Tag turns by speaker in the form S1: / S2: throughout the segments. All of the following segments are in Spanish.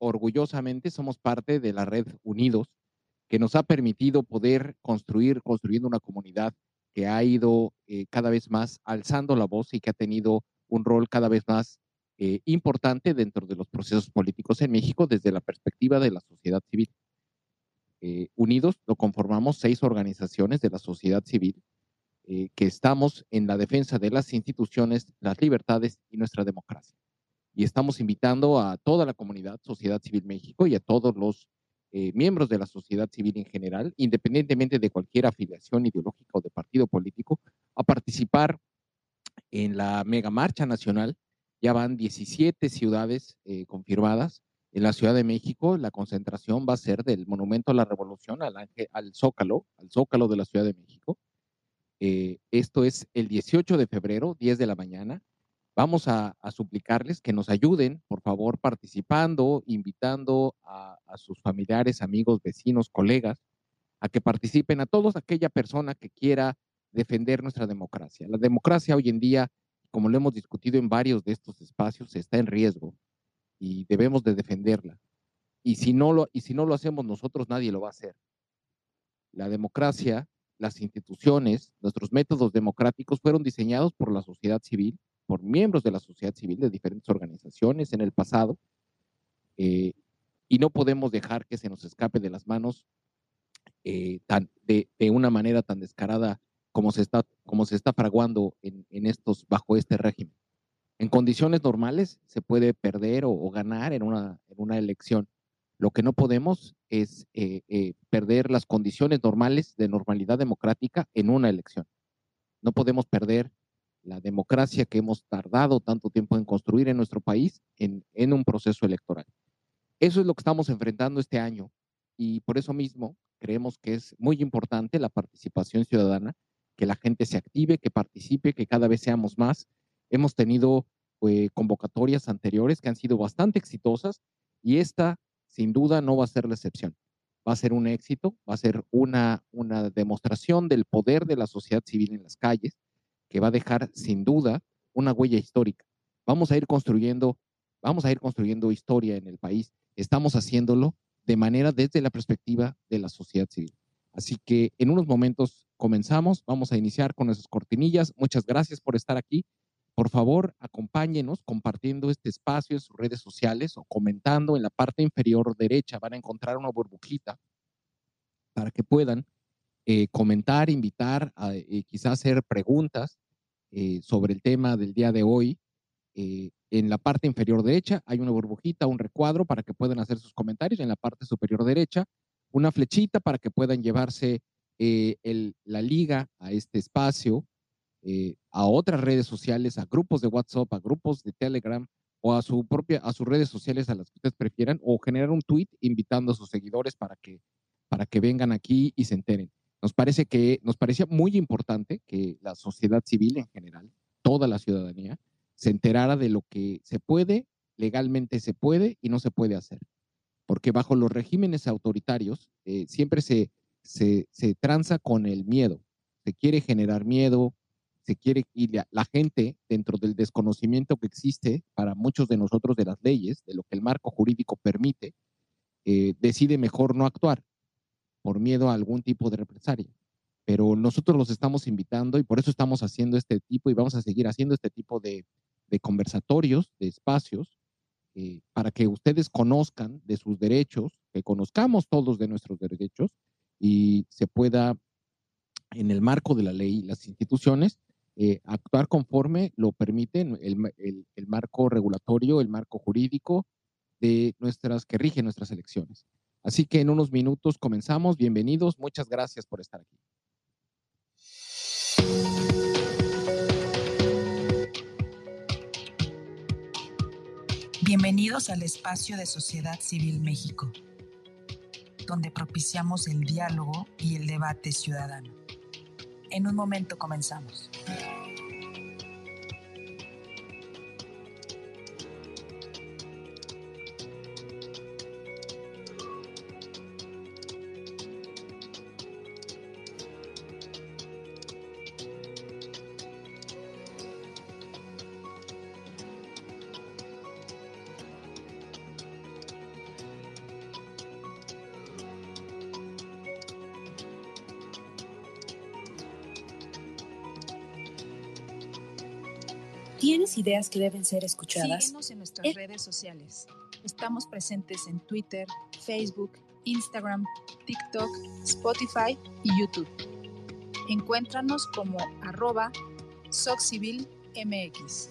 S1: orgullosamente somos parte de la red Unidos, que nos ha permitido poder construir, construyendo una comunidad que ha ido eh, cada vez más alzando la voz y que ha tenido un rol cada vez más eh, importante dentro de los procesos políticos en México desde la perspectiva de la sociedad civil. Eh, unidos lo conformamos seis organizaciones de la sociedad civil que estamos en la defensa de las instituciones, las libertades y nuestra democracia y estamos invitando a toda la comunidad, Sociedad Civil México y a todos los eh, miembros de la sociedad civil en general, independientemente de cualquier afiliación ideológica o de partido político, a participar en la mega marcha nacional. Ya van 17 ciudades eh, confirmadas. En la Ciudad de México, la concentración va a ser del Monumento a la Revolución al, al Zócalo, al Zócalo de la Ciudad de México. Eh, esto es el 18 de febrero, 10 de la mañana. Vamos a, suplicarles que nos ayuden, por favor, participando, invitando a, sus familiares, amigos, vecinos, colegas, a que participen, a todos aquella persona que quiera defender nuestra democracia. La democracia hoy en día, como lo hemos discutido en varios de estos espacios, está en riesgo y debemos de defenderla. Y si no lo, y si no lo hacemos nosotros, nadie lo va a hacer. La democracia, las instituciones, nuestros métodos democráticos fueron diseñados por la sociedad civil por miembros de la sociedad civil de diferentes organizaciones en el pasado eh, y no podemos dejar que se nos escape de las manos eh, tan, de, una manera tan descarada como se está, como se está fraguando en, estos, bajo este régimen. En condiciones normales se puede perder o, ganar en una, en una elección. Lo que no podemos es eh, perder las condiciones normales de normalidad democrática en una elección. No podemos perder la democracia que hemos tardado tanto tiempo en construir en nuestro país en, un proceso electoral. Eso es lo que estamos enfrentando este año y por eso mismo creemos que es muy importante la participación ciudadana, que la gente se active, que participe, que cada vez seamos más. Hemos tenido eh, convocatorias anteriores que han sido bastante exitosas y esta sin duda no va a ser la excepción. Va a ser un éxito, va a ser una, una demostración del poder de la sociedad civil en las calles, que va a dejar sin duda una huella histórica. Vamos a ir construyendo, vamos a ir construyendo historia en el país. Estamos haciéndolo de manera desde la perspectiva de la sociedad civil. Así que en unos momentos comenzamos, vamos a iniciar con nuestras cortinillas. Muchas gracias por estar aquí. Por favor, acompáñenos compartiendo este espacio en sus redes sociales o comentando en la parte inferior derecha. Van a encontrar una burbujita para que puedan eh, comentar, invitar, a, eh, quizás hacer preguntas eh, sobre el tema del día de hoy. en la parte inferior derecha hay una burbujita, un recuadro para que puedan hacer sus comentarios. En la parte superior derecha, una flechita para que puedan llevarse la liga a este espacio eh, a otras redes sociales, a grupos de WhatsApp, a grupos de Telegram o a su propia, a sus redes sociales a las que ustedes prefieran, o generar un tweet invitando a sus seguidores para que, para que vengan aquí y se enteren. Nos parece que, nos parecía muy importante que la sociedad civil en general, toda la ciudadanía, se enterara de lo que se puede, legalmente se puede y no se puede hacer. Porque bajo los regímenes autoritarios eh, siempre se, se, se tranza con el miedo. Se quiere generar miedo, se quiere y la, gente dentro del desconocimiento que existe para muchos de nosotros de las leyes, de lo que el marco jurídico permite, eh, decide mejor no actuar por miedo a algún tipo de represalia. Pero nosotros los estamos invitando y por eso estamos haciendo este tipo y vamos a seguir haciendo este tipo de, conversatorios, de espacios, eh, para que ustedes conozcan de sus derechos, que conozcamos todos de nuestros derechos y se pueda, en el marco de la ley, las instituciones, eh, actuar conforme lo permiten el, el, el, marco regulatorio, el marco jurídico de nuestras que rige nuestras elecciones. Así que en unos minutos comenzamos. Bienvenidos. Muchas gracias por estar aquí.
S2: Bienvenidos al espacio de Sociedad Civil México, donde propiciamos el diálogo y el debate ciudadano. En un momento comenzamos.
S3: Ideas que deben ser escuchadas?
S4: Síguenos en nuestras eh. redes sociales. Estamos presentes en Twitter, Facebook, Instagram, TikTok, Spotify y YouTube. Encuéntranos como arroba SocCivilMX.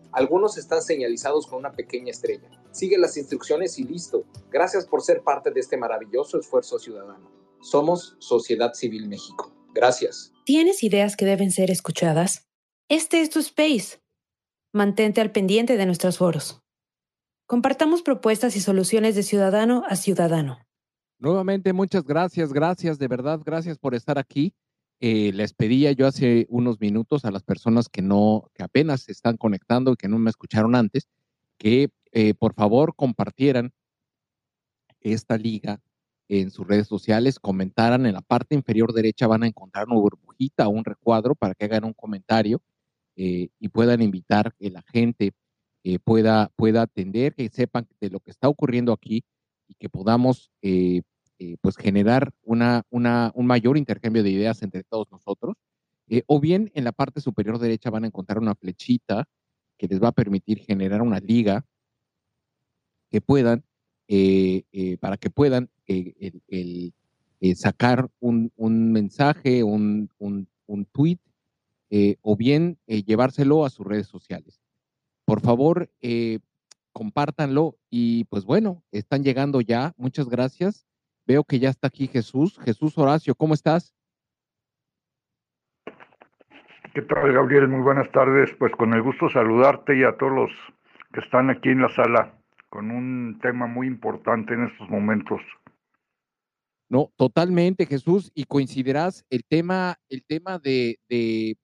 S5: Algunos están señalizados con una pequeña estrella. Sigue las instrucciones y listo. Gracias por ser parte de este maravilloso esfuerzo ciudadano. Somos Sociedad Civil México. Gracias.
S3: ¿Tienes ideas que deben ser escuchadas? Este es tu space. Mantente al pendiente de nuestros foros. Compartamos propuestas y soluciones de ciudadano a ciudadano.
S1: Nuevamente, muchas gracias, gracias, de verdad, gracias por estar aquí. Eh, les pedía yo hace unos minutos a las personas que no, que apenas se están conectando y que no me escucharon antes, que eh, por favor compartieran esta liga en sus redes sociales, comentaran en la parte inferior derecha van a encontrar una burbujita o un recuadro para que hagan un comentario eh, y puedan invitar que la gente pueda, pueda atender, que sepan de lo que está ocurriendo aquí y que podamos eh, pues generar una, una, un mayor intercambio de ideas entre todos nosotros. Eh, o bien en la parte superior derecha van a encontrar una flechita que les va a permitir generar una liga que puedan, eh, para que puedan el, sacar un, un mensaje, un, un, un tweet, o bien llevárselo a sus redes sociales. Por favor, compártanlo y pues bueno, están llegando ya. Muchas gracias. Veo que ya está aquí Jesús. Jesús Horacio, ¿cómo estás?
S6: ¿Qué tal, Gabriel? Muy buenas tardes. Pues con el gusto saludarte y a todos los que están aquí en la sala con un tema muy importante en estos momentos.
S1: No, totalmente, Jesús, y coincidirás el tema, el tema de,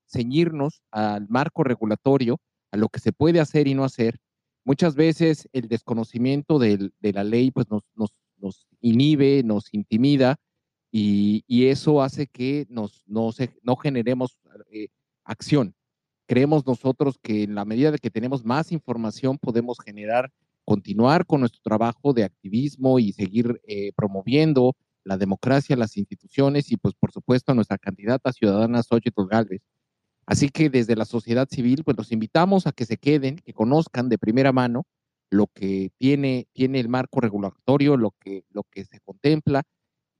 S1: ceñirnos al marco regulatorio, a lo que se puede hacer y no hacer. Muchas veces el desconocimiento de la ley pues nos, nos, nos inhibe, nos intimida y, eso hace que nos, no, generemos eh, acción. Creemos nosotros que en la medida de que tenemos más información podemos generar, continuar con nuestro trabajo de activismo y seguir eh, promoviendo la democracia, las instituciones y pues por supuesto a nuestra candidata ciudadana Xochitl Galvez. Así que desde la sociedad civil pues los invitamos a que se queden, que conozcan de primera mano lo que tiene, tiene el marco regulatorio, lo que, lo que se contempla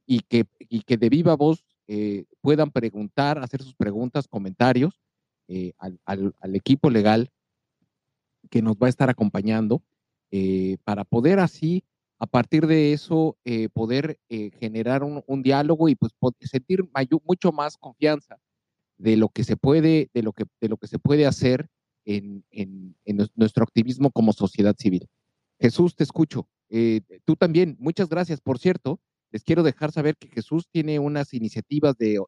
S1: y que, y que de viva voz eh, puedan preguntar, hacer sus preguntas, comentarios eh, al, al, equipo legal que nos va a estar acompañando eh, para poder así, a partir de eso, poder generar un, un, diálogo y pues sentir mucho más confianza de lo que se puede, de lo que, de lo que se puede hacer en, nuestro activismo como sociedad civil. Jesús, te escucho. Eh, tú también, muchas gracias. Por cierto, les quiero dejar saber que Jesús tiene unas iniciativas de,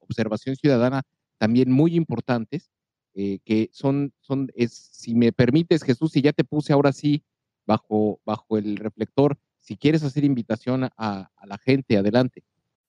S1: observación ciudadana también muy importantes, eh, que son, son es, si me permites, Jesús, si ya te puse ahora sí bajo, bajo el reflector, si quieres hacer invitación a la gente, adelante.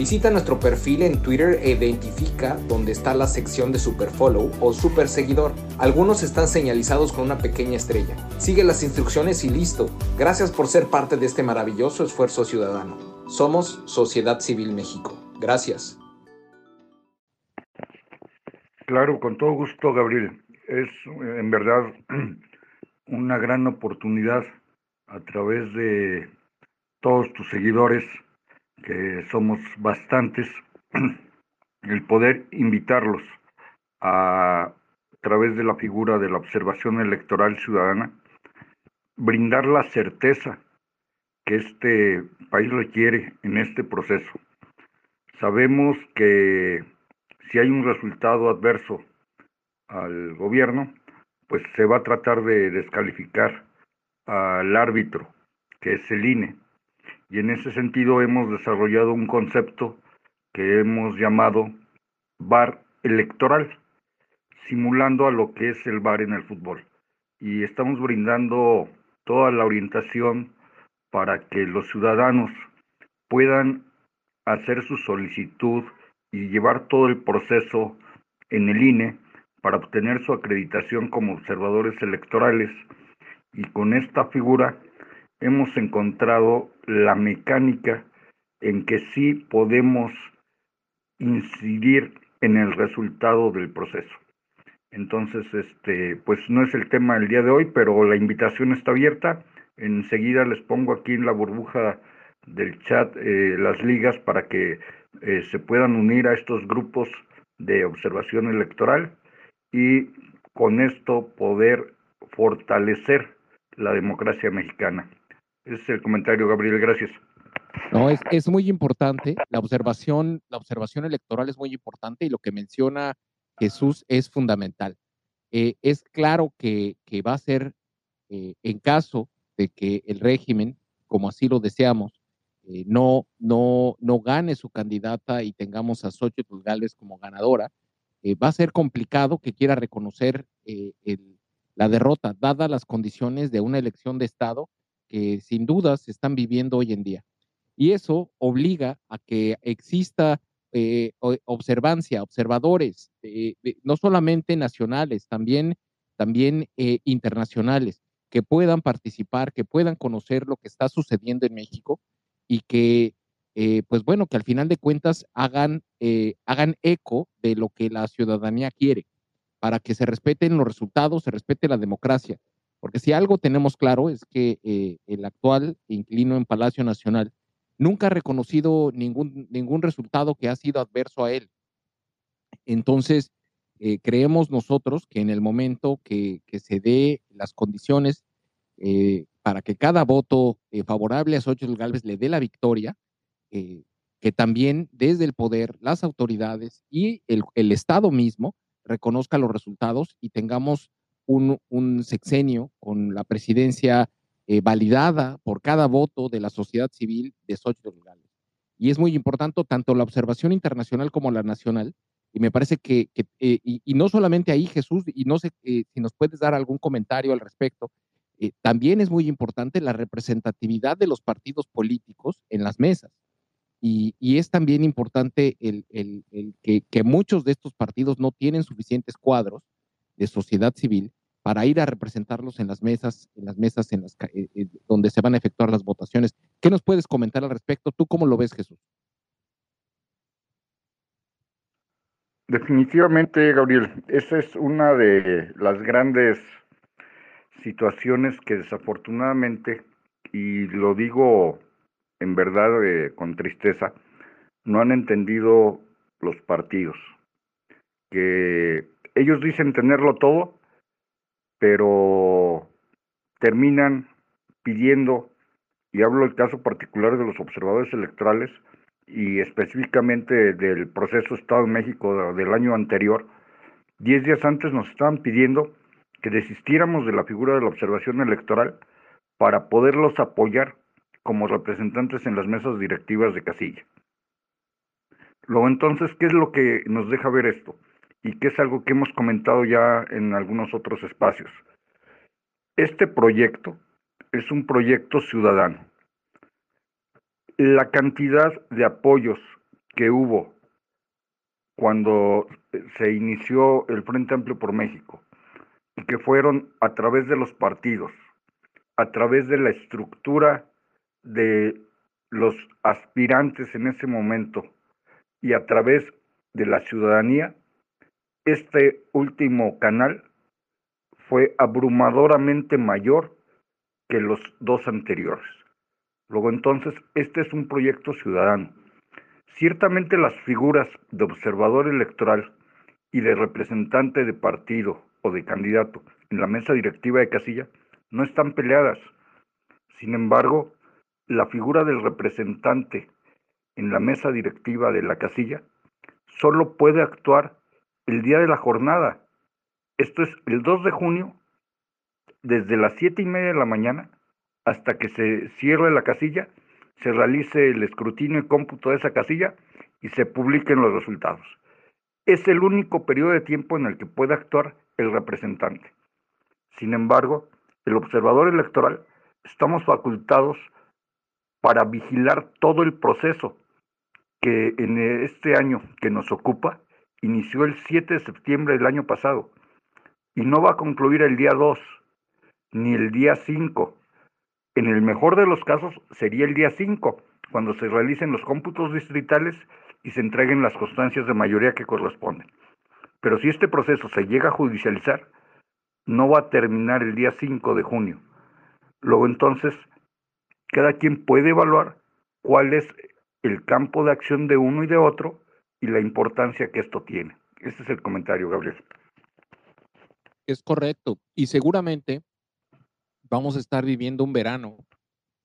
S5: Visita nuestro perfil en Twitter e identifica dónde está la sección de Superfollow o Super Seguidor. Algunos están señalizados con una pequeña estrella. Sigue las instrucciones y listo. Gracias por ser parte de este maravilloso esfuerzo ciudadano. Somos Sociedad Civil México. Gracias.
S6: Claro, con todo gusto, Gabriel. Es en verdad una gran oportunidad a través de todos tus seguidores que somos bastantes, el poder invitarlos a, través de la figura de la observación electoral ciudadana, brindar la certeza que este país requiere en este proceso. Sabemos que si hay un resultado adverso al gobierno, pues se va a tratar de descalificar al árbitro, que es el INE y en ese sentido hemos desarrollado un concepto que hemos llamado bar electoral, simulando a lo que es el bar en el fútbol. Y estamos brindando toda la orientación para que los ciudadanos puedan hacer su solicitud y llevar todo el proceso en el INE para obtener su acreditación como observadores electorales y con esta figura hemos encontrado la mecánica en que sí podemos incidir en el resultado del proceso. Entonces, este, pues no es el tema del día de hoy, pero la invitación está abierta. Enseguida les pongo aquí en la burbuja del chat eh, las ligas para que eh, se puedan unir a estos grupos de observación electoral y con esto poder fortalecer la democracia mexicana. Ese es el comentario, Gabriel. Gracias.
S1: No, es, es muy importante. La observación, la observación electoral es muy importante y lo que menciona Jesús es fundamental. Eh, es claro que, que, va a ser, eh, en caso de que el régimen, como así lo deseamos, eh, no, no, no gane su candidata y tengamos a Xochitl Gálvez como ganadora, va a ser complicado que quiera reconocer el, la derrota, dadas las condiciones de una elección de Estado que sin duda se están viviendo hoy en día. Y eso obliga a que exista eh, observancia, observadores, eh, no solamente nacionales, también, también eh, internacionales, que puedan participar, que puedan conocer lo que está sucediendo en México y que, pues bueno, que al final de cuentas hagan, hagan eco de lo que la ciudadanía quiere para que se respeten los resultados, se respete la democracia. Porque si algo tenemos claro es que eh, el actual inquilino en Palacio Nacional nunca ha reconocido ningún, ningún resultado que ha sido adverso a él. Entonces, eh, creemos nosotros que en el momento que, se dé las condiciones eh, para que cada voto favorable a Xochitl Gálvez le dé la victoria, que también desde el poder, las autoridades y el, el Estado mismo reconozca los resultados y tengamos un, sexenio con la presidencia eh, validada por cada voto de la sociedad civil de Xochitl Gálvez. Y es muy importante tanto la observación internacional como la nacional. Y me parece que, eh, y, no solamente ahí, Jesús, y no sé eh, si nos puedes dar algún comentario al respecto, también es muy importante la representatividad de los partidos políticos en las mesas. Y, es también importante el, que, muchos de estos partidos no tienen suficientes cuadros de sociedad civil para ir a representarlos en las mesas, en las mesas en las eh, eh, donde se van a efectuar las votaciones. ¿Qué nos puedes comentar al respecto? ¿Tú cómo lo ves, Jesús?
S6: Definitivamente, Gabriel, esa es una de las grandes situaciones que desafortunadamente, y lo digo en verdad eh, con tristeza, no han entendido los partidos, que ellos dicen tenerlo todo, pero terminan pidiendo, y hablo del caso particular de los observadores electorales y específicamente del proceso Estado de México del año anterior, diez días antes nos estaban pidiendo que desistiéramos de la figura de la observación electoral para poderlos apoyar como representantes en las mesas directivas de casilla. Luego entonces, ¿qué es lo que nos deja ver esto? Y qué es algo que hemos comentado ya en algunos otros espacios. Este proyecto es un proyecto ciudadano. La cantidad de apoyos que hubo cuando se inició el Frente Amplio por México y que fueron a través de los partidos, a través de la estructura de los aspirantes en ese momento y a través de la ciudadanía, este último canal fue abrumadoramente mayor que los dos anteriores. Luego entonces, este es un proyecto ciudadano. Ciertamente las figuras de observador electoral y de representante de partido o de candidato en la mesa directiva de casilla no están peleadas. Sin embargo, la figura del representante en la mesa directiva de la casilla solo puede actuar el día de la jornada. Esto es el 2 de junio, desde las siete y media de la mañana hasta que se cierre la casilla, se realice el escrutinio y cómputo de esa casilla y se publiquen los resultados. Es el único periodo de tiempo en el que puede actuar el representante. Sin embargo, el observador electoral estamos facultados para vigilar todo el proceso que en este año que nos ocupa inició el 7 de septiembre del año pasado y no va a concluir el día 2, ni el día 5. En el mejor de los casos sería el día 5, cuando se realicen los cómputos distritales y se entreguen las constancias de mayoría que corresponden. Pero si este proceso se llega a judicializar, no va a terminar el día 5 de junio. Luego entonces, cada quien puede evaluar cuál es el campo de acción de uno y de otro y la importancia que esto tiene. Ese es el comentario, Gabriel.
S1: Es correcto. Y seguramente vamos a estar viviendo un verano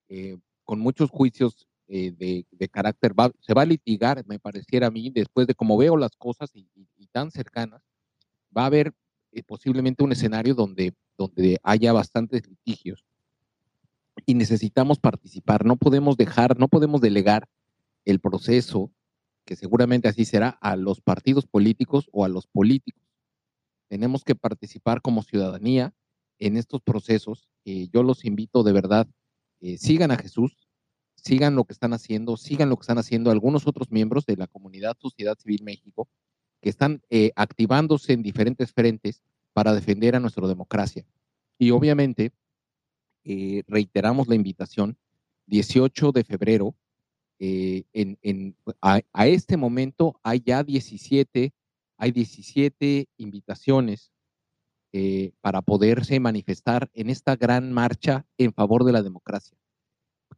S1: eh, con muchos juicios eh, de, carácter, se va a litigar, me pareciera a mí, después de cómo veo las cosas y, tan cercanas, va a haber eh, posiblemente un escenario donde, donde haya bastantes litigios y necesitamos participar, no podemos dejar, no podemos delegar el proceso, que seguramente así será, a los partidos políticos o a los políticos. Tenemos que participar como ciudadanía en estos procesos. yo los invito de verdad, sigan a Jesús, sigan lo que están haciendo, sigan lo que están haciendo algunos otros miembros de la comunidad Sociedad Civil México que están eh, activándose en diferentes frentes para defender a nuestra democracia. Y obviamente, eh, reiteramos la invitación, 18 de febrero, eh, en, a, a, este momento hay ya 17, hay 17 invitaciones para poderse manifestar en esta gran marcha en favor de la democracia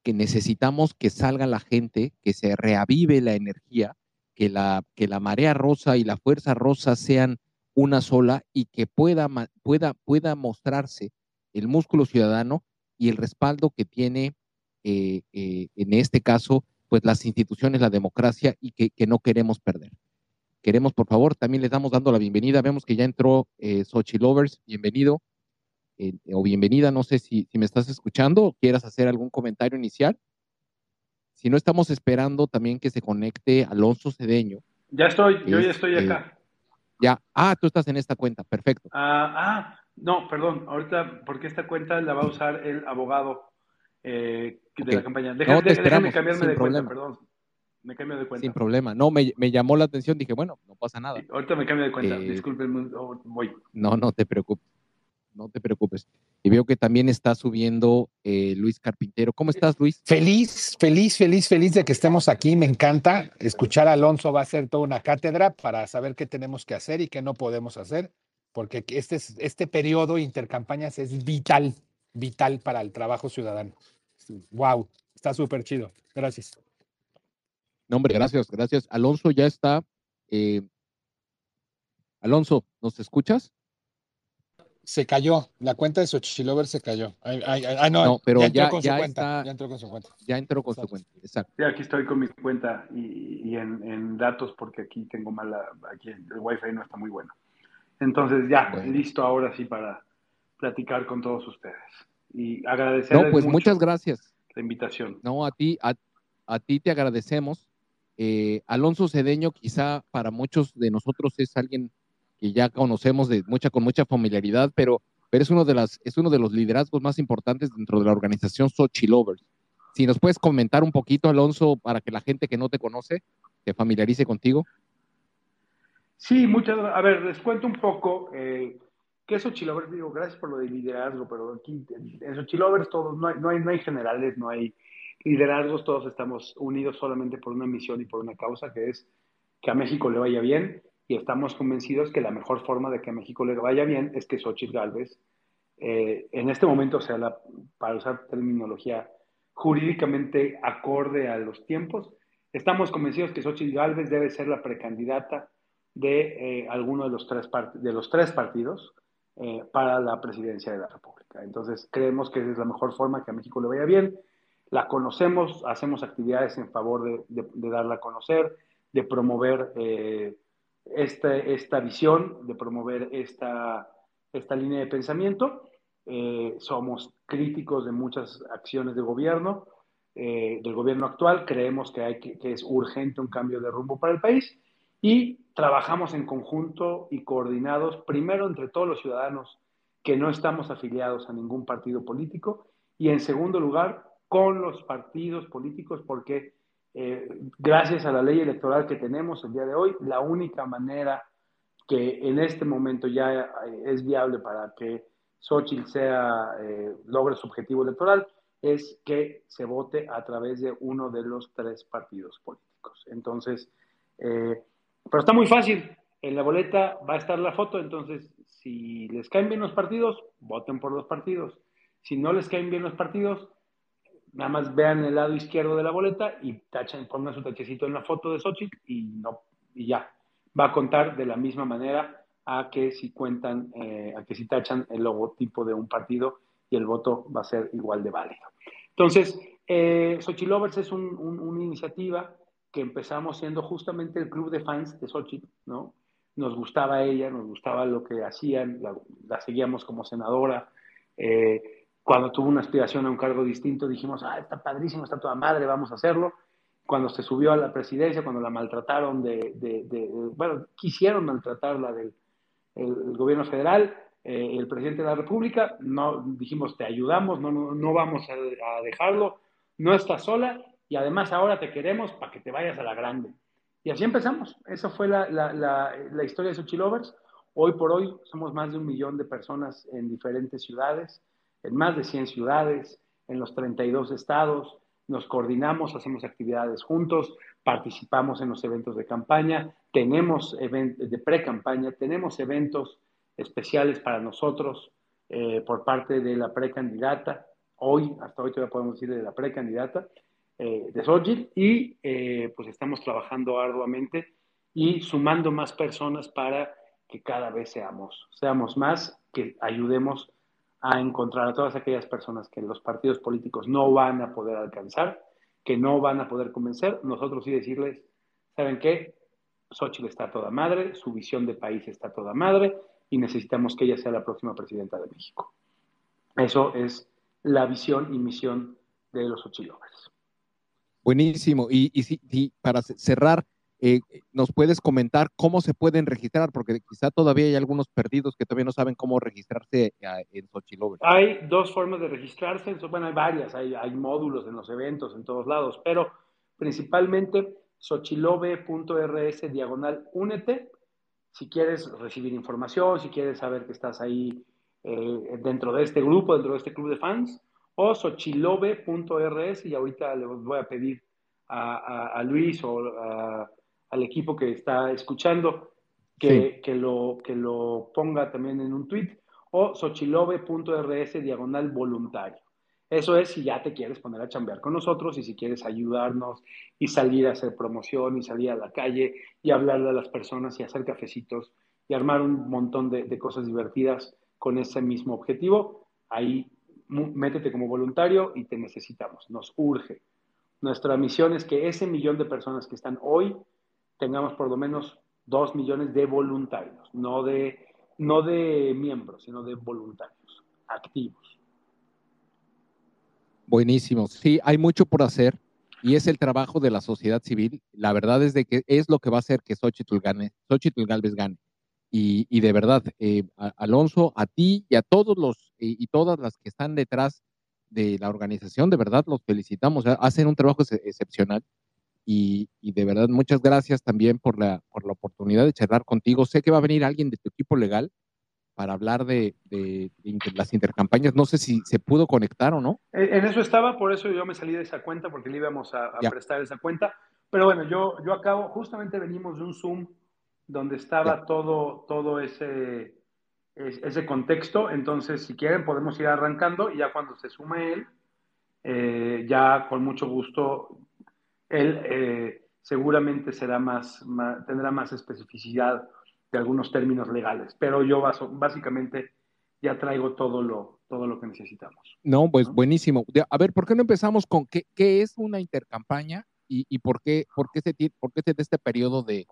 S1: que necesitamos que salga la gente, que se reavive la energía, que la, que la marea rosa y la fuerza rosa sean una sola y que pueda, pueda, pueda mostrarse el músculo ciudadano y el respaldo que tiene eh, eh, en este caso pues las instituciones, la democracia y que, no queremos perder. Queremos, por favor, también les damos dando la bienvenida. Vemos que ya entró eh, Sochi Lovers, bienvenido. Eh, o bienvenida. No sé si, si me estás escuchando o quieras hacer algún comentario inicial. Si no, estamos esperando también que se conecte Alonso Cedeño.
S7: Ya estoy, yo ya estoy acá.
S1: ya, ah, tú estás en esta cuenta, perfecto.
S7: Ah, ah, no, perdón, ahorita, porque esta cuenta la va a usar el abogado eh, de la campaña.
S1: No, déjame cambiarme
S7: de
S1: problema.
S7: cuenta, perdón. Me cambio de cuenta.
S1: Sin problema. No, me, me, llamó la atención, dije, bueno, no pasa nada.
S7: ahorita me cambio de cuenta, eh, disculpen, voy.
S1: No, no te preocupes no te preocupes. Y veo que también está subiendo eh, Luis Carpintero. ¿Cómo estás, Luis?
S8: Feliz, feliz, feliz, feliz de que estemos aquí. Me encanta escuchar a Alonso. Va a ser toda una cátedra para saber qué tenemos que hacer y qué no podemos hacer, porque este, este periodo intercampañas es vital, vital para el trabajo ciudadano. Wow, está súper chido. Gracias.
S1: No, hombre, gracias, gracias. Alonso ya está. Eh, Alonso, ¿nos escuchas?
S8: se cayó. La cuenta de Xochilover se cayó. Ay, no,
S1: pero ya,
S8: entró con su
S1: cuenta.
S8: ya entró con su cuenta.
S1: Ya entró con su cuenta, exacto.
S7: Sí, aquí estoy con mi cuenta y, en, datos porque aquí tengo mala, aquí el wifi no está muy bueno. Entonces ya, listo ahora sí para platicar con todos ustedes. Y agradecerles
S1: No, pues muchas gracias.
S7: La invitación.
S1: No, a ti, a, ti te agradecemos. Eh, Alonso Cedeño quizá para muchos de nosotros es alguien que ya conocemos de mucha, con mucha familiaridad, pero, pero es, uno de las, es uno de los liderazgos más importantes dentro de la organización Sochi Lovers. Si nos puedes comentar un poquito, Alonso, para que la gente que no te conoce se familiarice contigo.
S7: Sí, muchas A ver, les cuento un poco eh, qué es Sochi Lovers. Digo, gracias por lo de liderazgo, pero aquí en Sochi Lovers todos, no hay, no, hay, no hay generales, no hay liderazgos, todos estamos unidos solamente por una misión y por una causa, que es que a México le vaya bien y estamos convencidos que la mejor forma de que a México le vaya bien es que Xochitl Galvez, eh, en este momento, o sea, la, para usar terminología jurídicamente acorde a los tiempos, estamos convencidos que Xochitl Galvez debe ser la precandidata de eh, alguno de los tres, de los tres partidos eh, para la presidencia de la República. Entonces, creemos que es la mejor forma que a México le vaya bien. La conocemos, hacemos actividades en favor de, de, darla a conocer, de promover esta, visión, de promover esta, esta línea de pensamiento. Eh, somos críticos de muchas acciones de gobierno, eh, del gobierno actual. Creemos que, hay que, es urgente un cambio de rumbo para el país y trabajamos en conjunto y coordinados, primero entre todos los ciudadanos que no estamos afiliados a ningún partido político y en segundo lugar con los partidos políticos porque eh, gracias a la ley electoral que tenemos el día de hoy, la única manera que en este momento ya eh, es viable para que Xochitl sea, eh, logre su objetivo electoral, es que se vote a través de uno de los tres partidos políticos. Entonces, eh, pero está muy fácil. En la boleta va a estar la foto, entonces si les caen bien los partidos, voten por los partidos. Si no les caen bien los partidos, nada más vean el lado izquierdo de la boleta y tachan, pongan su tachecito en la foto de Xochitl y, no, y ya. Va a contar de la misma manera a que si cuentan, eh, a que si tachan el logotipo de un partido y el voto va a ser igual de válido. Entonces, eh, Xochilovers es una iniciativa que empezamos siendo justamente el club de fans de Xochitl, ¿no? Nos gustaba ella, nos gustaba lo que hacían, la, seguíamos como senadora. Eh, cuando tuvo una aspiración a un cargo distinto, dijimos, ah, está padrísimo, está toda madre, vamos a hacerlo. Cuando se subió a la presidencia, cuando la maltrataron de, de, bueno, quisieron maltratarla del el gobierno federal, eh, el presidente de la República, no dijimos te ayudamos, no, no, vamos a, dejarlo, no estás sola y además ahora te queremos para que te vayas a la grande. Y así empezamos. Esa fue la, la, la, historia de Suchilovers. Hoy por hoy somos más de un millón de personas en diferentes ciudades, en más de 100 ciudades, en los 32 estados. Nos coordinamos, hacemos actividades juntos, participamos en los eventos de campaña, tenemos eventos de pre-campaña, tenemos eventos especiales para nosotros eh, por parte de la precandidata, hoy, hasta hoy todavía podemos decir de la precandidata eh, de Sojit, y eh, pues estamos trabajando arduamente y sumando más personas para que cada vez seamos, seamos más, que ayudemos a encontrar a todas aquellas personas que los partidos políticos no van a poder alcanzar que no van a poder convencer, nosotros sí decirles, ¿saben qué? Xochitl está toda madre, su visión de país está toda madre y necesitamos que ella sea la próxima presidenta de México. Eso es la visión y misión de los Xochilovers.
S1: Buenísimo. Y, y, para cerrar, eh, ¿nos puedes comentar cómo se pueden registrar? Porque quizá todavía hay algunos perdidos que todavía no saben cómo registrarse en Xochitl.
S7: Hay dos formas de registrarse, bueno, hay varias, hay, módulos en los eventos, en todos lados, pero principalmente xochilove.rs diagonal únete. Si quieres recibir información, si quieres saber que estás ahí eh, dentro de este grupo, dentro de este club de fans, o xochilove.rs y ahorita les voy a pedir a, a Luis o a al equipo que está escuchando que, que, lo, que lo ponga también en un tweet o sochilove.rs diagonal voluntario. Eso es si ya te quieres poner a chambear con nosotros y si quieres ayudarnos y salir a hacer promoción y salir a la calle y hablarle a las personas y hacer cafecitos y armar un montón de, de cosas divertidas con ese mismo objetivo. Ahí métete como voluntario y te necesitamos, nos urge. Nuestra misión es que ese millón de personas que están hoy tengamos por lo menos dos millones de voluntarios, no de, no de miembros, sino de voluntarios activos.
S1: Buenísimo. Sí, hay mucho por hacer y es el trabajo de la sociedad civil. La verdad es de que es lo que va a hacer que Xochitl gane, Xochitl Galvez gane. Y, y de verdad, eh, Alonso, a ti y a todos los y todas las que están detrás de la organización, de verdad los felicitamos. Hacen un trabajo excepcional y, de verdad, muchas gracias también por la, por la oportunidad de charlar contigo. Sé que va a venir alguien de tu equipo legal para hablar de, de, las intercampañas. No sé si se pudo conectar o no.
S7: En eso estaba, por eso yo me salí de esa cuenta, porque le íbamos a, prestar esa cuenta. Pero bueno, yo, yo acabo, justamente venimos de un Zoom donde estaba todo, todo ese, ese contexto. Entonces, si quieren, podemos ir arrancando y ya cuando se sume él, eh, ya con mucho gusto él eh, seguramente será más, tendrá más especificidad de algunos términos legales, pero yo básicamente ya traigo todo lo, todo lo que necesitamos.
S1: No, pues buenísimo. A ver, ¿por qué no empezamos con qué, qué es una intercampaña y, y por, qué, por, qué se, por qué se de este periodo de,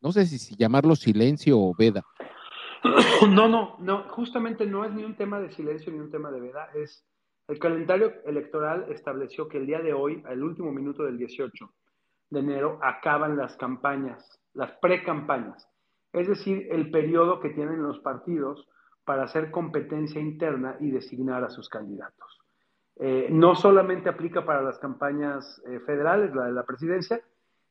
S1: no sé si, llamarlo silencio o veda?
S7: No, no, no, justamente no es ni un tema de silencio ni un tema de veda, es el calendario electoral estableció que el día de hoy, al último minuto del 18 de enero, acaban las campañas, las pre-campañas, es decir, el periodo que tienen los partidos para hacer competencia interna y designar a sus candidatos. Eh, no solamente aplica para las campañas eh, federales, la de la presidencia,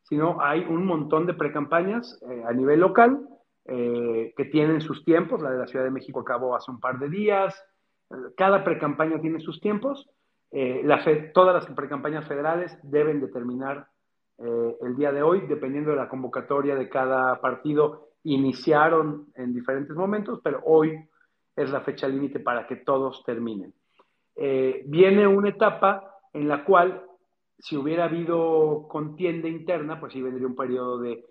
S7: sino hay un montón de pre-campañas eh, a nivel local eh, que tienen sus tiempos. La de la Ciudad de México acabó hace un par de días. Cada precampaña tiene sus tiempos. Eh, la todas las precampañas federales deben determinar eh, el día de hoy, dependiendo de la convocatoria de cada partido, iniciaron en diferentes momentos, pero hoy es la fecha límite para que todos terminen. viene una etapa en la cual, si hubiera habido contienda interna, pues sí vendría un periodo de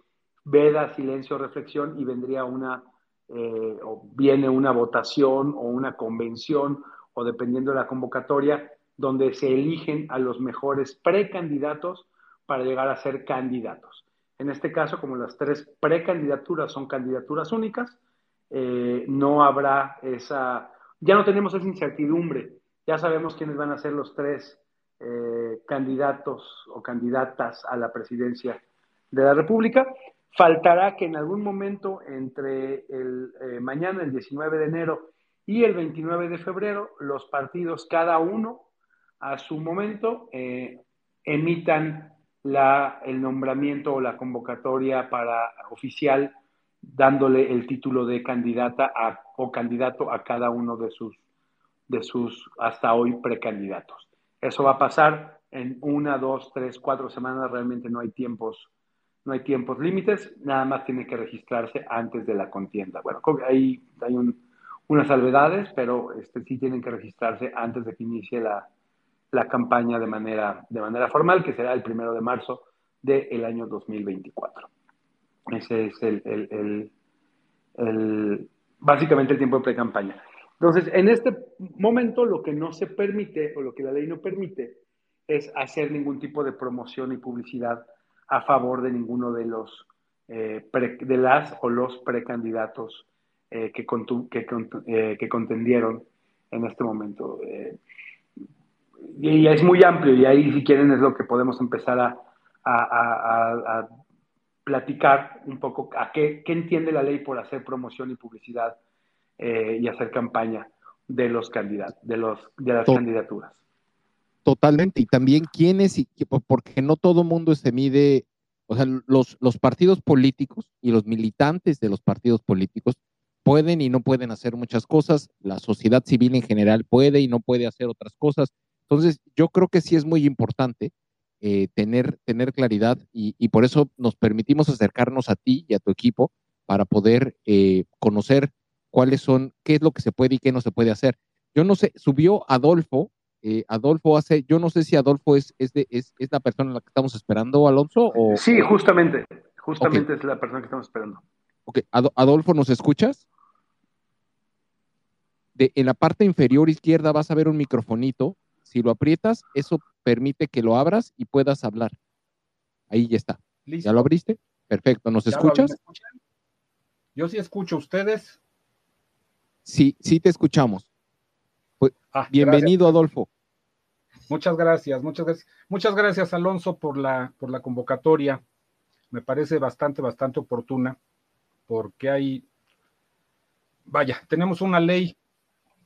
S7: veda, silencio, reflexión y vendría una, eh, o viene una votación o una convención o dependiendo de la convocatoria, donde se eligen a los mejores precandidatos para llegar a ser candidatos. En este caso, como las tres precandidaturas son candidaturas únicas, eh, no habrá esa, ya no tenemos esa incertidumbre, ya sabemos quiénes van a ser los tres eh, candidatos o candidatas a la presidencia de la República Faltará que en algún momento entre eh, mañana, el 19 de enero, y el 29 de febrero, los partidos, cada uno a su momento, eh, emitan la, el nombramiento o la convocatoria para oficial, dándole el título de candidata o candidato a cada uno de sus, de sus hasta hoy precandidatos. Eso va a pasar en una, dos, tres, cuatro semanas, realmente no hay tiempos no hay tiempos límites, nada más tiene que registrarse antes de la contienda. Bueno, hay, hay unas salvedades, pero este, sí tienen que registrarse antes de que inicie la, campaña de manera, de manera formal, que será el primero de marzo del año 2024. Ese es el, el, básicamente el tiempo de pre-campaña. Entonces, en este momento lo que no se permite o lo que la ley no permite es hacer ningún tipo de promoción y publicidad a favor de ninguno de los eh, de las o los precandidatos eh, que, eh, que, contendieron en este momento. y es muy amplio y ahí si quieren es lo que podemos empezar a, a, platicar un poco a qué, qué, entiende la ley por hacer promoción y publicidad y hacer campaña de los candidatos, de, los, de las candidaturas.
S1: Totalmente, y también quiénes, y porque no todo mundo se mide, o sea, los, los partidos políticos y los militantes de los partidos políticos pueden y no pueden hacer muchas cosas, la sociedad civil en general puede y no puede hacer otras cosas. Entonces, yo creo que sí es muy importante eh, tener, tener claridad y, por eso nos permitimos acercarnos a ti y a tu equipo para poder eh, conocer cuáles son, qué es lo que se puede y qué no se puede hacer. Yo no sé, subió Adolfo eh, Adolfo hace, yo no sé si Adolfo es, es, es, la persona a la que estamos esperando, Alonso. O,
S7: sí, justamente, justamente es la persona que estamos esperando.
S1: Ok, Adolfo, ¿nos escuchas? De, en la parte inferior izquierda vas a ver un microfonito. Si lo aprietas, eso permite que lo abras y puedas hablar. Ahí ya está. ¿Ya lo abriste? Perfecto. ¿Nos escuchas?
S9: Yo sí escucho. ¿Ustedes?
S1: Sí, sí te escuchamos. Pues, ah, bienvenido, Adolfo.
S9: Muchas gracias, muchas gracias. Muchas gracias, Alonso, por la, por la convocatoria. Me parece bastante, bastante oportuna, porque hay, vaya, tenemos una ley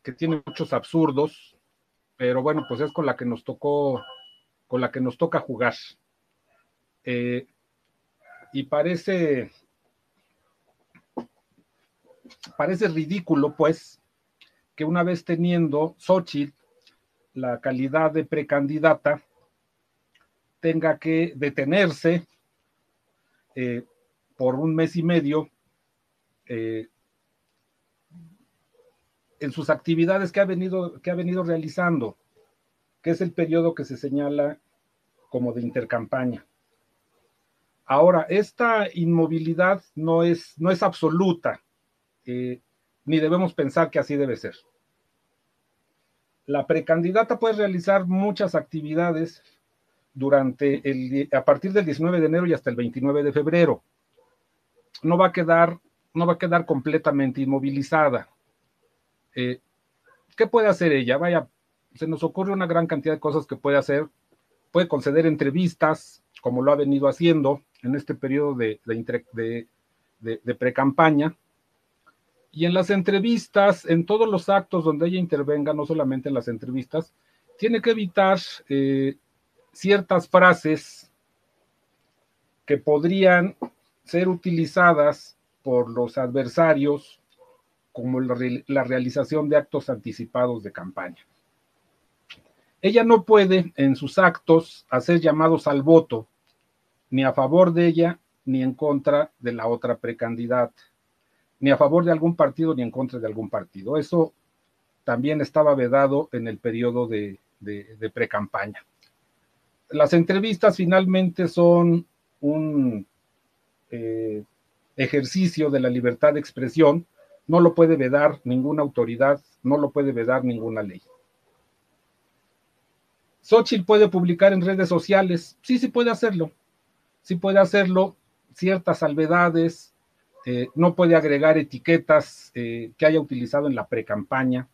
S9: que tiene muchos absurdos, pero bueno, pues es con la que nos tocó, con la que nos toca jugar. Eh, y parece, parece ridículo, pues, que una vez teniendo Xochitl la calidad de precandidata, tenga que detenerse eh, por un mes y medio eh, en sus actividades que ha, venido, que ha venido realizando, que es el periodo que se señala como de intercampaña. Ahora, esta inmovilidad no es, no es absoluta, ni debemos pensar que así debe ser. La precandidata puede realizar muchas actividades durante el, a partir del 19 de enero y hasta el 29 de febrero. No va a quedar, no va a quedar completamente inmovilizada. Eh, ¿Qué puede hacer ella? Vaya, se nos ocurre una gran cantidad de cosas que puede hacer. Puede conceder entrevistas, como lo ha venido haciendo en este periodo de, de, de pre-campaña y en las entrevistas, en todos los actos donde ella intervenga, no solamente en las entrevistas, tiene que evitar eh, ciertas frases que podrían ser utilizadas por los adversarios como la, realización de actos anticipados de campaña. Ella no puede en sus actos hacer llamados al voto, ni a favor de ella, ni en contra de la otra precandidata, ni a favor de algún partido, ni en contra de algún partido. Eso también estaba vedado en el periodo de, de, pre-campaña. Las entrevistas finalmente son un eh, ejercicio de la libertad de expresión, no lo puede vedar ninguna autoridad, no lo puede vedar ninguna ley. Xochitl puede publicar en redes sociales, sí, sí puede hacerlo, sí puede hacerlo, ciertas salvedades, eh, no puede agregar etiquetas eh, que haya utilizado en la pre-campaña,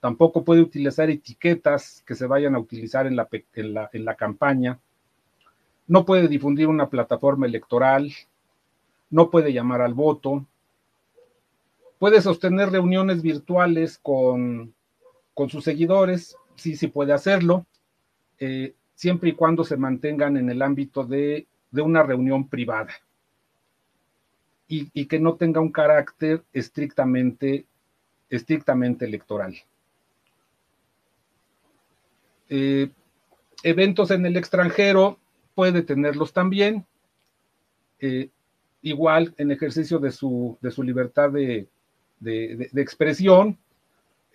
S9: tampoco puede utilizar etiquetas que se vayan a utilizar en la, campaña, no puede difundir una plataforma electoral, no puede llamar al voto, puede sostener reuniones virtuales con, sus seguidores, sí, sí puede hacerlo, eh, siempre y cuando se mantengan en el ámbito de, una reunión privada y, que no tenga un carácter estrictamente, estrictamente electoral. Eh, eventos en el extranjero puede tenerlos también, eh, igual en ejercicio de su, de su libertad de, de, expresión,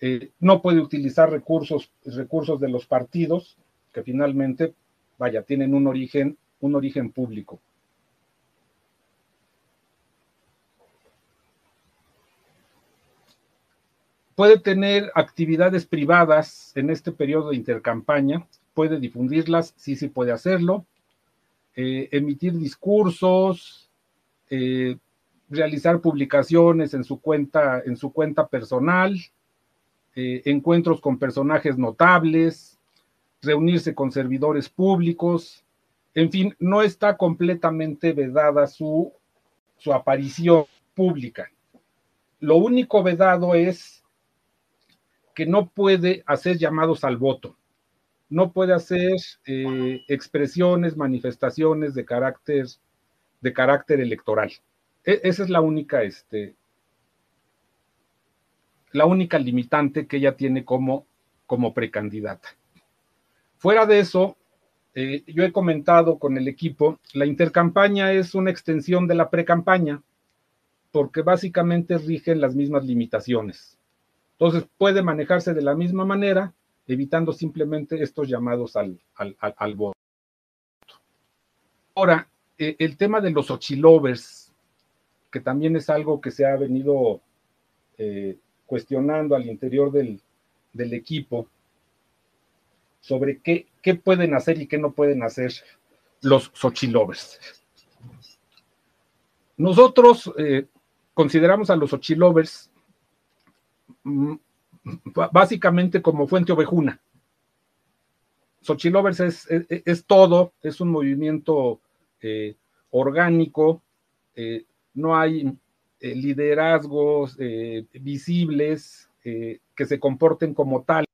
S9: eh, no puede utilizar recursos, recursos de los partidos, que finalmente, vaya, tienen un origen, un origen público. Puede tener actividades privadas en este periodo de intercampaña, puede difundirlas, sí, sí puede hacerlo, eh, emitir discursos, eh, realizar publicaciones en su cuenta, en su cuenta personal, eh, encuentros con personajes notables, reunirse con servidores públicos, en fin, no está completamente vedada su, su aparición pública. Lo único vedado es no puede hacer llamados al voto, no puede hacer eh, expresiones, manifestaciones de carácter, de carácter electoral. E, esa es la única, este, la única limitante que ella tiene como, como precandidata. Fuera de eso, eh, yo he comentado con el equipo, la intercampaña es una extensión de la precampaña, porque básicamente rigen las mismas limitaciones. Entonces puede manejarse de la misma manera, evitando simplemente estos llamados al, al, voto. Ahora, eh, el tema de los ochilovers, que también es algo que se ha venido eh, cuestionando al interior del, equipo sobre qué, qué, pueden hacer y qué no pueden hacer los Xochilovers. Nosotros eh, consideramos a los Xochilovers mm, básicamente como fuente ovejuna. Xochilovers es, es, todo, es un movimiento eh, orgánico, no hay eh, liderazgos eh, visibles eh, que se comporten como tales,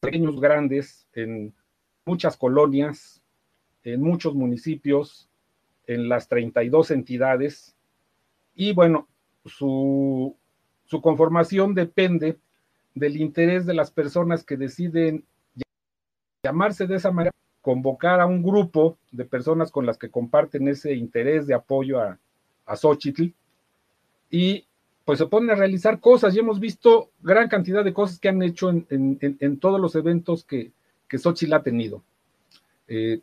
S9: pequeños, grandes, en muchas colonias, en muchos municipios, en las 32 entidades. Y bueno, su, su conformación depende del interés de las personas que deciden llamarse de esa manera convocar a un grupo de personas con las que comparten ese interés de apoyo a, a Xochitl y pues se ponen a realizar cosas y hemos visto gran cantidad de cosas que han hecho en, todos los eventos que, que Xochitl ha tenido. Eh,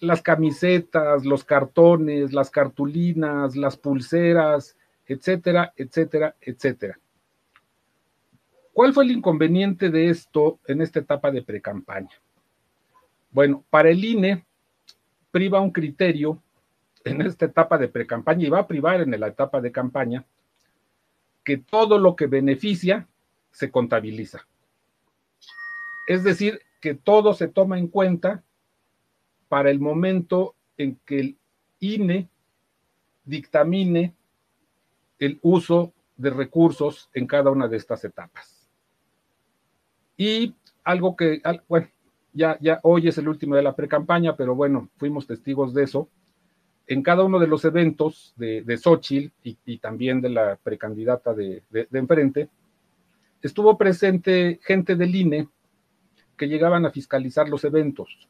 S9: las camisetas, los cartones, las cartulinas, las pulseras, etcétera, etcétera, etcétera. ¿Cuál fue el inconveniente de esto en esta etapa de precampaña? Bueno, para el INE priva un criterio en esta etapa de precampaña y va a privar en la etapa de campaña que todo lo que beneficia se contabiliza. Es decir, que todo se toma en cuenta para el momento en que el INE dictamine el uso de recursos en cada una de estas etapas. Y algo que, bueno, ya, ya hoy es el último de la pre-campaña, pero bueno, fuimos testigos de eso. en cada uno de los eventos de, de Xochitl y, también de la precandidata de, de, enfrente, estuvo presente gente del INE que llegaban a fiscalizar los eventos.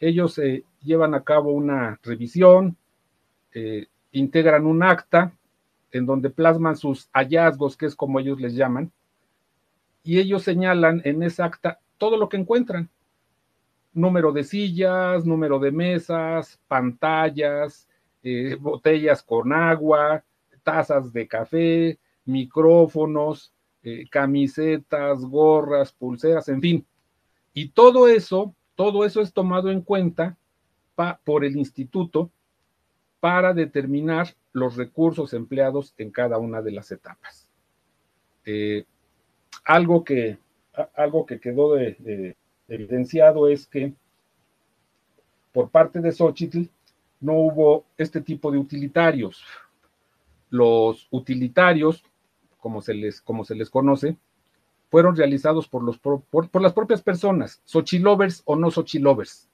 S9: Ellos eh, llevan a cabo una revisión, eh, integran un acta en donde plasman sus hallazgos, que es como ellos les llaman, y ellos señalan en esa acta todo lo que encuentran. Número de sillas, número de mesas, pantallas, eh, botellas con agua, tazas de café, micrófonos, eh, camisetas, gorras, pulseras, en fin. Y todo eso, todo eso es tomado en cuenta por el instituto para determinar los recursos empleados en cada una de las etapas. Eh, algo, que, algo que quedó de, evidenciado es que por parte de Xochitl no hubo este tipo de utilitarios. Los utilitarios, como se les, como se les conoce, fueron realizados por, los, por, por las propias personas, Xochilovers o no Xochilovers.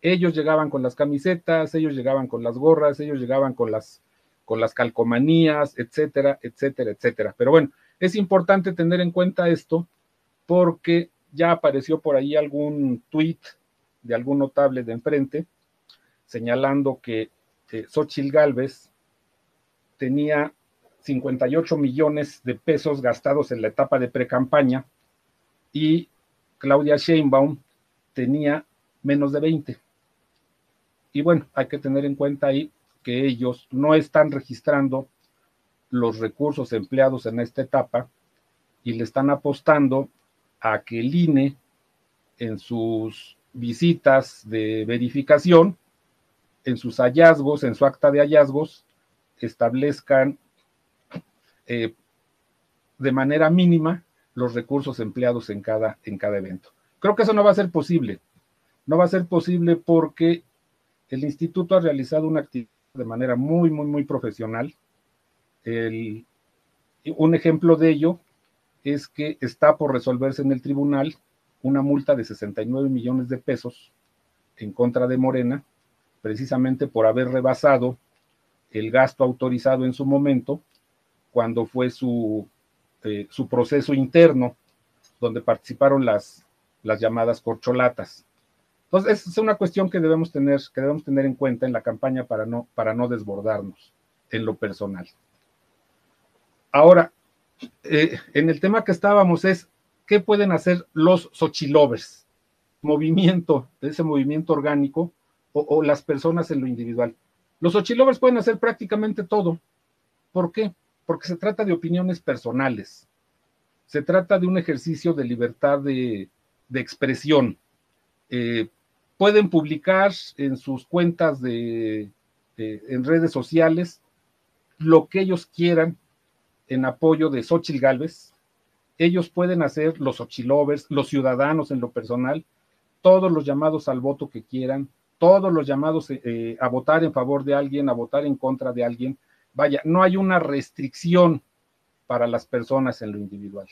S9: Ellos llegaban con las camisetas, ellos llegaban con las gorras, ellos llegaban con las, con las calcomanías, etcétera, etcétera, etcétera. Pero bueno, es importante tener en cuenta esto porque ya apareció por ahí algún tuit de algún notable de enfrente señalando que eh, Xochitl Galvez tenía 58 millones de pesos gastados en la etapa de pre-campaña y Claudia Sheinbaum tenía menos de 20. Y bueno, hay que tener en cuenta ahí que ellos no están registrando los recursos empleados en esta etapa y le están apostando a que el INE en sus visitas de verificación, en sus hallazgos, en su acta de hallazgos, establezcan eh, de manera mínima los recursos empleados en cada, en cada evento. Creo que eso no va a ser posible. No va a ser posible porque el instituto ha realizado una actividad de manera muy, muy, muy profesional. un ejemplo de ello es que está por resolverse en el tribunal una multa de 69 millones de pesos en contra de Morena, precisamente por haber rebasado el gasto autorizado en su momento, cuando fue su, eh, su proceso interno, donde participaron las, las llamadas corcholatas. Entonces, es una cuestión que debemos tener, que debemos tener en cuenta en la campaña para no, para no desbordarnos en lo personal. Ahora, eh, en el tema que estábamos es, ¿qué pueden hacer los Xochilovers? Movimiento, ese movimiento orgánico, o, las personas en lo individual. Los Xochilovers pueden hacer prácticamente todo. ¿Por qué? Porque se trata de opiniones personales. Se trata de un ejercicio de libertad de, de expresión. Eh, pueden publicar en sus cuentas de, en redes sociales lo que ellos quieran en apoyo de Xochitl Galvez. Ellos pueden hacer los Xochilovers, los ciudadanos en lo personal, todos los llamados al voto que quieran, todos los llamados eh, a votar en favor de alguien, a votar en contra de alguien. Vaya, no hay una restricción para las personas en lo individual.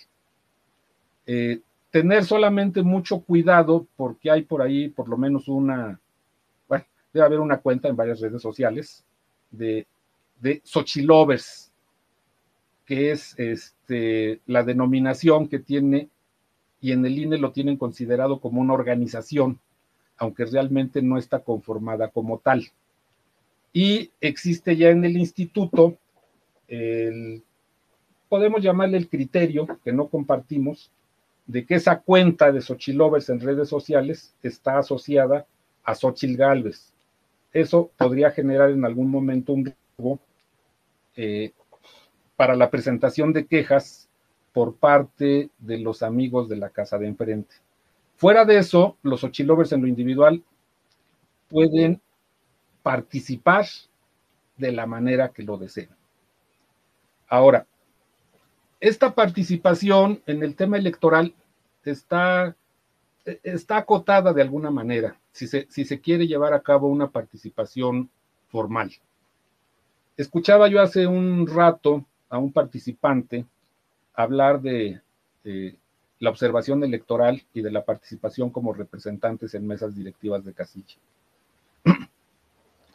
S9: Eh, tener solamente mucho cuidado porque hay por ahí por lo menos una, bueno, debe haber una cuenta en varias redes sociales de, de Xochilovers, que es este, la denominación que tiene, y en el INE lo tienen considerado como una organización, aunque realmente no está conformada como tal. Y existe ya en el instituto, el, podemos llamarle el criterio, que no compartimos, de que esa cuenta de Xochilovers en redes sociales está asociada a Xochil Galvez. Eso podría generar en algún momento un riesgo eh, para la presentación de quejas por parte de los amigos de la casa de enfrente. Fuera de eso, los Xochilovers en lo individual pueden participar de la manera que lo deseen. Ahora, esta participación en el tema electoral está, está acotada de alguna manera, si se, si se quiere llevar a cabo una participación formal. Escuchaba yo hace un rato a un participante hablar de, la observación electoral y de la participación como representantes en mesas directivas de casilla.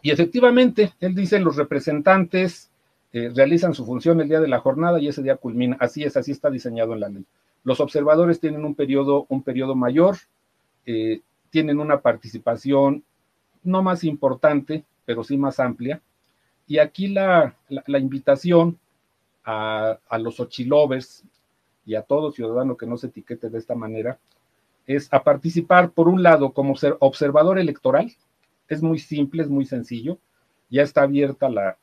S9: Y efectivamente, él dice, los representantes eh, realizan su función el día de la jornada y ese día culmina. Así es, así está diseñado en la ley. Los observadores tienen un periodo, un mayor, eh, tienen una participación no más importante, pero sí más amplia. Y aquí la, la, invitación a, a, los ochilovers y a todo ciudadano que no se etiquete de esta manera es a participar, por un lado, como ser observador electoral. Es muy simple, es muy sencillo. Ya está abierta la,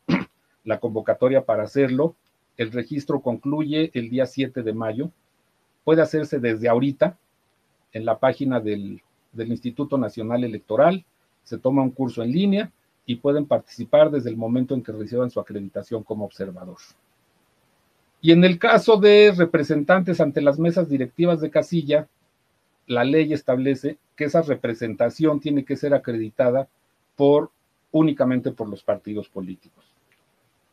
S9: la convocatoria para hacerlo. El registro concluye el día 7 de mayo. Puede hacerse desde ahorita en la página del, del Instituto Nacional Electoral. Se toma un curso en línea y pueden participar desde el momento en que reciban su acreditación como observador. Y en el caso de representantes ante las mesas directivas de casilla, la ley establece que esa representación tiene que ser acreditada por únicamente por los partidos políticos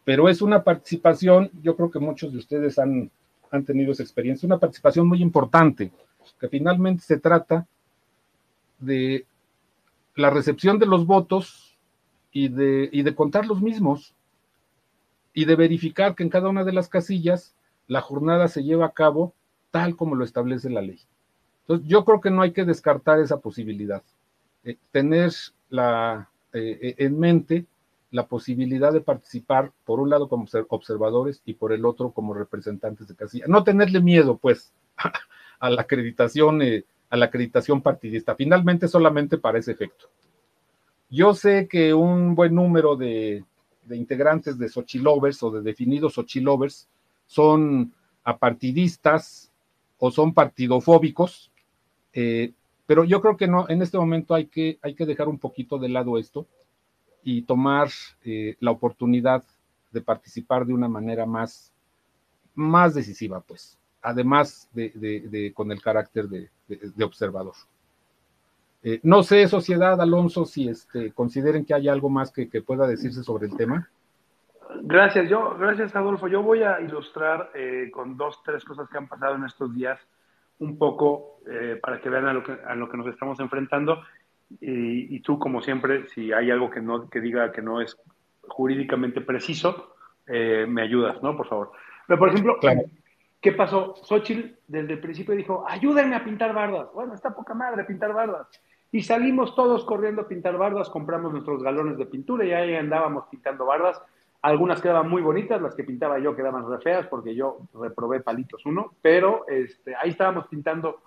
S9: pero es una participación, yo creo que muchos de ustedes han, han tenido esa experiencia, una participación muy importante, que finalmente se trata de la recepción de los votos y de, y de contar los mismos y de verificar que en cada una de las casillas la jornada se lleva a cabo tal como lo establece la ley. Entonces, yo creo que no hay que descartar esa posibilidad. Eh, tener la, eh, en mente la posibilidad de participar, por un lado como observadores y por el otro como representantes de casilla. No tenerle miedo, pues, a la acreditación, eh, a la acreditación partidista. Finalmente, solamente para ese efecto. Yo sé que un buen número de, integrantes de Xochilovers o de definidos Xochilovers son apartidistas o son partidofóbicos, eh, pero yo creo que no, en este momento hay que, hay que dejar un poquito de lado esto y tomar eh, la oportunidad de participar de una manera más, más decisiva, pues, además de, con el carácter de, observador. Eh, no sé, sociedad, Alonso, si este, consideren que hay algo más que, pueda decirse sobre el tema.
S7: Gracias, yo, gracias Adolfo. Yo voy a ilustrar eh, con dos, tres cosas que han pasado en estos días, un poco para que vean a lo que, a lo que nos estamos enfrentando y, tú, como siempre, si hay algo que, no, que diga que no es jurídicamente preciso, eh, me ayudas, ¿no? Por favor. Pero, por ejemplo, ¿qué pasó? Xochitl desde el principio dijo, ayúdenme a pintar bardas. Bueno, está poca madre pintar bardas. Y salimos todos corriendo a pintar bardas, compramos nuestros galones de pintura y ahí andábamos pintando bardas. Algunas quedaban muy bonitas, las que pintaba yo quedaban re feas porque yo reprobé palitos uno, pero este, ahí estábamos pintando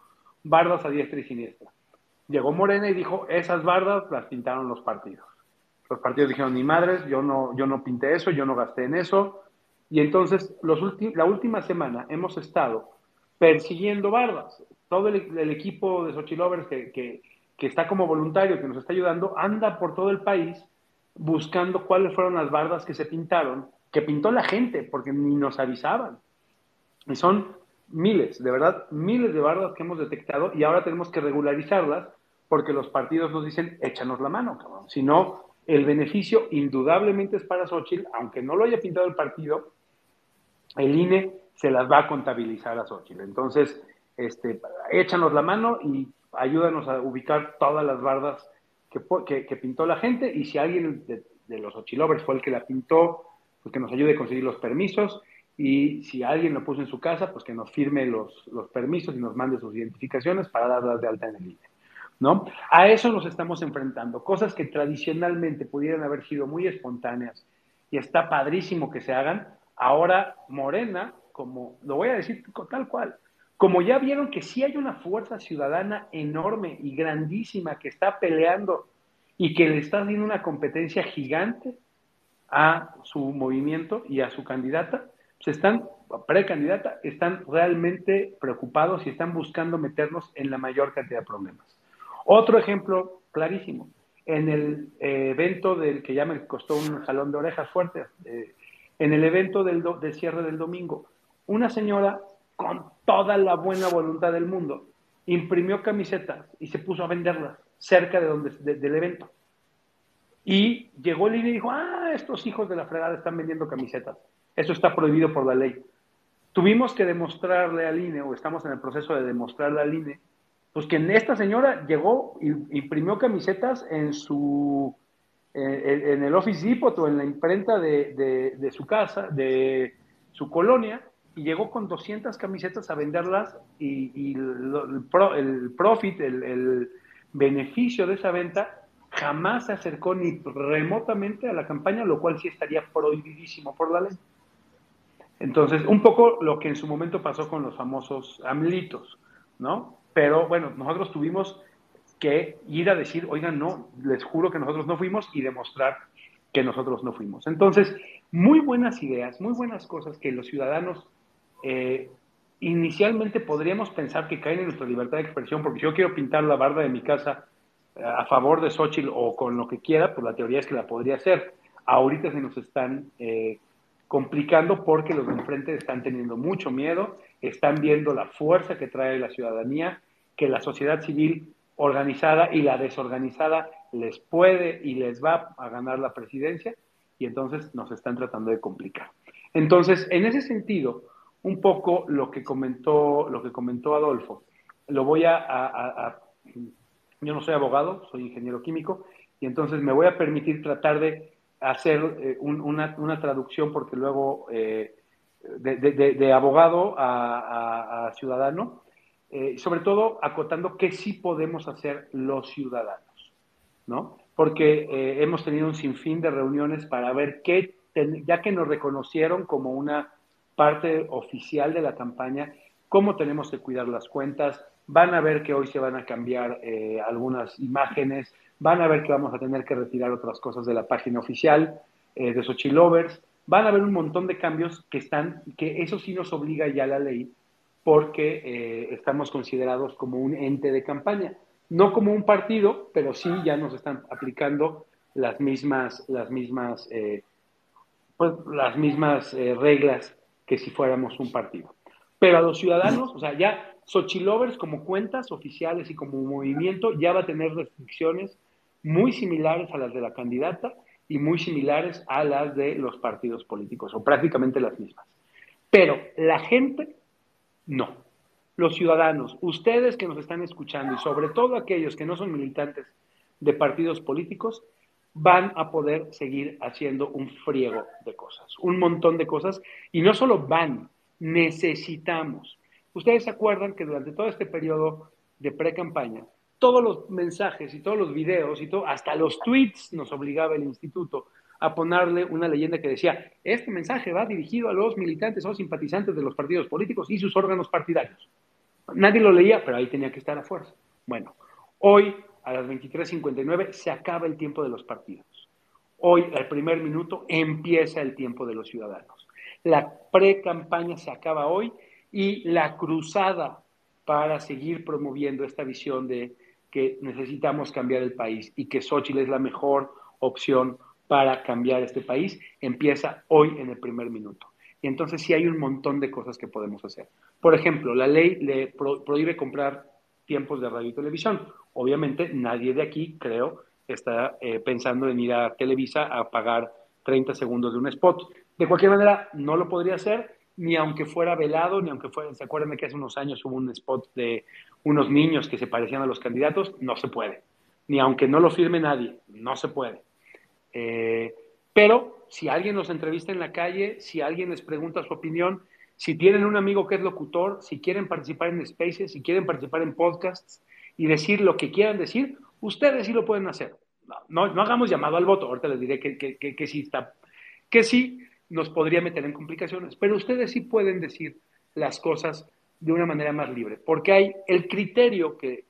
S7: bardas a diestra y siniestra. Llegó Morena y dijo, esas bardas las pintaron los partidos. Los partidos dijeron, ni madres, yo no, yo no pinté eso, yo no gasté en eso. Y entonces, los la última semana hemos estado persiguiendo bardas. Todo el, equipo de Xochilovers que, que, que está como voluntario, que nos está ayudando, anda por todo el país buscando cuáles fueron las bardas que se pintaron, que pintó la gente, porque ni nos avisaban. Y son miles, de verdad, miles de bardas que hemos detectado y ahora tenemos que regularizarlas porque los partidos nos dicen, échanos la mano, cabrón. Si no, el beneficio indudablemente es para Xochitl, aunque no lo haya pintado el partido, el INE se las va a contabilizar a Xochitl. Entonces, este, échanos la mano y ayúdanos a ubicar todas las bardas que, que, pintó la gente y si alguien de, los Xochilovers fue el que la pintó, pues que nos ayude a conseguir los permisos y si alguien lo puso en su casa, pues que nos firme los, los permisos y nos mande sus identificaciones para darlas de alta en el INE. ¿No? A eso nos estamos enfrentando, cosas que tradicionalmente pudieran haber sido muy espontáneas y está padrísimo que se hagan. Ahora Morena, como lo voy a decir tal cual, como ya vieron que sí hay una fuerza ciudadana enorme y grandísima que está peleando y que le está haciendo una competencia gigante a su movimiento y a su candidata, se están, precandidata, están realmente preocupados y están buscando meternos en la mayor cantidad de problemas. Otro ejemplo clarísimo, en el eh, evento del que ya me costó un jalón de orejas fuerte, eh, en el evento del, del, cierre del domingo, una señora con toda la buena voluntad del mundo imprimió camisetas y se puso a venderlas cerca de donde, del evento. Y llegó el INE y dijo, ah, estos hijos de la fregada están vendiendo camisetas. Eso está prohibido por la ley. Tuvimos que demostrarle al INE, o estamos en el proceso de demostrarle al INE, pues que esta señora llegó y imprimió camisetas en su, eh, en el Office Depot o en la imprenta de, de, su casa, de su colonia, y llegó con 200 camisetas a venderlas y, el, profit, el, el, beneficio de esa venta jamás se acercó ni remotamente a la campaña, lo cual sí estaría prohibidísimo por la ley. Entonces, un poco lo que en su momento pasó con los famosos AMLitos, ¿no? Pero bueno, nosotros tuvimos que ir a decir, oigan, no, les juro que nosotros no fuimos y demostrar que nosotros no fuimos. Entonces, muy buenas ideas, muy buenas cosas que los ciudadanos eh, inicialmente podríamos pensar que caen en nuestra libertad de expresión, porque si yo quiero pintar la barda de mi casa eh, a favor de Xochitl o con lo que quiera, pues la teoría es que la podría hacer. Ahorita se nos están eh, complicando porque los de enfrente están teniendo mucho miedo, están viendo la fuerza que trae la ciudadanía, que la sociedad civil organizada y la desorganizada les puede y les va a ganar la presidencia y entonces nos están tratando de complicar. Entonces, en ese sentido, un poco lo que comentó, lo que comentó Adolfo, lo voy a, yo no soy abogado, soy ingeniero químico, y entonces me voy a permitir tratar de hacer eh, una, una, traducción porque luego eh, de, de, abogado a, ciudadano, eh, sobre todo acotando qué sí podemos hacer los ciudadanos, ¿no? Porque hemos tenido un sinfín de reuniones para ver qué, ya que nos reconocieron como una parte oficial de la campaña, cómo tenemos que cuidar las cuentas, van a ver que hoy se van a cambiar algunas imágenes, van a ver que vamos a tener que retirar otras cosas de la página oficial eh, de Xochilovers, van a haber un montón de cambios que están, que eso sí nos obliga ya la ley, porque eh, estamos considerados como un ente de campaña, no como un partido, pero sí ya nos están aplicando las mismas, las mismas, eh, pues, las mismas reglas que si fuéramos un partido. Pero a los ciudadanos, o sea, ya Xochilovers como cuentas oficiales y como movimiento ya va a tener restricciones muy similares a las de la candidata y muy similares a las de los partidos políticos, o prácticamente las mismas. Pero la gente, no. Los ciudadanos, ustedes que nos están escuchando y sobre todo aquellos que no son militantes de partidos políticos, van a poder seguir haciendo un friego de cosas, un montón de cosas, y no solo van, necesitamos Ustedes se acuerdan que durante todo este periodo de pre-campaña, todos los mensajes y todos los videos y todo, hasta los tweets nos obligaba el instituto a ponerle una leyenda que decía, este mensaje va dirigido a los militantes o simpatizantes de los partidos políticos y sus órganos partidarios. Nadie lo leía, pero ahí tenía que estar a fuerza. Bueno, hoy a las 23:59 se acaba el tiempo de los partidos. Hoy, al primer minuto, empieza el tiempo de los ciudadanos. La pre-campaña se acaba hoy y la cruzada para seguir promoviendo esta visión de que necesitamos cambiar el país y que Xochitl es la mejor opción para cambiar este país, empieza hoy en el primer minuto. Y entonces sí hay un montón de cosas que podemos hacer. Por ejemplo, la ley le prohíbe comprar tiempos de radio y televisión. Obviamente nadie de aquí, creo, está eh, pensando en ir a Televisa a pagar 30 segundos de un spot. De cualquier manera, no lo podría hacer ni aunque fuera velado, ni aunque fuera, ¿se acuerdan que hace unos años hubo un spot de unos niños que se parecían a los candidatos? No se puede. Ni aunque no lo firme nadie, no se puede. Eh, pero si alguien los entrevista en la calle, si alguien les pregunta su opinión, si tienen un amigo que es locutor, si quieren participar en spaces, si quieren participar en podcasts y decir lo que quieran decir, ustedes sí lo pueden hacer. No, no, hagamos llamado al voto, ahorita les diré que, que, que, que sí está, que sí, nos podría meter en complicaciones. Pero ustedes sí pueden decir las cosas de una manera más libre, porque hay el criterio que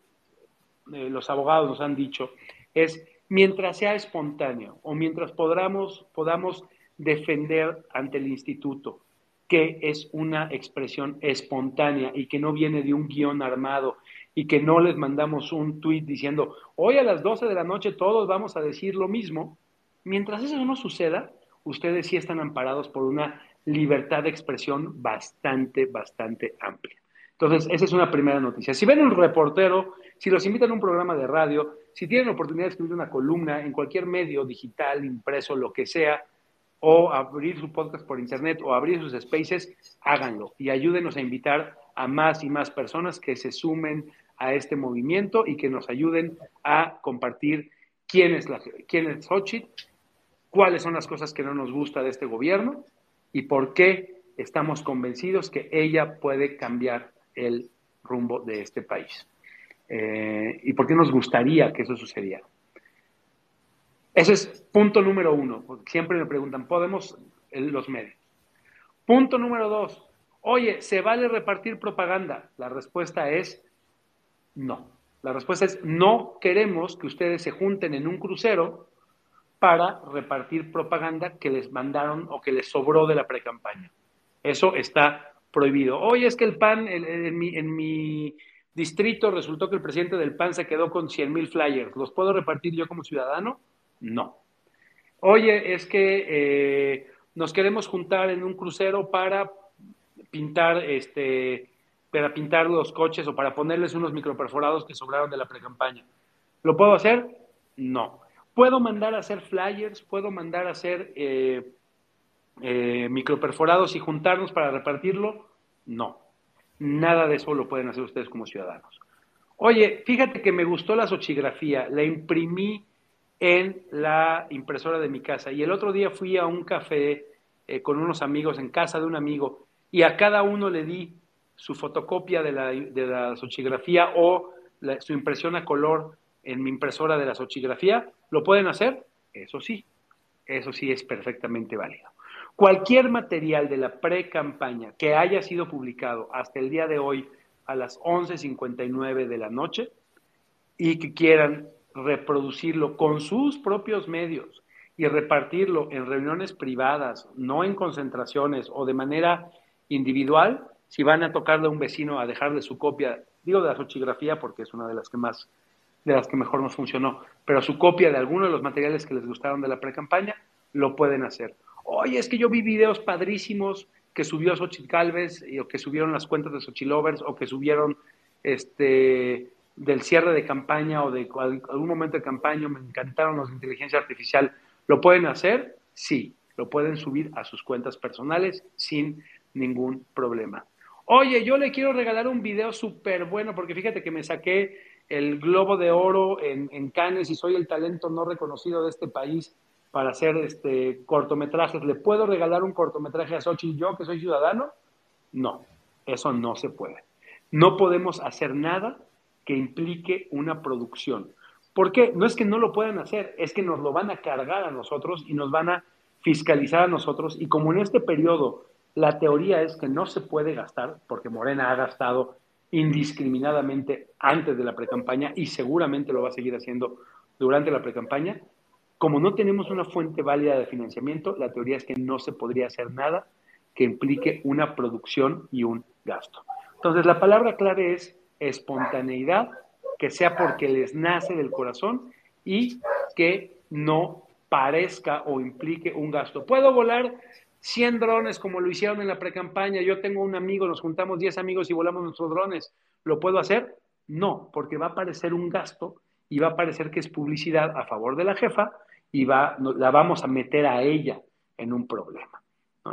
S7: eh, los abogados nos han dicho es mientras sea espontáneo o mientras podamos, podamos defender ante el instituto que es una expresión espontánea y que no viene de un guion armado y que no les mandamos un tuit diciendo, hoy a las 12 de la noche todos vamos a decir lo mismo, mientras eso no suceda, ustedes sí están amparados por una libertad de expresión bastante, bastante amplia. Entonces, esa es una primera noticia. Si ven un reportero, si los invitan a un programa de radio, si tienen oportunidad de escribir una columna en cualquier medio digital, impreso, lo que sea, o abrir su podcast por internet o abrir sus spaces, háganlo y ayúdenos a invitar a más y más personas que se sumen a este movimiento y que nos ayuden a compartir quién es, la, quién es Xochitl, cuáles son las cosas que no nos gusta de este gobierno y por qué estamos convencidos que ella puede cambiar el rumbo de este país. Eh, y por qué nos gustaría que eso sucediera. Ese es punto número uno. Siempre me preguntan, ¿podemos los medios? Punto número dos. Oye, ¿se vale repartir propaganda? La respuesta es no. La respuesta es no queremos que ustedes se junten en un crucero para repartir propaganda que les mandaron o que les sobró de la precampaña. Eso está prohibido. Oye, es que el PAN, en, mi, distrito resultó que el presidente del PAN se quedó con 100 mil flyers. ¿Los puedo repartir yo como ciudadano? No. Oye, es que eh, nos queremos juntar en un crucero para pintar este para pintar los coches o para ponerles unos microperforados que sobraron de la precampaña. ¿Lo puedo hacer? No. ¿Puedo mandar a hacer flyers? ¿Puedo mandar a hacer eh, eh, microperforados y juntarnos para repartirlo? No. Nada de eso lo pueden hacer ustedes como ciudadanos. Oye, fíjate que me gustó la sochigrafía, la imprimí en la impresora de mi casa y el otro día fui a un café eh, con unos amigos en casa de un amigo y a cada uno le di su fotocopia de la, de sochigrafía o su impresión a color en mi impresora de la sochigrafía, ¿lo pueden hacer? Eso sí, eso sí es perfectamente válido. Cualquier material de la pre-campaña que haya sido publicado hasta el día de hoy a las 11.59 de la noche y que quieran reproducirlo con sus propios medios y repartirlo en reuniones privadas, no en concentraciones o de manera individual, si van a tocarle a un vecino a dejarle su copia, digo de la sochigrafía porque es una de las que más, de las que mejor nos funcionó, pero su copia de alguno de los materiales que les gustaron de la pre-campaña, lo pueden hacer. Oye, es que yo vi videos padrísimos que subió Xochitl Calves o que subieron las cuentas de Xochilovers o que subieron este del cierre de campaña o de algún momento de campaña, me encantaron los de inteligencia artificial. ¿Lo pueden hacer? Sí, lo pueden subir a sus cuentas personales sin ningún problema. Oye, yo le quiero regalar un video súper bueno porque fíjate que me saqué el Globo de Oro en, en, Cannes y soy el talento no reconocido de este país para hacer este, cortometrajes. ¿Le puedo regalar un cortometraje a Xochitl yo, que soy ciudadano? No, eso no se puede. No podemos hacer nada que implique una producción. ¿Por qué? No es que no lo puedan hacer, es que nos lo van a cargar a nosotros y nos van a fiscalizar a nosotros. Y como en este periodo la teoría es que no se puede gastar, porque Morena ha gastado indiscriminadamente antes de la precampaña y seguramente lo va a seguir haciendo durante la precampaña. Como no tenemos una fuente válida de financiamiento, la teoría es que no se podría hacer nada que implique una producción y un gasto. Entonces, la palabra clave es espontaneidad, que sea porque les nace del corazón y que no parezca o implique un gasto. ¿Puedo volar 100 drones como lo hicieron en la precampaña. Yo tengo un amigo, nos juntamos 10 amigos y volamos nuestros drones. ¿Lo puedo hacer? No, porque va a parecer un gasto y va a parecer que es publicidad a favor de la jefa y va, la vamos a meter a ella en un problema.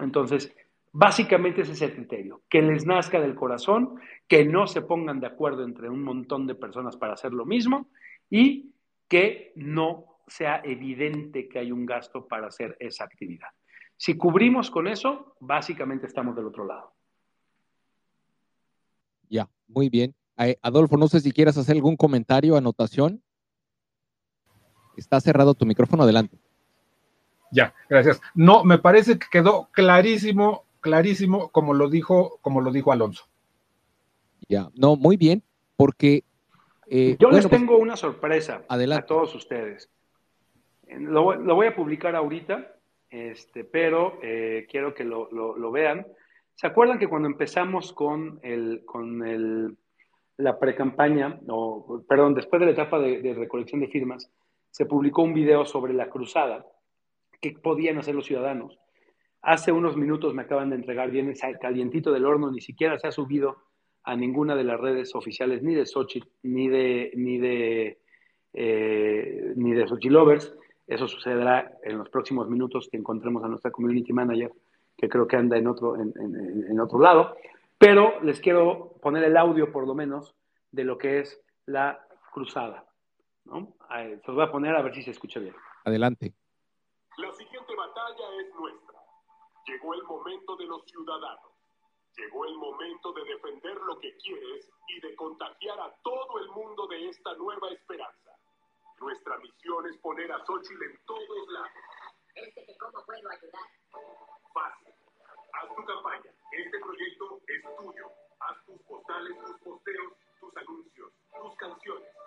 S7: Entonces, básicamente ese es el criterio, que les nazca del corazón, que no se pongan de acuerdo entre un montón de personas para hacer lo mismo y que no sea evidente que hay un gasto para hacer esa actividad. Si cubrimos con eso, básicamente estamos del otro lado.
S1: Ya, muy bien. Adolfo, no sé si quieras hacer algún comentario, anotación. Está cerrado tu micrófono, adelante.
S9: Ya, gracias. No, me parece que quedó clarísimo, clarísimo, como lo dijo, como lo dijo Alonso.
S1: Ya, no, muy bien, porque
S7: eh, yo les pues tengo una sorpresa a todos ustedes. Lo, lo, voy a publicar ahorita este, pero eh, quiero que lo, lo, vean. ¿Se acuerdan que cuando empezamos con, el, con el, la pre-campaña, o perdón, después de la etapa de, recolección de firmas, se publicó un video sobre la cruzada que podían hacer los ciudadanos? Hace unos minutos me acaban de entregar, viene calientito del horno, ni siquiera se ha subido a ninguna de las redes oficiales, ni de Sochi, ni de, ni de, eh, ni de Sochi Lovers. Eso sucederá en los próximos minutos que encontremos a nuestra community manager, que creo que anda en otro, en, otro lado. Pero les quiero poner el audio, por lo menos, de lo que es la cruzada. ¿No? Se los voy a poner a ver si se escucha bien.
S1: Adelante.
S10: La siguiente batalla es nuestra. Llegó el momento de los ciudadanos. Llegó el momento de defender lo que quieres y de contagiar a todo el mundo de esta nueva esperanza. Nuestra misión es poner a Xochitl en todos lados.
S11: Este que cómo puedo ayudar.
S10: Fácil. Haz tu campaña. Este proyecto es tuyo. Haz tus postales, tus posteos, tus anuncios, tus canciones.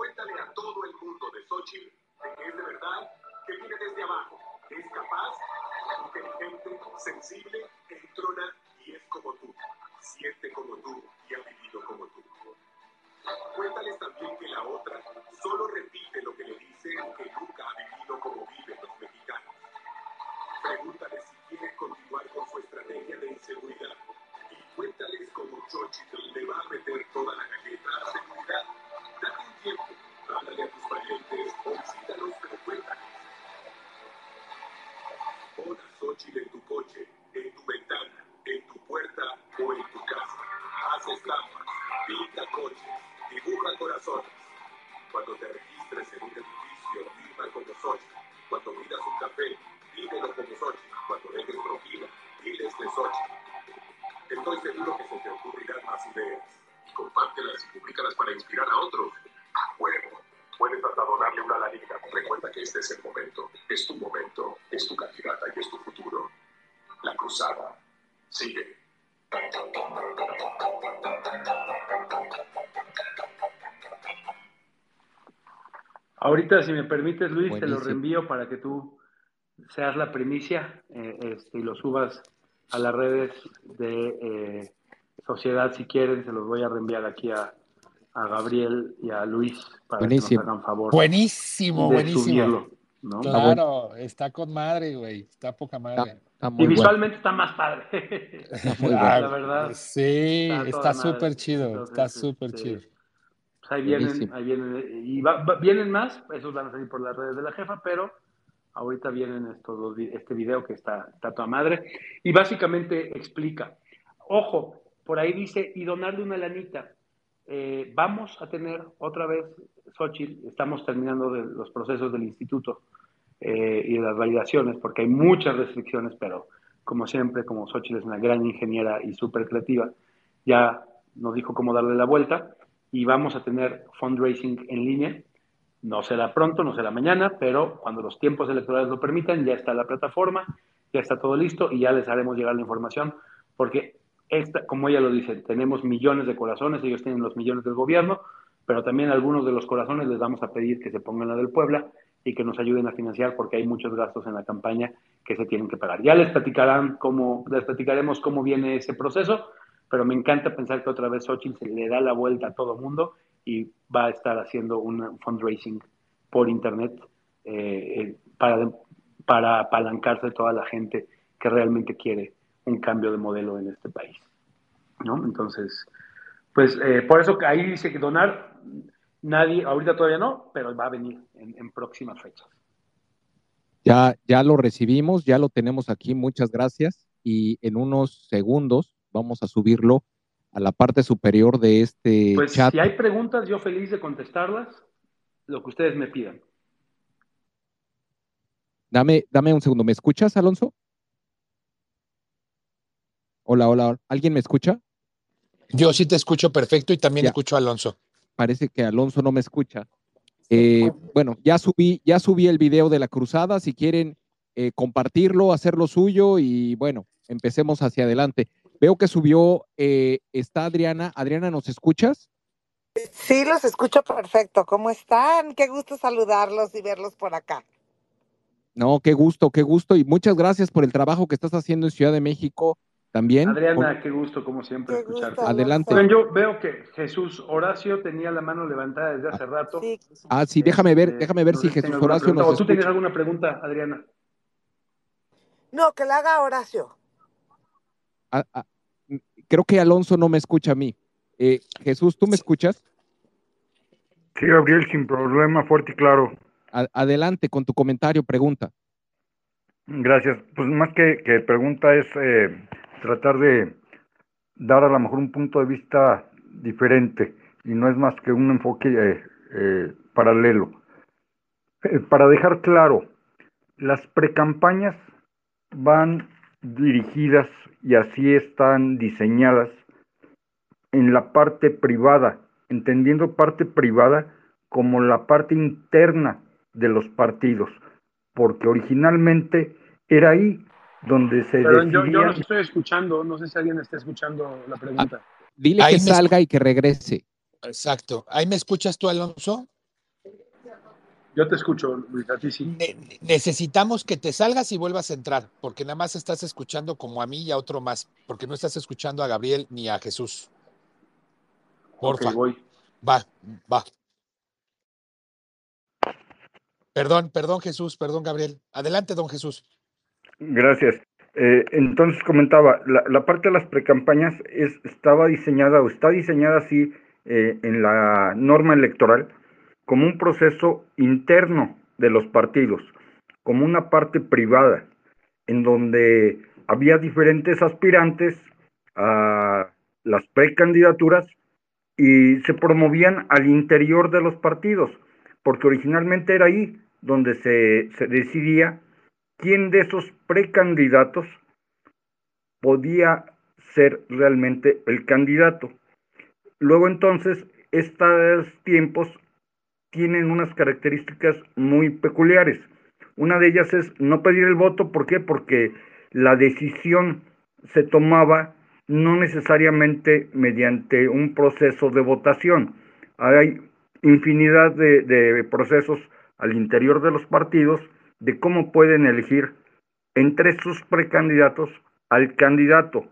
S10: Cuéntale a todo el mundo de Xochitl de que es de verdad, que viene desde abajo, es capaz, inteligente, sensible, entrona y es como tú. Siente como tú y ha vivido como tú. Cuéntales también que la otra solo repite lo que le dice que nunca ha vivido como viven los mexicanos. Pregúntales si quieren continuar con su estrategia de inseguridad. Y cuéntales cómo Xochitl le va a meter toda la galleta a seguridad. Date un tiempo, háblale a tus parientes o visítalos, cuéntales. Pon a Xochitl en tu coche, en tu ventana, en tu puerta o en tu casa. Haz estampas, pinta coches, dibuja corazones. Cuando te registres en un edificio, firma como Xochitl. Cuando pidas un café, pídelo como Xochitl. Cuando dejes propina, diles de Xochitl. Estoy seguro que se te ocurrirán más ideas. Y compártelas y públicalas para inspirar a otros. A huevo. Puedes hasta donarle una lanita. Recuerda que este es el momento. Es tu momento. Es tu candidata y es tu futuro. La cruzada. Sigue.
S7: Ahorita, si me permites, Luis, te lo reenvío para que tú seas la primicia eh, este, y lo subas a las redes de eh, Sociedad si quieren. Se los voy a reenviar aquí a, a Gabriel y a Luis para
S1: Buenísimo.
S7: que nos hagan favor
S8: Buenísimo,
S7: de
S8: buenísimo.
S7: subirlo. ¿no?
S8: Claro, está con madre, güey. Está poca madre.
S1: Está
S7: Y
S1: muy bueno.
S7: visualmente está más padre.
S1: muy
S7: la
S8: bueno.
S7: verdad.
S8: Sí,
S7: Está
S8: está súper chido,
S7: Entonces,
S8: está súper
S7: este,
S8: chido.
S7: Pues ahí vienen,
S1: Buenísimo.
S7: ahí vienen, y va- va- vienen más, esos van a salir por las redes de la jefa, pero ahorita vienen estos dos, este video que está, está toda madre, y básicamente explica, ojo, por ahí dice, y donarle una lanita, Eh, vamos a tener otra vez, Xochitl, estamos terminando los procesos del instituto eh, y de las validaciones, porque hay muchas restricciones, pero como siempre, como Xochitl es una gran ingeniera y súper creativa, ya nos dijo cómo darle la vuelta y vamos a tener fundraising en línea. No será pronto, no será mañana, pero cuando los tiempos electorales lo permitan, ya está la plataforma, ya está todo listo y ya les haremos llegar la información, porque esta, como ella lo dice, tenemos millones de corazones, ellos tienen los millones del gobierno, pero también algunos de los corazones les vamos a pedir que se pongan la del Puebla y que nos ayuden a financiar porque hay muchos gastos en la campaña que se tienen que pagar. Ya les platicarán cómo, les platicaremos cómo viene ese proceso, pero me encanta pensar que otra vez Xochitl se le da la vuelta a todo mundo y va a estar haciendo un fundraising por internet eh, eh, para, para apalancarse toda la gente que realmente quiere un cambio de modelo en este país. ¿no? Entonces, pues eh, por eso que ahí dice que donar, nadie, ahorita todavía no, pero va a venir en, en próximas fechas.
S1: Ya, ya lo recibimos, ya lo tenemos aquí, muchas gracias. Y en unos segundos vamos a subirlo a la parte superior de este
S7: Pues
S1: chat.
S7: si hay preguntas, yo feliz de contestarlas, lo que ustedes me pidan.
S1: Dame, dame un segundo. ¿Me escuchas, Alonso? Hola, hola. ¿Alguien me escucha?
S8: Yo sí te escucho perfecto y también
S1: Ya.
S8: escucho a Alonso.
S1: Parece que Alonso no me escucha. Eh, bueno, ya subí, ya subí el video de la cruzada. Si quieren eh, compartirlo, hacerlo suyo y bueno, empecemos hacia adelante. Veo que subió, eh, está Adriana. Adriana, ¿nos escuchas?
S12: Sí, los escucho perfecto. ¿Cómo están? Qué gusto saludarlos y verlos por acá.
S1: No, qué gusto, qué gusto. Y muchas gracias por el trabajo que estás haciendo en Ciudad de México también.
S7: Adriana, qué gusto, como siempre,
S12: Qué
S7: escucharte.
S12: gusto,
S1: Adelante.
S7: Oigan, yo veo que Jesús Horacio tenía la mano levantada desde hace rato.
S12: Sí,
S1: Ah, sí, déjame ver,
S7: Este,
S1: déjame ver si Jesús Horacio
S7: pregunta.
S1: nos
S7: ¿O tú
S1: escucha.
S7: alguna pregunta, Adriana?
S12: No, que la haga Horacio.
S1: Ah, ah, creo que Alonso no me escucha a mí. Eh, Jesús, ¿tú me escuchas?
S6: Sí, Gabriel, sin problema, fuerte y claro.
S1: A- adelante con tu comentario, pregunta.
S6: Gracias. Pues más que, que pregunta es eh, tratar de dar a lo mejor un punto de vista diferente y no es más que un enfoque eh, eh, paralelo. Eh, para dejar claro, las precampañas van dirigidas y así están diseñadas en la parte privada, entendiendo parte privada como la parte interna de los partidos, porque originalmente era ahí donde se
S7: Perdón, yo, yo
S6: decidían-
S7: los estoy escuchando, no sé si alguien está escuchando la pregunta.
S1: Dile
S8: Ahí
S1: que salga y que regrese.
S8: Exacto. ¿Ahí me escuchas tú, Alonso?
S7: Yo te escucho, Luis, a ti sí.
S8: Ne- necesitamos que te salgas y vuelvas a entrar, porque nada más estás escuchando como a mí y a otro más, porque no estás escuchando a Gabriel ni a Jesús. Porfa.
S7: Ok, voy.
S8: Va, va. Perdón, perdón Jesús, perdón Gabriel. Adelante, don Jesús.
S6: Gracias. Eh, entonces comentaba, la, parte de las precampañas es, estaba diseñada o está diseñada así eh, en la norma electoral como un proceso interno de los partidos, como una parte privada, en donde había diferentes aspirantes a las precandidaturas y se promovían al interior de los partidos, porque originalmente era ahí donde se, se decidía quién de esos precandidatos podía ser realmente el candidato. Luego entonces, estos tiempos tienen unas características muy peculiares. Una de ellas es no pedir el voto, ¿por qué? Porque la decisión se tomaba no necesariamente mediante un proceso de votación. Hay infinidad de, de procesos al interior de los partidos de cómo pueden elegir entre sus precandidatos al candidato.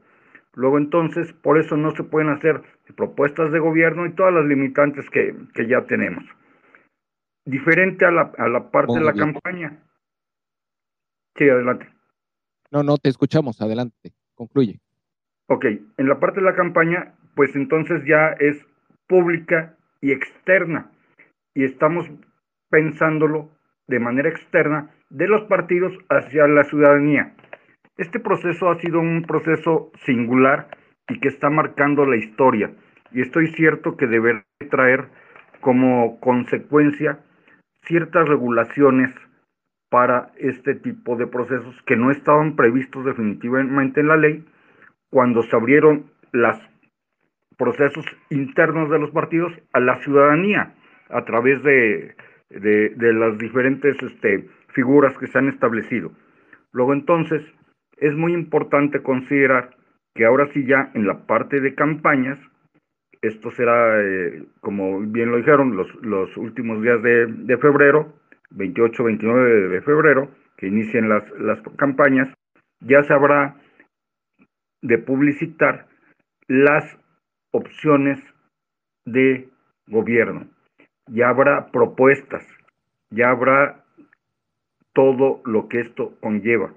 S6: Luego entonces, por eso no se pueden hacer propuestas de gobierno y todas las limitantes que, que ya tenemos. Diferente a la, a la parte
S1: Muy
S6: de la
S1: bien.
S6: campaña. Sí, adelante.
S1: No, no, te escuchamos. Adelante. Concluye.
S6: Ok, en la parte de la campaña, pues entonces ya es pública y externa. Y estamos pensándolo de manera externa de los partidos hacia la ciudadanía. Este proceso ha sido un proceso singular y que está marcando la historia. Y estoy cierto que deberá traer como consecuencia ciertas regulaciones para este tipo de procesos que no estaban previstos definitivamente en la ley cuando se abrieron los procesos internos de los partidos a la ciudadanía a través de, de, de las diferentes este, figuras que se han establecido. Luego entonces es muy importante considerar que ahora sí ya en la parte de campañas, esto será, eh, como bien lo dijeron, los, los últimos días de, de febrero, 28, 29 de febrero, que inicien las, las campañas, ya se habrá de publicitar las opciones de gobierno. Ya habrá propuestas, ya habrá todo lo que esto conlleva.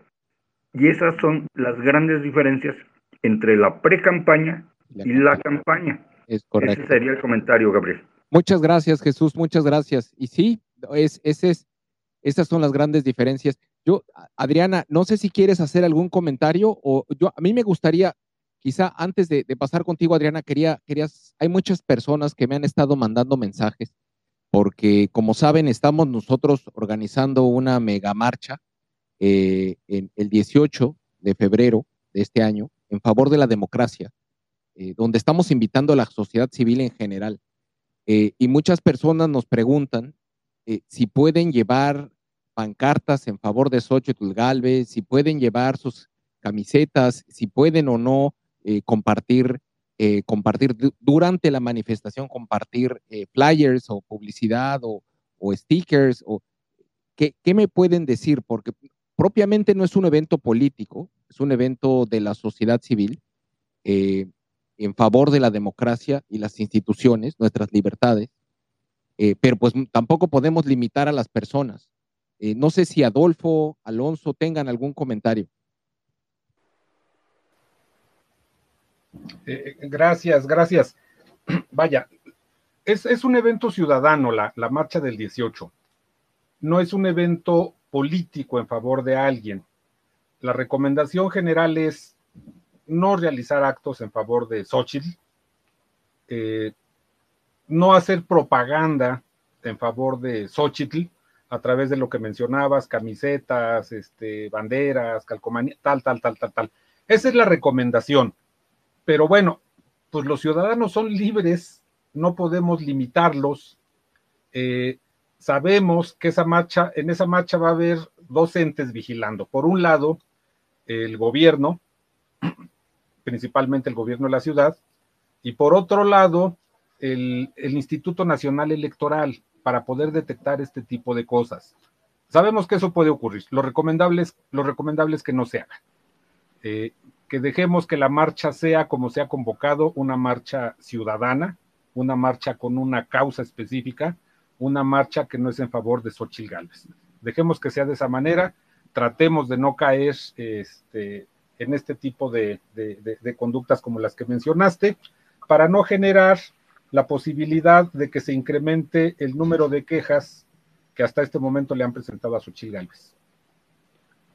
S6: Y esas son las grandes diferencias entre la pre-campaña y la
S1: campaña. Es
S6: Ese
S1: correcto.
S6: sería el comentario, Gabriel.
S1: Muchas gracias, Jesús, muchas gracias. Y sí, es, ese es, esas son las grandes diferencias. Yo, Adriana, no sé si quieres hacer algún comentario o yo, a mí me gustaría, quizá antes de, de pasar contigo, Adriana, quería, querías, hay muchas personas que me han estado mandando mensajes porque, como saben, estamos nosotros organizando una mega marcha eh, el 18 de febrero de este año en favor de la democracia, eh, donde estamos invitando a la sociedad civil en general. Eh, y muchas personas nos preguntan eh, si pueden llevar pancartas en favor de Xochitl Galvez, si pueden llevar sus camisetas, si pueden o no eh, compartir, eh, compartir du- durante la manifestación, compartir eh, flyers o publicidad o, o stickers. O, ¿qué, ¿Qué me pueden decir? Porque propiamente no es un evento político, es un evento de la sociedad civil. eh, en favor de la democracia y las instituciones, nuestras libertades, eh, pero pues tampoco podemos limitar a las personas. Eh, no sé si Adolfo, Alonso tengan algún comentario.
S9: Eh, eh, gracias, gracias. Vaya, es, es un evento ciudadano la, la marcha del 18. No es un evento político en favor de alguien. La recomendación general es no realizar actos en favor de Xochitl, eh, no hacer propaganda en favor de Xochitl a través de lo que mencionabas, camisetas, este, banderas, calcomanía, tal, tal, tal, tal, tal. Esa es la recomendación. Pero bueno, pues los ciudadanos son libres, no podemos limitarlos. Eh, sabemos que esa marcha, en esa marcha va a haber dos entes vigilando. Por un lado, el gobierno, principalmente el gobierno de la ciudad, y por otro lado, el, Instituto Nacional Electoral para poder detectar este tipo de cosas. Sabemos que eso puede ocurrir. Lo recomendable es, lo recomendable es que no se haga. Eh, que dejemos que la marcha sea como se ha convocado, una marcha ciudadana, una marcha con una causa específica, una marcha que no es en favor de Xochitl Gálvez. Dejemos que sea de esa manera, tratemos de no caer este, en este tipo de, de, de, conductas como las que mencionaste, para no generar la posibilidad de que se incremente el número de quejas que hasta este momento le han presentado a Xochitl Gálvez.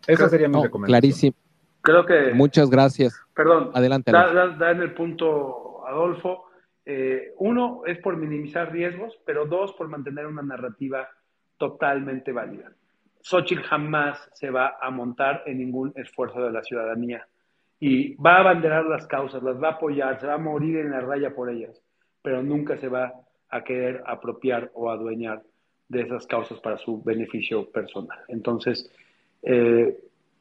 S9: Esa sería mi no, recomendación.
S1: Clarísimo.
S7: Creo que.
S1: Muchas gracias.
S7: Perdón.
S1: Adelante.
S7: Da, da, da en el punto, Adolfo. Eh, uno es por minimizar riesgos, pero dos, por mantener una narrativa totalmente válida. Xochitl jamás se va a montar en ningún esfuerzo de la ciudadanía y va a abanderar las causas, las va a apoyar, se va a morir en la raya por ellas, pero nunca se va a querer apropiar o adueñar de esas causas para su beneficio personal. Entonces, eh,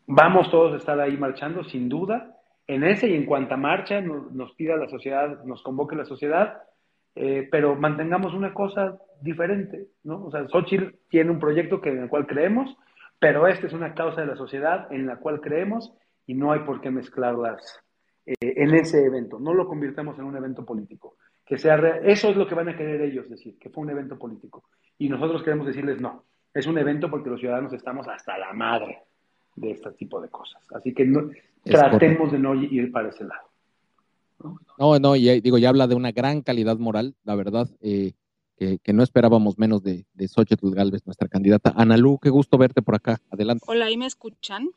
S7: vamos todos a estar ahí marchando, sin duda, en ese y en cuanta marcha nos, nos pida la sociedad, nos convoque la sociedad, eh, pero mantengamos una cosa diferente, ¿no? O sea, Xochitl tiene un proyecto que, en el cual creemos, pero esta es una causa de la sociedad en la cual creemos y no hay por qué mezclarlas eh, en ese evento. No lo convirtamos en un evento político. Que sea Eso es lo que van a querer ellos decir, que fue un evento político. Y nosotros queremos decirles no. Es un evento porque los ciudadanos estamos hasta la madre de este tipo de cosas. Así que no, tratemos correcto. de no ir para ese lado.
S1: ¿no? No, no, y digo, ya habla de una gran calidad moral, la verdad, eh, que, que, no esperábamos menos de, de Xochitl Galvez, nuestra candidata. Analú, qué gusto verte por acá. Adelante.
S13: Hola, ¿ahí me escuchan?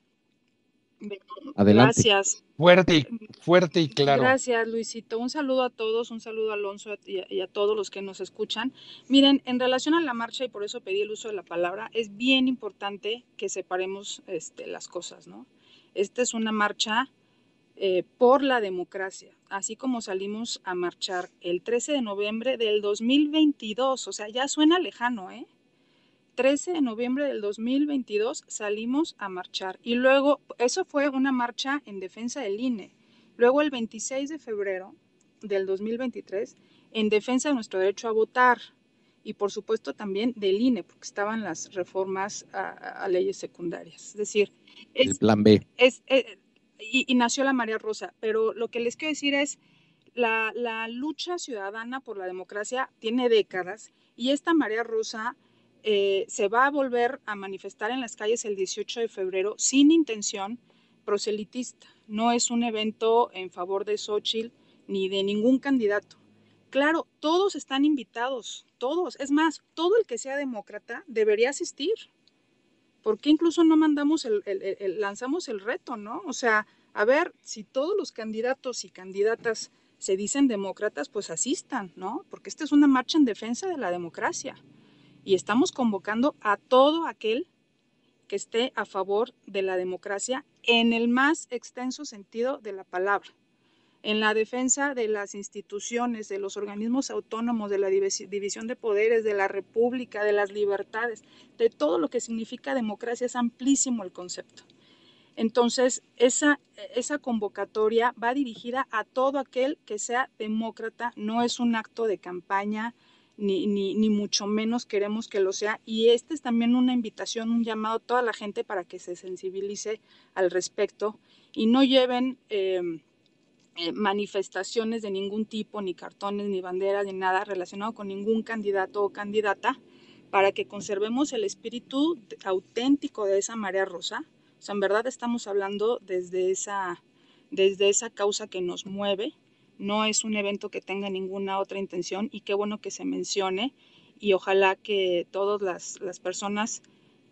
S1: Adelante.
S13: Gracias.
S8: Fuerte y, fuerte y claro.
S13: Gracias, Luisito. Un saludo a todos, un saludo a Alonso y a, y a, todos los que nos escuchan. Miren, en relación a la marcha, y por eso pedí el uso de la palabra, es bien importante que separemos este, las cosas, ¿no? Esta es una marcha eh, por la democracia, así como salimos a marchar el 13 de noviembre del 2022, o sea, ya suena lejano, ¿eh? 13 de noviembre del 2022 salimos a marchar y luego, eso fue una marcha en defensa del INE. Luego el 26 de febrero del 2023 en defensa de nuestro derecho a votar y por supuesto también del INE, porque estaban las reformas a, a leyes secundarias. Es decir,
S1: es, el plan B.
S13: Es, es, y, y, nació la María Rosa, pero lo que les quiero decir es, la, la lucha ciudadana por la democracia tiene décadas y esta María Rosa eh, se va a volver a manifestar en las calles el 18 de febrero sin intención proselitista. No es un evento en favor de Xochitl ni de ningún candidato. Claro, todos están invitados, todos. Es más, todo el que sea demócrata debería asistir. ¿Por qué incluso no mandamos el, el, lanzamos el reto, no? O sea, a ver, si todos los candidatos y candidatas se dicen demócratas, pues asistan, ¿no? Porque esta es una marcha en defensa de la democracia y estamos convocando a todo aquel que esté a favor de la democracia en el más extenso sentido de la palabra, en la defensa de las instituciones, de los organismos autónomos, de la división de poderes, de la república, de las libertades, de todo lo que significa democracia, es amplísimo el concepto. Entonces, esa, esa convocatoria va dirigida a todo aquel que sea demócrata, no es un acto de campaña, ni, ni, mucho menos queremos que lo sea. Y esta es también una invitación, un llamado a toda la gente para que se sensibilice al respecto y no lleven eh, eh, manifestaciones de ningún tipo, ni cartones, ni banderas, ni nada relacionado con ningún candidato o candidata, para que conservemos el espíritu auténtico de esa marea rosa. O sea, en verdad estamos hablando desde esa, desde esa causa que nos mueve, no es un evento que tenga ninguna otra intención y qué bueno que se mencione y ojalá que todas las, las personas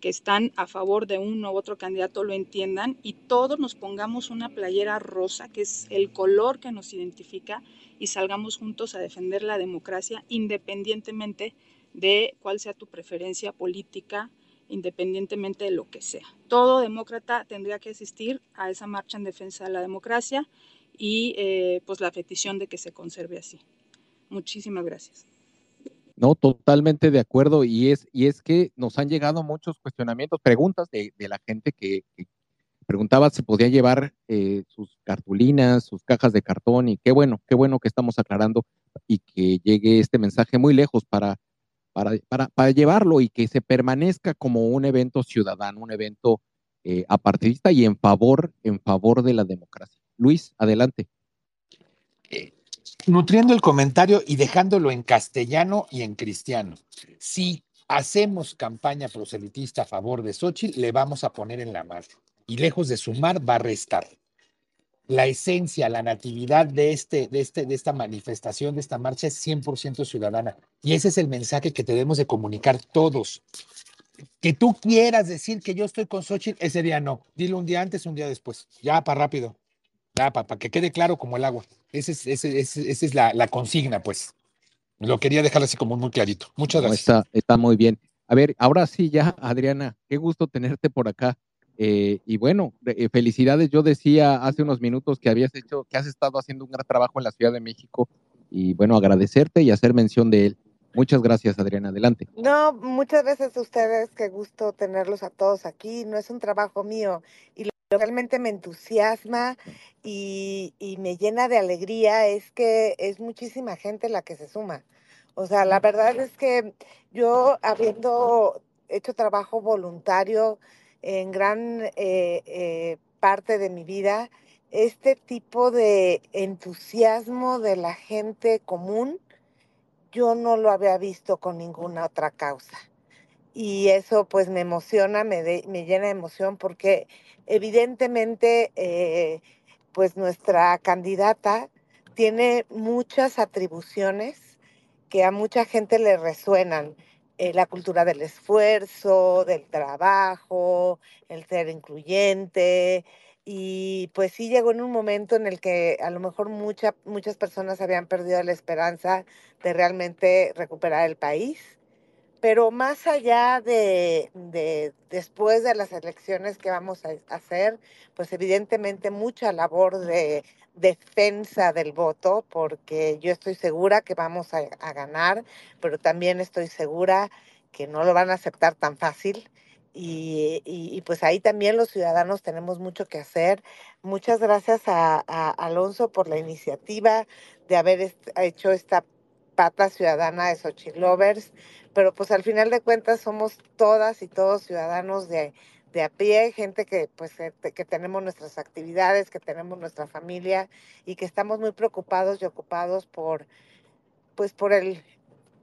S13: que están a favor de uno u otro candidato lo entiendan y todos nos pongamos una playera rosa, que es el color que nos identifica, y salgamos juntos a defender la democracia independientemente de cuál sea tu preferencia política, independientemente de lo que sea. Todo demócrata tendría que asistir a esa marcha en defensa de la democracia y eh, pues la petición de que se conserve así. Muchísimas gracias.
S1: No, totalmente de acuerdo. Y es, y es que nos han llegado muchos cuestionamientos, preguntas de, la gente que, que, preguntaba si podía llevar eh, sus cartulinas, sus cajas de cartón. Y qué bueno, qué bueno que estamos aclarando y que llegue este mensaje muy lejos para, para, para, para llevarlo y que se permanezca como un evento ciudadano, un evento eh, apartidista y en favor, en favor de la democracia. Luis, adelante.
S8: Eh, nutriendo el comentario y dejándolo en castellano y en cristiano. Si hacemos campaña proselitista a favor de Xochitl, le vamos a poner en la mano. Y lejos de sumar, va a restar. La esencia, la natividad de, este, de, este, de esta manifestación, de esta marcha, es 100% ciudadana. Y ese es el mensaje que debemos de comunicar todos. Que tú quieras decir que yo estoy con Xochitl, ese día no. Dilo un día antes, un día después. Ya, para rápido. Ya, para, para que quede claro como el agua. Esa es, ese, ese, esa es la, la, consigna, pues. Lo quería dejar así como muy clarito. Muchas
S1: no,
S8: gracias.
S1: Está, está, muy bien. A ver, ahora sí, ya, Adriana, qué gusto tenerte por acá. Eh, y bueno, eh, felicidades. Yo decía hace unos minutos que habías hecho, que has estado haciendo un gran trabajo en la Ciudad de México. Y bueno, agradecerte y hacer mención de él. Muchas gracias, Adriana. Adelante.
S12: No, muchas gracias a ustedes. Qué gusto tenerlos a todos aquí. No es un trabajo mío. Y realmente me entusiasma y, y, me llena de alegría es que es muchísima gente la que se suma. O sea, la verdad es que yo, habiendo hecho trabajo voluntario en gran eh, eh, parte de mi vida, este tipo de entusiasmo de la gente común, yo no lo había visto con ninguna otra causa. Y eso pues me emociona, me, de, me llena de emoción porque evidentemente eh, pues nuestra candidata tiene muchas atribuciones que a mucha gente le resuenan. Eh, la cultura del esfuerzo, del trabajo, el ser incluyente. Y pues sí llegó en un momento en el que a lo mejor mucha, muchas personas habían perdido la esperanza de realmente recuperar el país. Pero más allá de, de, después de las elecciones que vamos a hacer, pues evidentemente mucha labor de defensa del voto, porque yo estoy segura que vamos a, ganar, pero también estoy segura que no lo van a aceptar tan fácil. Y, pues ahí también los ciudadanos tenemos mucho que hacer. Muchas gracias a, a Alonso por la iniciativa de haber hecho esta pata ciudadana de Xochitl Lovers, pero pues al final de cuentas somos todas y todos ciudadanos de, de a pie, gente que pues que tenemos nuestras actividades, que tenemos nuestra familia y que estamos muy preocupados y ocupados por pues por el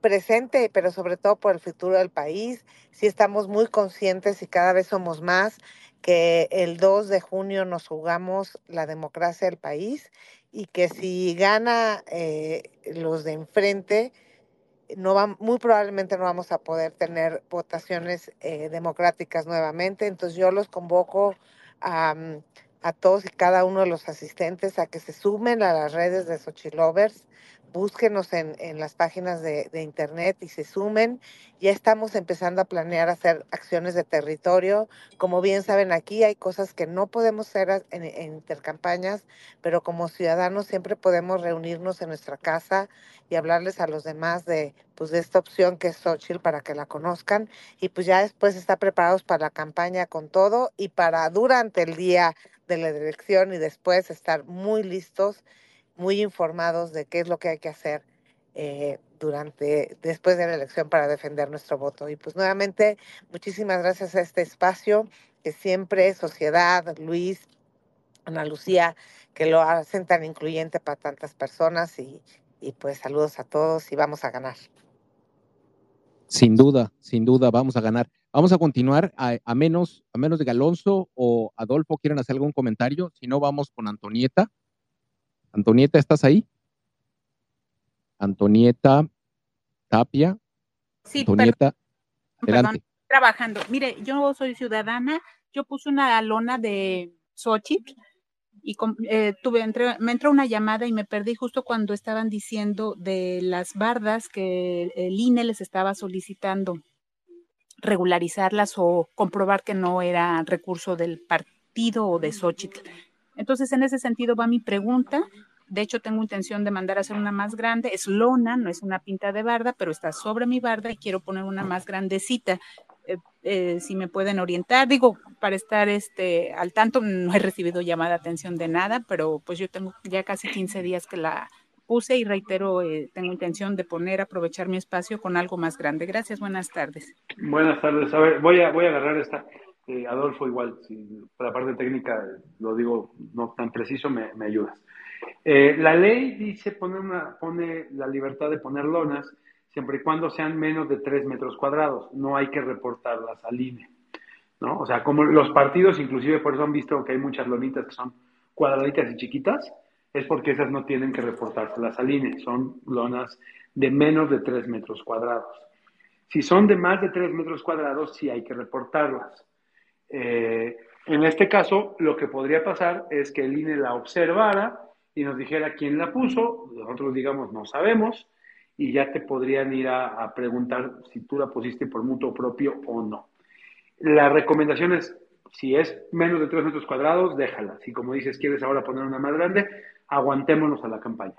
S12: presente, pero sobre todo por el futuro del país. Sí estamos muy conscientes y cada vez somos más que el 2 de junio nos jugamos la democracia del país y que si gana eh, los de enfrente, no va, muy probablemente no vamos a poder tener votaciones eh, democráticas nuevamente. Entonces yo los convoco a, a, todos y cada uno de los asistentes a que se sumen a las redes de Xochilovers búsquenos en, en las páginas de, internet y se sumen. Ya estamos empezando a planear hacer acciones de territorio. Como bien saben, aquí hay cosas que no podemos hacer en, en intercampañas, pero como ciudadanos siempre podemos reunirnos en nuestra casa y hablarles a los demás de, pues, de esta opción que es Xochitl para que la conozcan. Y pues ya después estar preparados para la campaña con todo y para durante el día de la elección y después estar muy listos muy informados de qué es lo que hay que hacer eh, durante, después de la elección para defender nuestro voto. Y pues nuevamente, muchísimas gracias a este espacio que siempre Sociedad, Luis, Ana Lucía, que lo hacen tan incluyente para tantas personas y, y pues saludos a todos y vamos a ganar.
S1: Sin duda, sin duda, vamos a ganar. Vamos a continuar a, menos, a menos de Galonzo o Adolfo quieren hacer algún comentario. Si no, vamos con Antonieta. Antonieta, ¿estás ahí? Antonieta Tapia.
S14: Sí,
S1: Antonieta,
S14: perdón, adelante. Perdón, trabajando. Mire, yo soy ciudadana, yo puse una lona de Xochitl y eh, tuve, me entró una llamada y me perdí justo cuando estaban diciendo de las bardas que el INE les estaba solicitando regularizarlas o comprobar que no era recurso del partido o de Xochitl. Entonces, en ese sentido va mi pregunta. De hecho, tengo intención de mandar a hacer una más grande. Es lona, no es una pinta de barda, pero está sobre mi barda y quiero poner una más grandecita. Eh, eh, si me pueden orientar, digo, para estar este, al tanto, no he recibido llamada de atención de nada, pero pues yo tengo ya casi 15 días que la puse y reitero, eh, tengo intención de poner, aprovechar mi espacio con algo más grande. Gracias, buenas tardes.
S7: Buenas tardes. A ver, voy a, voy a agarrar esta. Adolfo, igual, si por la parte técnica lo digo no tan preciso, me, me ayudas. la ley dice, pone, una, pone la libertad de poner lonas siempre y cuando sean menos de 3 metros cuadrados. No hay que reportarlas al INE. ¿no? O sea, como los partidos, inclusive por eso han visto que hay muchas lonitas que son cuadraditas y chiquitas, es porque esas no tienen que reportárselas al INE. Son lonas de menos de 3 metros cuadrados. Si son de más de 3 metros cuadrados, sí hay que reportarlas. Eh, en este caso, lo que podría pasar es que el INE la observara y nos dijera quién la puso, nosotros digamos no sabemos, y ya te podrían ir a, preguntar si tú la pusiste por mutuo propio o no. La recomendación es, si es menos de 3 metros cuadrados, déjala. Si como dices, quieres ahora poner una más grande, aguantémonos a la campaña.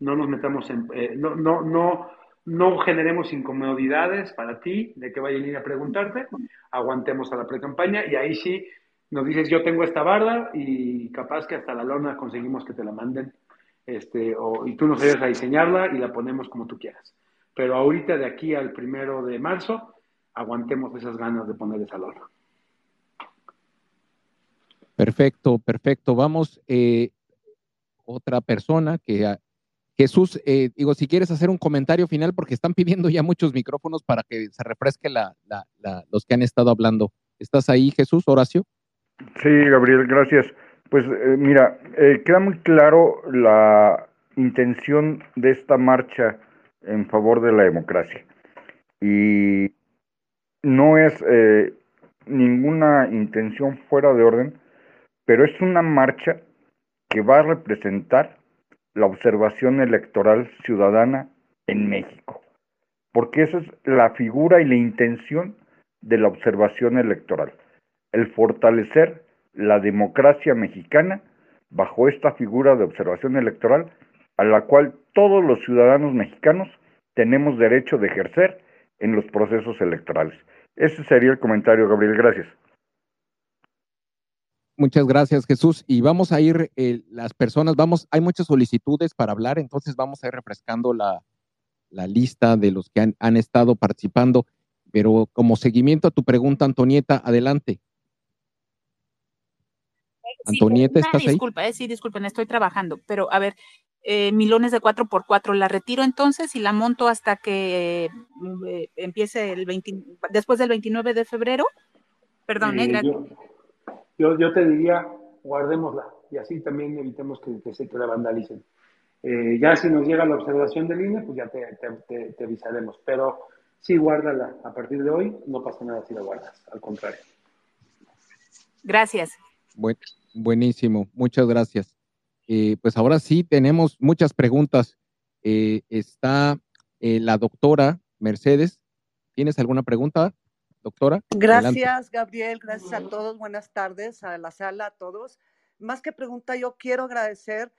S7: No nos metamos en, eh, no, no, no, no generemos incomodidades para ti de que vayan a ir a preguntarte, aguantemos a la pre-campaña y ahí sí nos dices yo tengo esta barda y capaz que hasta la lona conseguimos que te la manden este, o, y tú nos ayudas a diseñarla y la ponemos como tú quieras. Pero ahorita de aquí al primero de marzo, aguantemos esas ganas de poner esa lona.
S1: Perfecto, perfecto. Vamos, eh, otra persona que Jesús, eh, digo, si quieres hacer un comentario final, porque están pidiendo ya muchos micrófonos para que se refresque la, los que han estado hablando. ¿Estás ahí, Jesús, Horacio?
S6: Sí, Gabriel, gracias. Pues eh, mira, eh, queda muy claro la intención de esta marcha en favor de la democracia. Y no es eh, ninguna intención fuera de orden, pero es una marcha que va a representar la observación electoral ciudadana en México, porque esa es la figura y la intención de la observación electoral, el fortalecer la democracia mexicana bajo esta figura de observación electoral a la cual todos los ciudadanos mexicanos tenemos derecho de ejercer en los procesos electorales. Ese sería el comentario, Gabriel. Gracias.
S1: Muchas gracias, Jesús. Y vamos a ir, eh, las personas, vamos, hay muchas solicitudes para hablar, entonces vamos a ir refrescando la, lista de los que han, han estado participando. Pero como seguimiento a tu pregunta, Antonieta, adelante. Antonieta, ¿estás ahí?
S14: Disculpa, eh, sí, disculpen, estoy trabajando, pero a ver, eh, milones de 4x4, ¿la retiro entonces y la monto hasta que eh, empiece el 20, después del 29 de febrero? Perdón, eh,
S7: yo, yo, te diría, guardémosla y así también evitemos que, se te la vandalicen. ya si nos llega la observación del INE, pues ya te, te, te avisaremos, pero sí, guárdala. A partir de hoy no pasa nada si la guardas, al contrario.
S14: Gracias.
S1: Bueno, buenísimo, muchas gracias. Eh, pues ahora sí tenemos muchas preguntas. Eh, está eh, la doctora Mercedes. ¿Tienes alguna pregunta, doctora?
S15: Gracias, Gabriel. Gracias a todos. Buenas tardes a la sala, a todos. Más que pregunta, yo quiero agradecer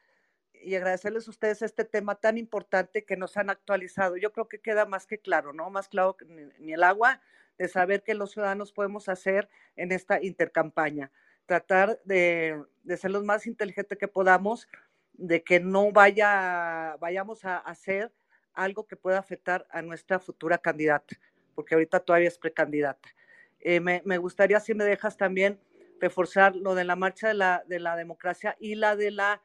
S15: y agradecerles a ustedes este tema tan importante que nos han actualizado. Yo creo que queda más que claro, ¿no? Más claro que ni el agua, de saber qué los ciudadanos podemos hacer en esta intercampaña tratar de, ser los más inteligentes que podamos, de que no vaya, vayamos a hacer algo que pueda afectar a nuestra futura candidata, porque ahorita todavía es precandidata. Eh, me, gustaría, si me dejas también, reforzar lo de la marcha de la, de la democracia y la de la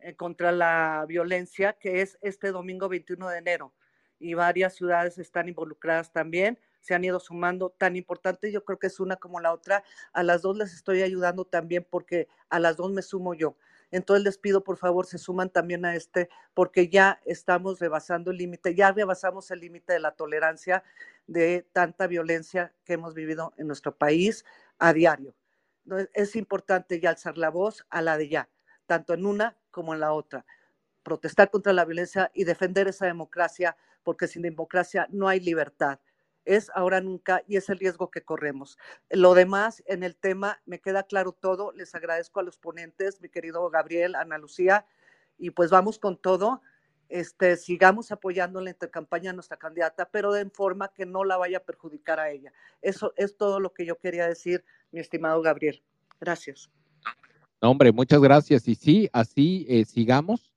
S15: eh, contra la violencia, que es este domingo 21 de enero. Y varias ciudades están involucradas también se han ido sumando tan importante. Yo creo que es una como la otra. A las dos les estoy ayudando también porque a las dos me sumo yo. Entonces les pido, por favor, se suman también a este, porque ya estamos rebasando el límite, ya rebasamos el límite de la tolerancia de tanta violencia que hemos vivido en nuestro país a diario. Es importante ya alzar la voz a la de ya. tanto en una como en la otra. Protestar contra la violencia y defender esa democracia, porque sin democracia no hay libertad. Es ahora nunca y es el riesgo que corremos. Lo demás, en el tema, me queda claro todo. Les agradezco a los ponentes, mi querido Gabriel, Ana Lucía, y pues vamos con todo. Este, sigamos apoyando en la intercampaña a nuestra candidata, pero de forma que no la vaya a perjudicar a ella. Eso es todo lo que yo quería decir, mi estimado Gabriel. Gracias.
S1: Hombre, muchas gracias. Y sí, así eh, sigamos,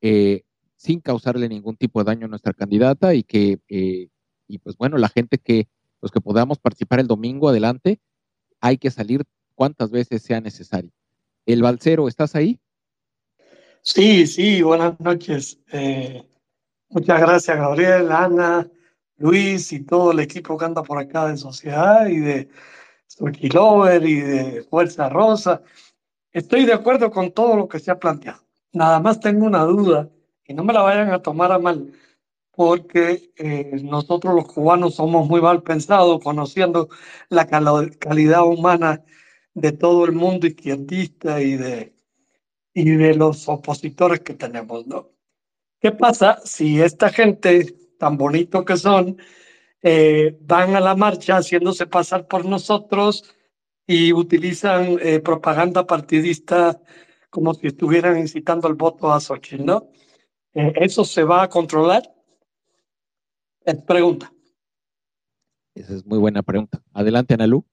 S1: eh, sin causarle ningún tipo de daño a nuestra candidata y que, eh, y pues bueno, la gente que, los que podamos participar el domingo, adelante, hay que salir cuantas veces sea necesario. El Balcero, ¿estás ahí?
S16: Sí, sí, buenas noches. Eh, muchas gracias, Gabriel, Ana, Luis y todo el equipo que anda por acá de Sociedad y de Lover y de Fuerza Rosa. Estoy de acuerdo con todo lo que se ha planteado. Nada más tengo una duda y no me la vayan a tomar a mal, porque eh, nosotros los cubanos somos muy mal pensados, conociendo la calidad humana de todo el mundo izquierdista y de y de los opositores que tenemos, ¿no? ¿Qué pasa si esta gente tan bonito que son eh, van a la marcha haciéndose pasar por nosotros y utilizan eh, propaganda partidista como si estuvieran incitando el voto a Xochitl, ¿no? Eh, ¿Eso se va a controlar? Es pregunta.
S1: Esa es muy buena pregunta. Adelante, Analú.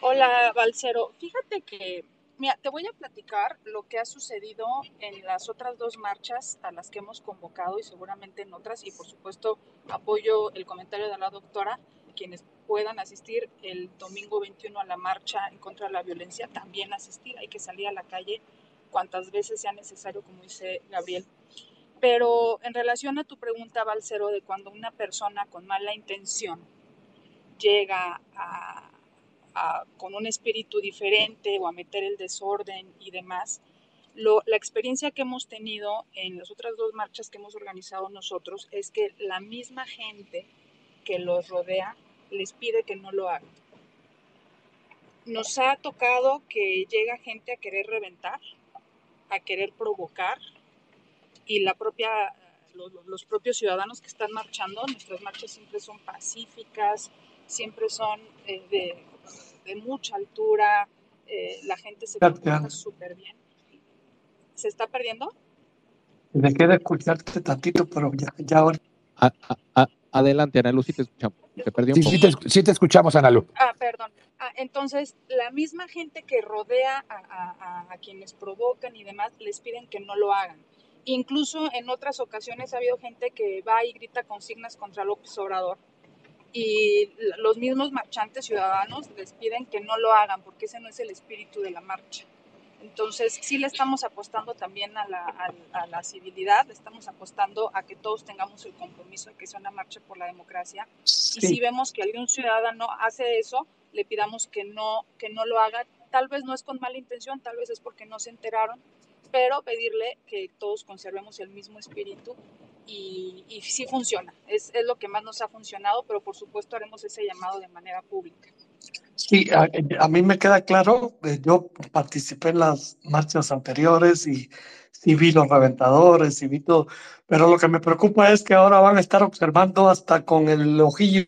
S13: Hola, Balcero. Fíjate que Mira, te voy a platicar lo que ha sucedido en las otras dos marchas a las que hemos convocado y seguramente en otras. Y por supuesto, apoyo el comentario de la doctora. Quienes puedan asistir el domingo 21 a la marcha en contra de la violencia, también asistir. Hay que salir a la calle cuantas veces sea necesario, como dice Gabriel. Pero en relación a tu pregunta, Balcero, de cuando una persona con mala intención llega con un espíritu diferente o a meter el desorden y demás. la experiencia que hemos tenido en las otras dos marchas que hemos organizado nosotros es que la misma gente que los rodea les pide que no lo hagan. Nos ha tocado que llega gente a querer reventar, a querer provocar y la propia, los, los propios ciudadanos que están marchando, nuestras marchas siempre son pacíficas, siempre son eh, de de mucha altura, eh, la gente se comporta súper bien. ¿Se está perdiendo?
S16: Me queda escucharte tantito, pero ya, ya ahora.
S1: adelante, Ana Lu, sí te escuchamos. Te perdí un
S8: sí,
S1: poco.
S8: Sí, te, escuchamos, Ana Lu.
S13: Ah, perdón. Ah, entonces, la misma gente que rodea a, a, a, quienes provocan y demás, les piden que no lo hagan. Incluso en otras ocasiones ha habido gente que va y grita consignas contra López Obrador y los mismos marchantes ciudadanos les piden que no lo hagan porque ese no es el espíritu de la marcha. Entonces, sí le estamos apostando también a la, a, la civilidad, le estamos apostando a que todos tengamos el compromiso de que sea una marcha por la democracia. Y si vemos que algún ciudadano hace eso, le pidamos que no, que no lo haga. Tal vez no es con mala intención, tal vez es porque no se enteraron, pero pedirle que todos conservemos el mismo espíritu y, y sí funciona. Es, es, lo que más nos ha funcionado, pero por supuesto haremos ese llamado de manera pública.
S16: Sí, a, a mí me queda claro, eh, yo participé en las marchas anteriores y sí vi los reventadores y vi todo, pero lo que me preocupa es que ahora van a estar observando hasta con el ojillo.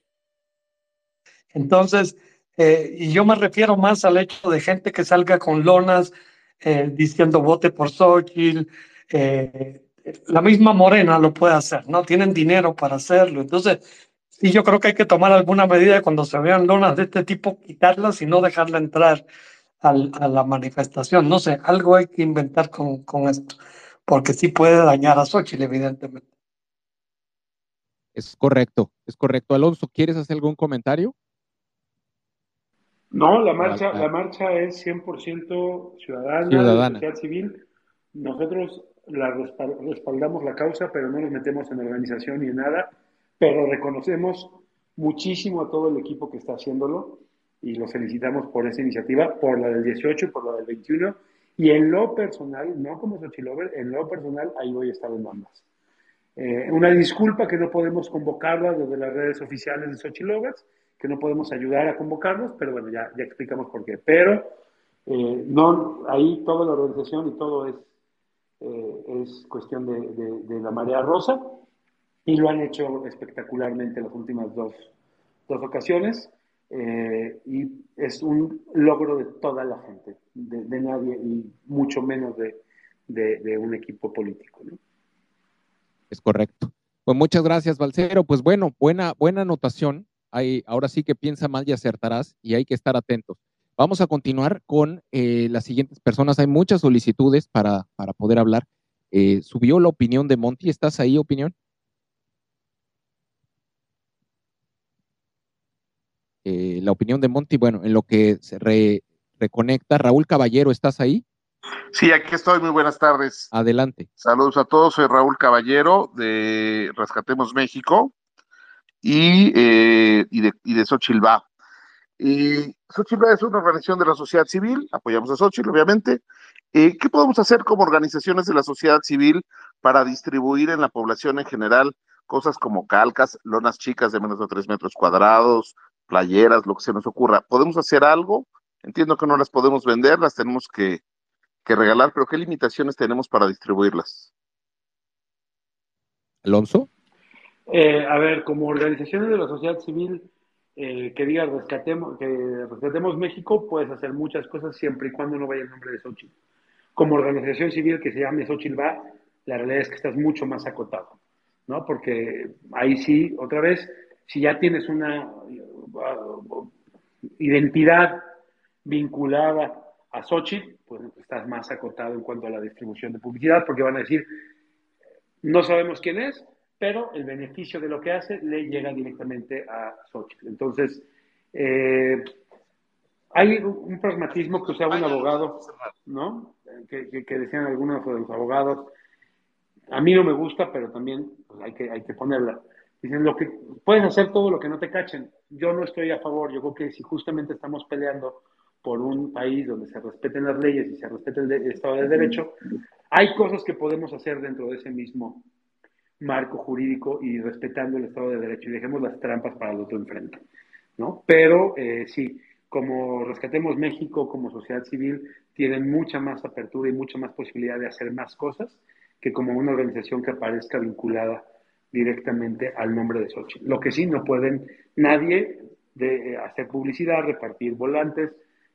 S16: Entonces, eh, y yo me refiero más al hecho de gente que salga con lonas eh, diciendo vote por Xochitl, eh, la misma Morena lo puede hacer, ¿no? Tienen dinero para hacerlo. Entonces, sí, yo creo que hay que tomar alguna medida cuando se vean lonas de este tipo, quitarlas y no dejarla entrar a la manifestación. No sé, algo hay que inventar con, con esto, porque sí puede dañar a Xochitl, evidentemente.
S1: Es correcto, es correcto. Alonso, ¿quieres hacer algún comentario?
S7: No, la marcha, la marcha es 100% ciudadana,
S1: ciudadana.
S7: sociedad civil. Nosotros la respaldamos la causa, pero no nos metemos en organización ni en nada, pero reconocemos muchísimo a todo el equipo que está haciéndolo y los felicitamos por esa iniciativa, por la del 18 y por la del 21. Y en lo personal, no como Xochilover, en lo personal, ahí voy a estar en ambas. Eh, una disculpa que no podemos convocarlas desde las redes oficiales de Xochilovers, que no podemos ayudar a convocarlos, pero bueno, ya, ya explicamos por qué. Pero Eh, no, ahí toda la organización y todo es, eh, es cuestión de, de, la marea rosa y lo han hecho espectacularmente las últimas dos, dos ocasiones eh, y es un logro de toda la gente, de, nadie y mucho menos de, un equipo político.
S1: Es correcto. Pues muchas gracias, Balcero. Pues bueno, buena, buena anotación. Hay, ahora sí que piensa mal y acertarás y hay que estar atentos. Vamos a continuar con eh, las siguientes personas. Hay muchas solicitudes para, para poder hablar. Eh, subió la opinión de Monty. ¿Estás ahí, opinión? Eh, la opinión de Monty, bueno, en lo que se re, reconecta. Raúl Caballero, ¿estás ahí?
S17: Sí, aquí estoy. Muy buenas tardes.
S1: Adelante.
S17: Saludos a todos. Soy Raúl Caballero de Rescatemos México y, eh, y de, y de Xochilva. Y Xochitl es una organización de la sociedad civil, apoyamos a Xochitl, obviamente. Eh, ¿Qué podemos hacer como organizaciones de la sociedad civil para distribuir en la población en general cosas como calcas, lonas chicas de menos de tres metros cuadrados, playeras, lo que se nos ocurra? ¿Podemos hacer algo? Entiendo que no las podemos vender, las tenemos que, que regalar, pero ¿qué limitaciones tenemos para distribuirlas?
S1: Alonso.
S7: Eh, a ver, como organizaciones de la sociedad civil, eh, que diga rescatemos, que rescatemos México, puedes hacer muchas cosas siempre y cuando no vaya el nombre de Xochitl. Como organización civil que se llame Xochitl va, la realidad es que estás mucho más acotado, ¿no? Porque ahí sí, otra vez, si ya tienes una uh, identidad vinculada a Xochitl, pues estás más acotado en cuanto a la distribución de publicidad, porque van a decir, no sabemos quién es, pero el beneficio de lo que hace le llega directamente a Xochitl. Entonces, eh, hay un pragmatismo que usaba un abogado, ¿no? Que, que, que, decían algunos de los abogados. A mí no me gusta, pero también pues, hay, que, hay que ponerla. Dicen, lo que, puedes hacer todo lo que no te cachen. Yo no estoy a favor. Yo creo que si justamente estamos peleando por un país donde se respeten las leyes y se respete el, de, el Estado de Derecho, hay cosas que podemos hacer dentro de ese mismo marco jurídico y respetando el Estado de Derecho y dejemos las trampas para el otro enfrente, ¿no? Pero eh, sí, como Rescatemos México, como sociedad civil, tienen mucha más apertura y mucha más posibilidad de hacer más cosas que como una organización que aparezca vinculada directamente al nombre de Xochitl. Lo que sí, no pueden nadie de eh, hacer publicidad, repartir volantes,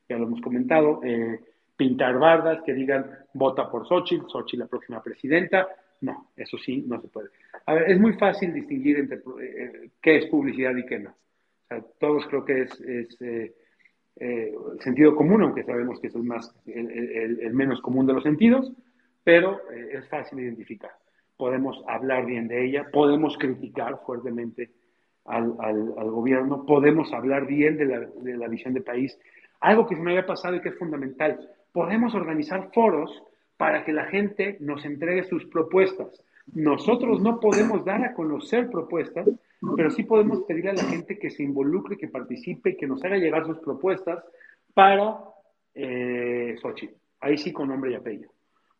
S7: ya lo hemos comentado, eh, pintar bardas que digan vota por Xochitl, Xochitl la próxima presidenta, no, eso sí, no se puede. A ver, es muy fácil distinguir entre eh, qué es publicidad y qué no. O sea, todos creo que es, es eh, eh, sentido común, aunque sabemos que es el, más, el, el, el menos común de los sentidos, pero eh, es fácil identificar. Podemos hablar bien de ella, podemos criticar fuertemente al, al, al gobierno, podemos hablar bien de la, de la visión de país. Algo que se me había pasado y que es fundamental, podemos organizar foros para que la gente nos entregue sus propuestas. Nosotros no podemos dar a conocer propuestas, pero sí podemos pedir a la gente que se involucre, que participe, que nos haga llegar sus propuestas para eh, Xochitl. Ahí sí con nombre y apellido,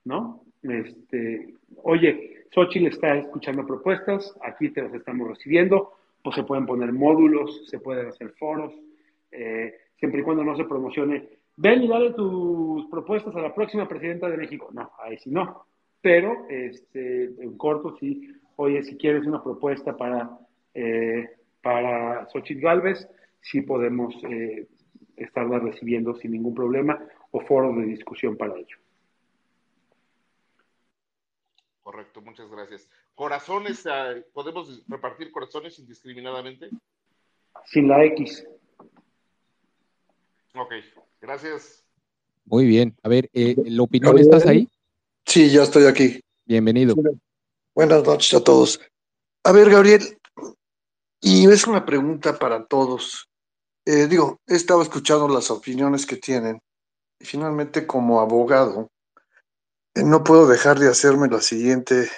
S7: ¿no? Este, oye, Xochitl está escuchando propuestas, aquí te las estamos recibiendo, pues se pueden poner módulos, se pueden hacer foros, eh, siempre y cuando no se promocione ven y dale tus propuestas a la próxima presidenta de México. No, ahí sí no. Pero este, en corto sí, oye, si quieres una propuesta para, eh, para Xochitl Galvez, sí podemos eh, estarla recibiendo sin ningún problema o foros de discusión para ello.
S17: Correcto, muchas gracias. Corazones, eh, ¿podemos repartir corazones indiscriminadamente?
S7: Sin la X.
S17: Ok, Gracias.
S1: Muy bien. A ver, eh, ¿la opinión estás ahí?
S18: Sí, ya estoy aquí.
S1: Bienvenido.
S18: Buenas noches a todos. A ver, Gabriel, y es una pregunta para todos. Eh, digo, he estado escuchando las opiniones que tienen y finalmente como abogado eh, no puedo dejar de hacerme la siguiente eh,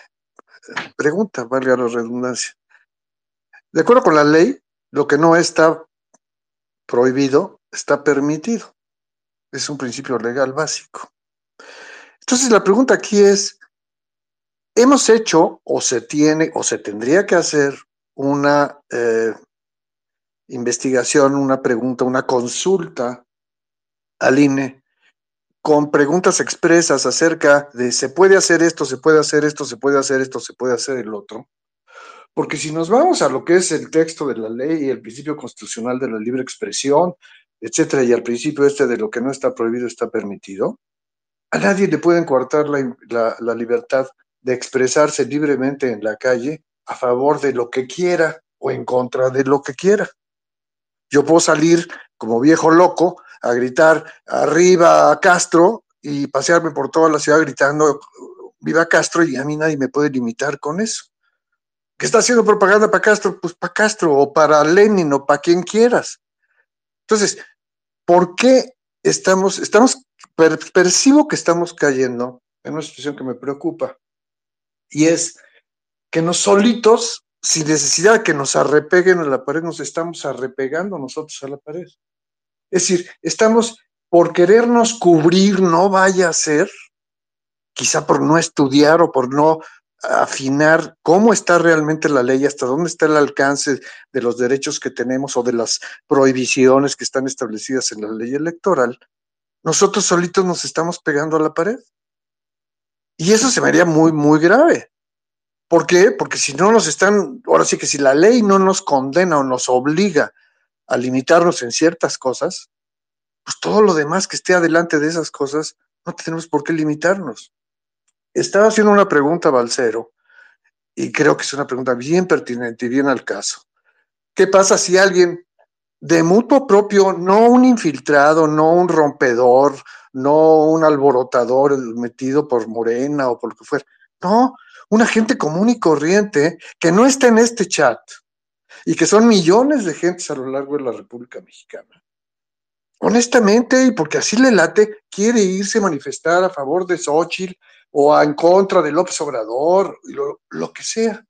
S18: pregunta, valga la redundancia. De acuerdo con la ley, lo que no está prohibido está permitido. Es un principio legal básico. Entonces la pregunta aquí es, ¿hemos hecho o se tiene o se tendría que hacer una eh, investigación, una pregunta, una consulta al INE con preguntas expresas acerca de se puede hacer esto, se puede hacer esto, se puede hacer esto, se puede hacer el otro. Porque si nos vamos a lo que es el texto de la ley y el principio constitucional de la libre expresión, etcétera, y al principio este de lo que no está prohibido está permitido, a nadie le pueden coartar la, la, libertad de expresarse libremente en la calle a favor de lo que quiera o en contra de lo que quiera. Yo puedo salir como viejo loco a gritar arriba Castro y pasearme por toda la ciudad gritando viva Castro y a mí nadie me puede limitar con eso. ¿Qué está haciendo propaganda para Castro? Pues para Castro o para Lenin o para quien quieras. Entonces, ¿por qué estamos, estamos, percibo que estamos cayendo en una situación que me preocupa? Y es que nos solitos, sin necesidad de que nos arrepeguen a la pared, nos estamos arrepegando nosotros a la pared. Es decir, estamos por querernos cubrir, no vaya a ser, quizá por no estudiar o por no afinar cómo está realmente la ley, hasta dónde está el alcance de los derechos que tenemos o de las prohibiciones que están establecidas en la ley electoral, nosotros solitos nos estamos pegando a la pared. Y eso se me haría muy, muy grave. ¿Por qué? Porque si no nos están, ahora sí que si la ley no nos condena o nos obliga a limitarnos en ciertas cosas, pues todo lo demás que esté adelante de esas cosas, no tenemos por qué limitarnos. Estaba haciendo una pregunta Balcero, y creo que es una pregunta bien pertinente y bien al caso. ¿Qué pasa si alguien de mutuo propio, no un infiltrado, no un rompedor, no un alborotador metido por Morena o por lo que fuera, no, una gente común y corriente que no está en este chat y que son millones de gentes a lo largo de la República Mexicana. Honestamente, y porque así le late, quiere irse a manifestar a favor de Xochitl o en contra de López Obrador, lo, lo que sea.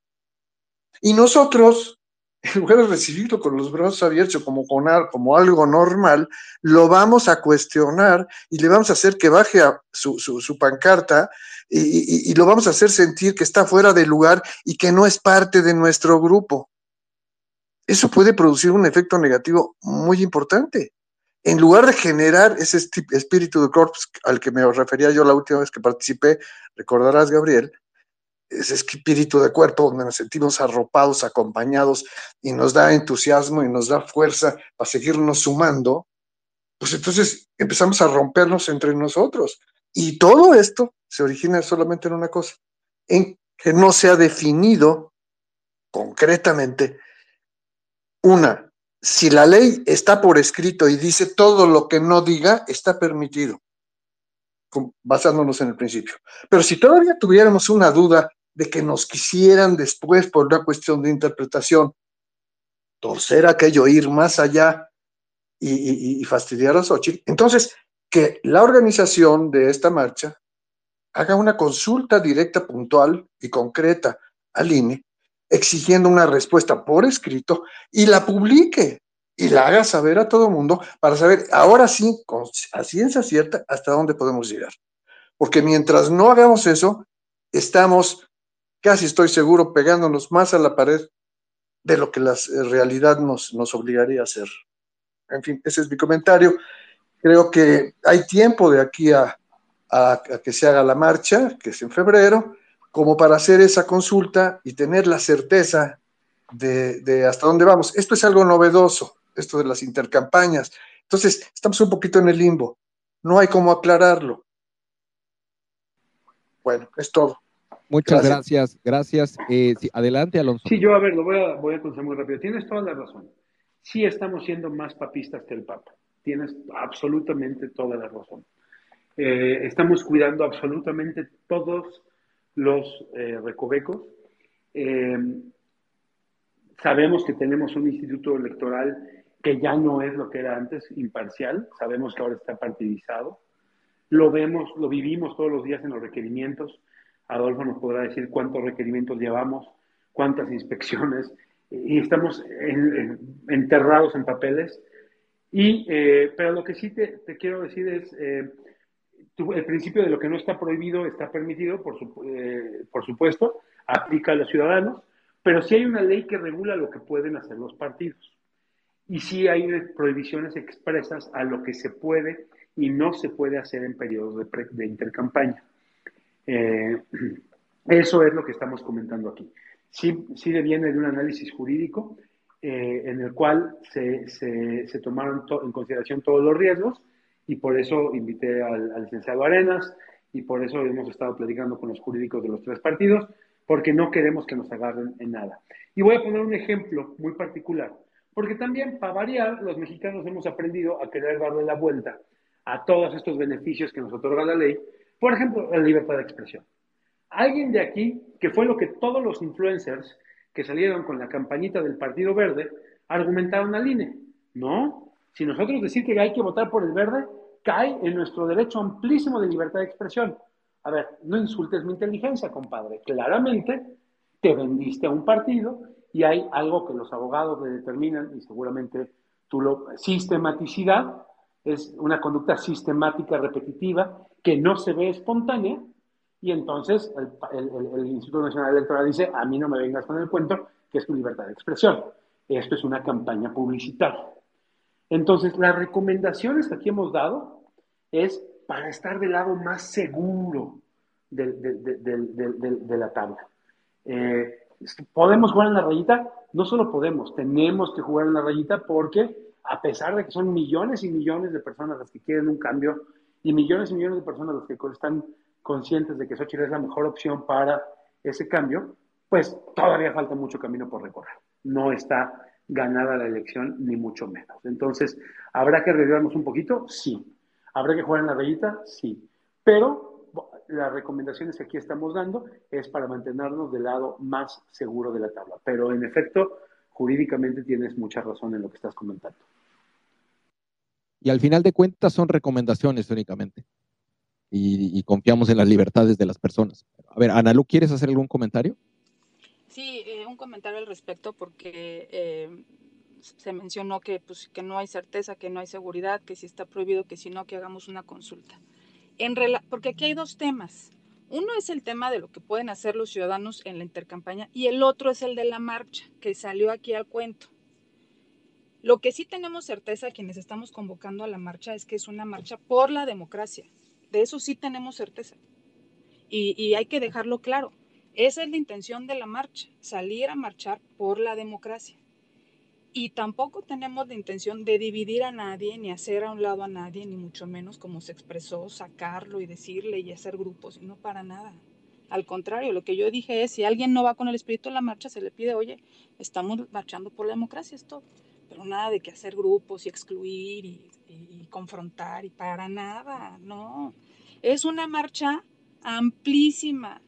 S18: Y nosotros, en lugar de recibirlo con los brazos abiertos como, con, como algo normal, lo vamos a cuestionar y le vamos a hacer que baje su, su pancarta y, y, y, lo vamos a hacer sentir que está fuera de lugar y que no es parte de nuestro grupo. Eso puede producir un efecto negativo muy importante. En lugar de generar ese espíritu de corpus al que me refería yo la última vez que participé, recordarás, Gabriel, ese espíritu de cuerpo donde nos sentimos arropados, acompañados y nos da entusiasmo y nos da fuerza para seguirnos sumando, pues entonces empezamos a rompernos entre nosotros. Y todo esto se origina solamente en una cosa, en que no se ha definido concretamente una, si la ley está por escrito y dice todo lo que no diga, está permitido, basándonos en el principio. Pero si todavía tuviéramos una duda de que nos quisieran después por una cuestión de interpretación torcer aquello, ir más allá y, fastidiar a Xochitl, entonces que la organización de esta marcha haga una consulta directa, puntual y concreta al INE, exigiendo una respuesta por escrito y la publique y la haga saber a todo mundo para saber ahora sí, con, a ciencia cierta, hasta dónde podemos llegar. Porque mientras no hagamos eso, estamos casi estoy seguro, pegándonos más a la pared de lo que la realidad nos, nos obligaría a hacer. En fin, ese es mi comentario. Creo que hay tiempo de aquí a, a, que se haga la marcha, que es en febrero, como para hacer esa consulta y tener la certeza de, de hasta dónde vamos. Esto es algo novedoso, esto de las intercampañas. Entonces, estamos un poquito en el limbo. No hay cómo aclararlo. Bueno, es todo.
S1: Muchas gracias, gracias. Eh, sí, adelante, Alonso.
S7: Sí, yo a ver, lo voy a, voy a contestar muy rápido. Tienes toda la razón. Sí estamos siendo más papistas que el Papa. Tienes absolutamente toda la razón. Eh, estamos cuidando absolutamente todos los eh, recovecos. Eh, sabemos que tenemos un instituto electoral que ya no es lo que era antes, imparcial. Sabemos que ahora está partidizado. Lo vemos, lo vivimos todos los días en los requerimientos Adolfo nos podrá decir cuántos requerimientos llevamos, cuántas inspecciones, y estamos en, en, enterrados en papeles. Y, eh, pero lo que sí te, te quiero decir es, eh, el principio de lo que no está prohibido está permitido, eh, por supuesto, aplica a los ciudadanos, pero sí hay una ley que regula lo que pueden hacer los partidos. Y sí hay prohibiciones expresas a lo que se puede y no se puede hacer en periodos de, pre- de intercampaña. Eh, eso es lo que estamos comentando aquí. Sí, sí viene de un análisis jurídico eh, en el cual se, se- tomaron to- en consideración todos los riesgos y por eso invité al, al licenciado Arenas y por eso hemos estado platicando con los jurídicos de los tres partidos, porque no queremos que nos agarren en nada. Y voy a poner un ejemplo muy particular, porque también, para variar, los mexicanos hemos aprendido a querer darle la vuelta a todos estos beneficios que nos otorga la ley, por ejemplo, la libertad de expresión. Alguien de aquí, que fue lo que todos los influencers que salieron con la campañita del Partido Verde argumentaron al INE. No, si nosotros decir que hay que votar por el verde, cae en nuestro derecho amplísimo de libertad de expresión. A ver, no insultes mi inteligencia, compadre. Claramente te vendiste a un partido y hay algo que los abogados le determinan y seguramente tú lo... Sistematicidad es una conducta sistemática, repetitiva, que no se ve espontánea y entonces el, el- el- el Instituto Nacional Electoral dice, a mí no me vengas con el cuento, que es tu libertad de expresión. Esto es una campaña publicitaria. Entonces, las recomendaciones que aquí hemos dado es para estar del lado más seguro de la tabla. Eh, ¿Podemos jugar en la rayita? No solo podemos, tenemos que jugar en la rayita porque a pesar de que son millones y millones de personas las que quieren un cambio y millones y millones de personas las que están conscientes de que Xochitl es la mejor opción para ese cambio, pues todavía falta mucho camino por recorrer. No está ganada la elección, ni mucho menos. Entonces, ¿habrá que arriesgarnos un poquito? Sí. ¿Habrá que jugar en la rayita? Sí. Pero las recomendaciones que aquí estamos dando es para mantenernos del lado más seguro de la tabla. Pero en efecto, jurídicamente tienes mucha razón en lo que estás comentando.
S1: Y al final de cuentas son recomendaciones únicamente. Y, y confiamos en las libertades de las personas. A ver, Analu, ¿quieres hacer algún comentario?
S13: Sí, eh, un comentario al respecto porque eh, se mencionó que, pues, que no hay certeza, que no hay seguridad, que si está prohibido, que si no, que hagamos una consulta. En porque aquí hay dos temas. Uno es el tema de lo que pueden hacer los ciudadanos en la intercampaña y el otro es el de la marcha, que salió aquí al cuento. Lo que sí tenemos certeza quienes estamos convocando a la marcha es que es una marcha por la democracia. De eso sí tenemos certeza. Y, y hay que dejarlo claro. Esa es la intención de la marcha, salir a marchar por la democracia. Y tampoco tenemos la intención de dividir a nadie, ni hacer a un lado a nadie, ni mucho menos como se expresó, sacarlo y decirle y hacer grupos, no para nada. Al contrario, lo que yo dije es, si alguien no va con el espíritu de la marcha, se le pide, oye, estamos marchando por la democracia, es todo. Pero nada de que hacer grupos y excluir y, confrontar y para nada, no. Es una marcha amplísima,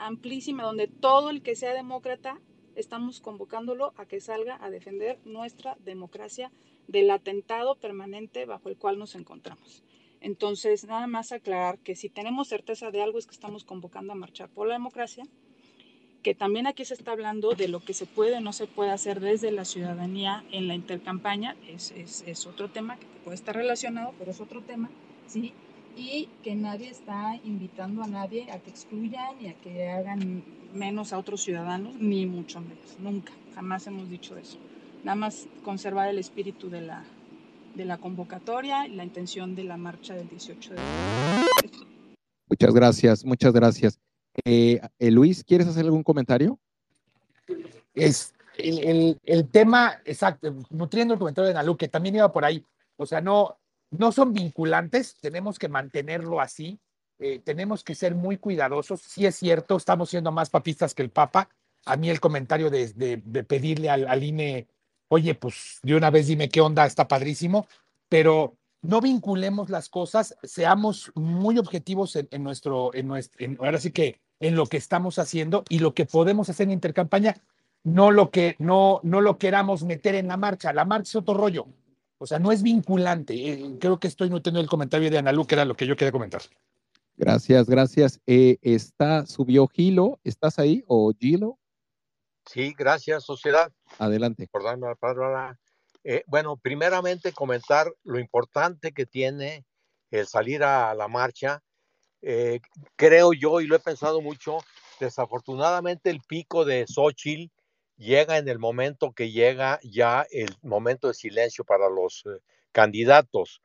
S13: amplísima, donde todo el que sea demócrata estamos convocándolo a que salga a defender nuestra democracia del atentado permanente bajo el cual nos encontramos. Entonces, nada más aclarar que si tenemos certeza de algo es que estamos convocando a marchar por la democracia, que también aquí se está hablando de lo que se puede o no se puede hacer desde la ciudadanía en la intercampaña, es, es, es otro tema que puede estar relacionado, pero es otro tema, ¿sí? Y que nadie está invitando a nadie a que excluyan y a que hagan menos a otros ciudadanos, ni mucho menos, nunca, jamás hemos dicho eso. Nada más conservar el espíritu de la, de la convocatoria y la intención de la marcha del 18 de
S1: Muchas gracias, muchas gracias. Eh, eh, Luis, ¿quieres hacer algún comentario?
S8: Es el, el- el tema, exacto, nutriendo el comentario de Nalu, que también iba por ahí. O sea, no, no son vinculantes, tenemos que mantenerlo así, eh, tenemos que ser muy cuidadosos. Sí es cierto, estamos siendo más papistas que el Papa. A mí el comentario de, pedirle al, al INE, oye, pues de una vez dime qué onda, está padrísimo, pero no vinculemos las cosas, seamos muy objetivos en, en nuestro, en nuestro, en- ahora sí que en lo que estamos haciendo y lo que podemos hacer en intercampaña, no lo que no, no lo queramos meter en la marcha. La marcha es otro rollo. O sea, no es vinculante. Eh, creo que estoy nutriendo el comentario de Analu, que era lo que yo quería comentar.
S1: Gracias, gracias. Eh, está, subió Gilo, ¿estás ahí? ¿O Gilo?
S19: Sí, gracias, sociedad,
S1: Adelante.
S19: por darme la palabra. Eh, bueno, primeramente comentar lo importante que tiene el salir a la marcha. Eh, creo yo, y lo he pensado mucho, desafortunadamente el pico de Xochitl llega en el momento que llega ya el momento de silencio para los eh, candidatos.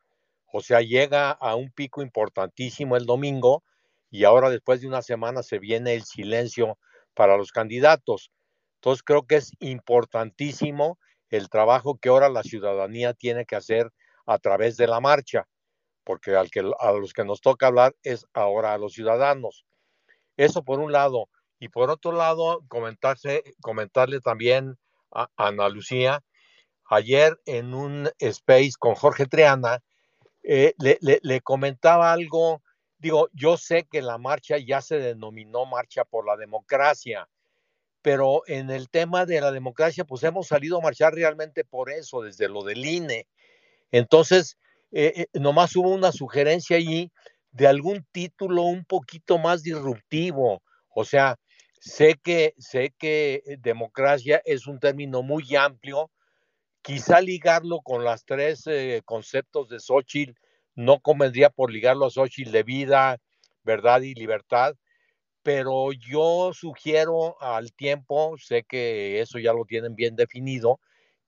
S19: O sea, llega a un pico importantísimo el domingo y ahora después de una semana se viene el silencio para los candidatos. Entonces creo que es importantísimo el trabajo que ahora la ciudadanía tiene que hacer a través de la marcha, porque al que, a los que nos toca hablar es ahora a los ciudadanos. Eso por un lado. Y por otro lado, comentarse, comentarle también a Ana Lucía, ayer en un space con Jorge Triana, eh, le, le, comentaba algo, digo, yo sé que la marcha ya se denominó Marcha por la Democracia, pero en el tema de la democracia, pues hemos salido a marchar realmente por eso, desde lo del INE. Entonces, eh, eh, nomás hubo una sugerencia allí de algún título un poquito más disruptivo, o sea, sé que, sé que eh, democracia es un término muy amplio, quizá ligarlo con las tres conceptos de Xochitl, no convendría por ligarlo a Xochitl de vida, verdad y libertad, pero yo sugiero al tiempo, sé que eso ya lo tienen bien definido,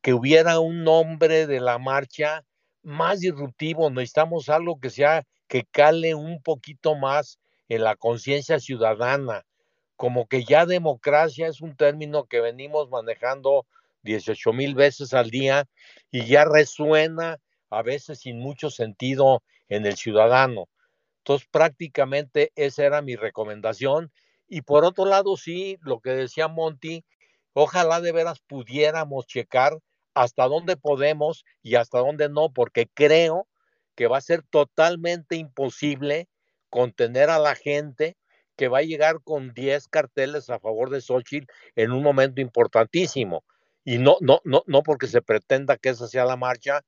S19: que hubiera un nombre de la marcha más disruptivo, necesitamos algo que sea, que cale un poquito más en la conciencia ciudadana, como que ya democracia es un término que venimos manejando 18 mil veces al día y ya resuena a veces sin mucho sentido en el ciudadano. Entonces, prácticamente esa era mi recomendación. Y por otro lado, sí, lo que decía Monty, ojalá de veras pudiéramos checar hasta dónde podemos y hasta dónde no, porque creo que va a ser totalmente imposible contener a la gente que va a llegar con 10 carteles a favor de Xochitl en un momento importantísimo. Y no, no, no, no porque se pretenda que esa sea la marcha,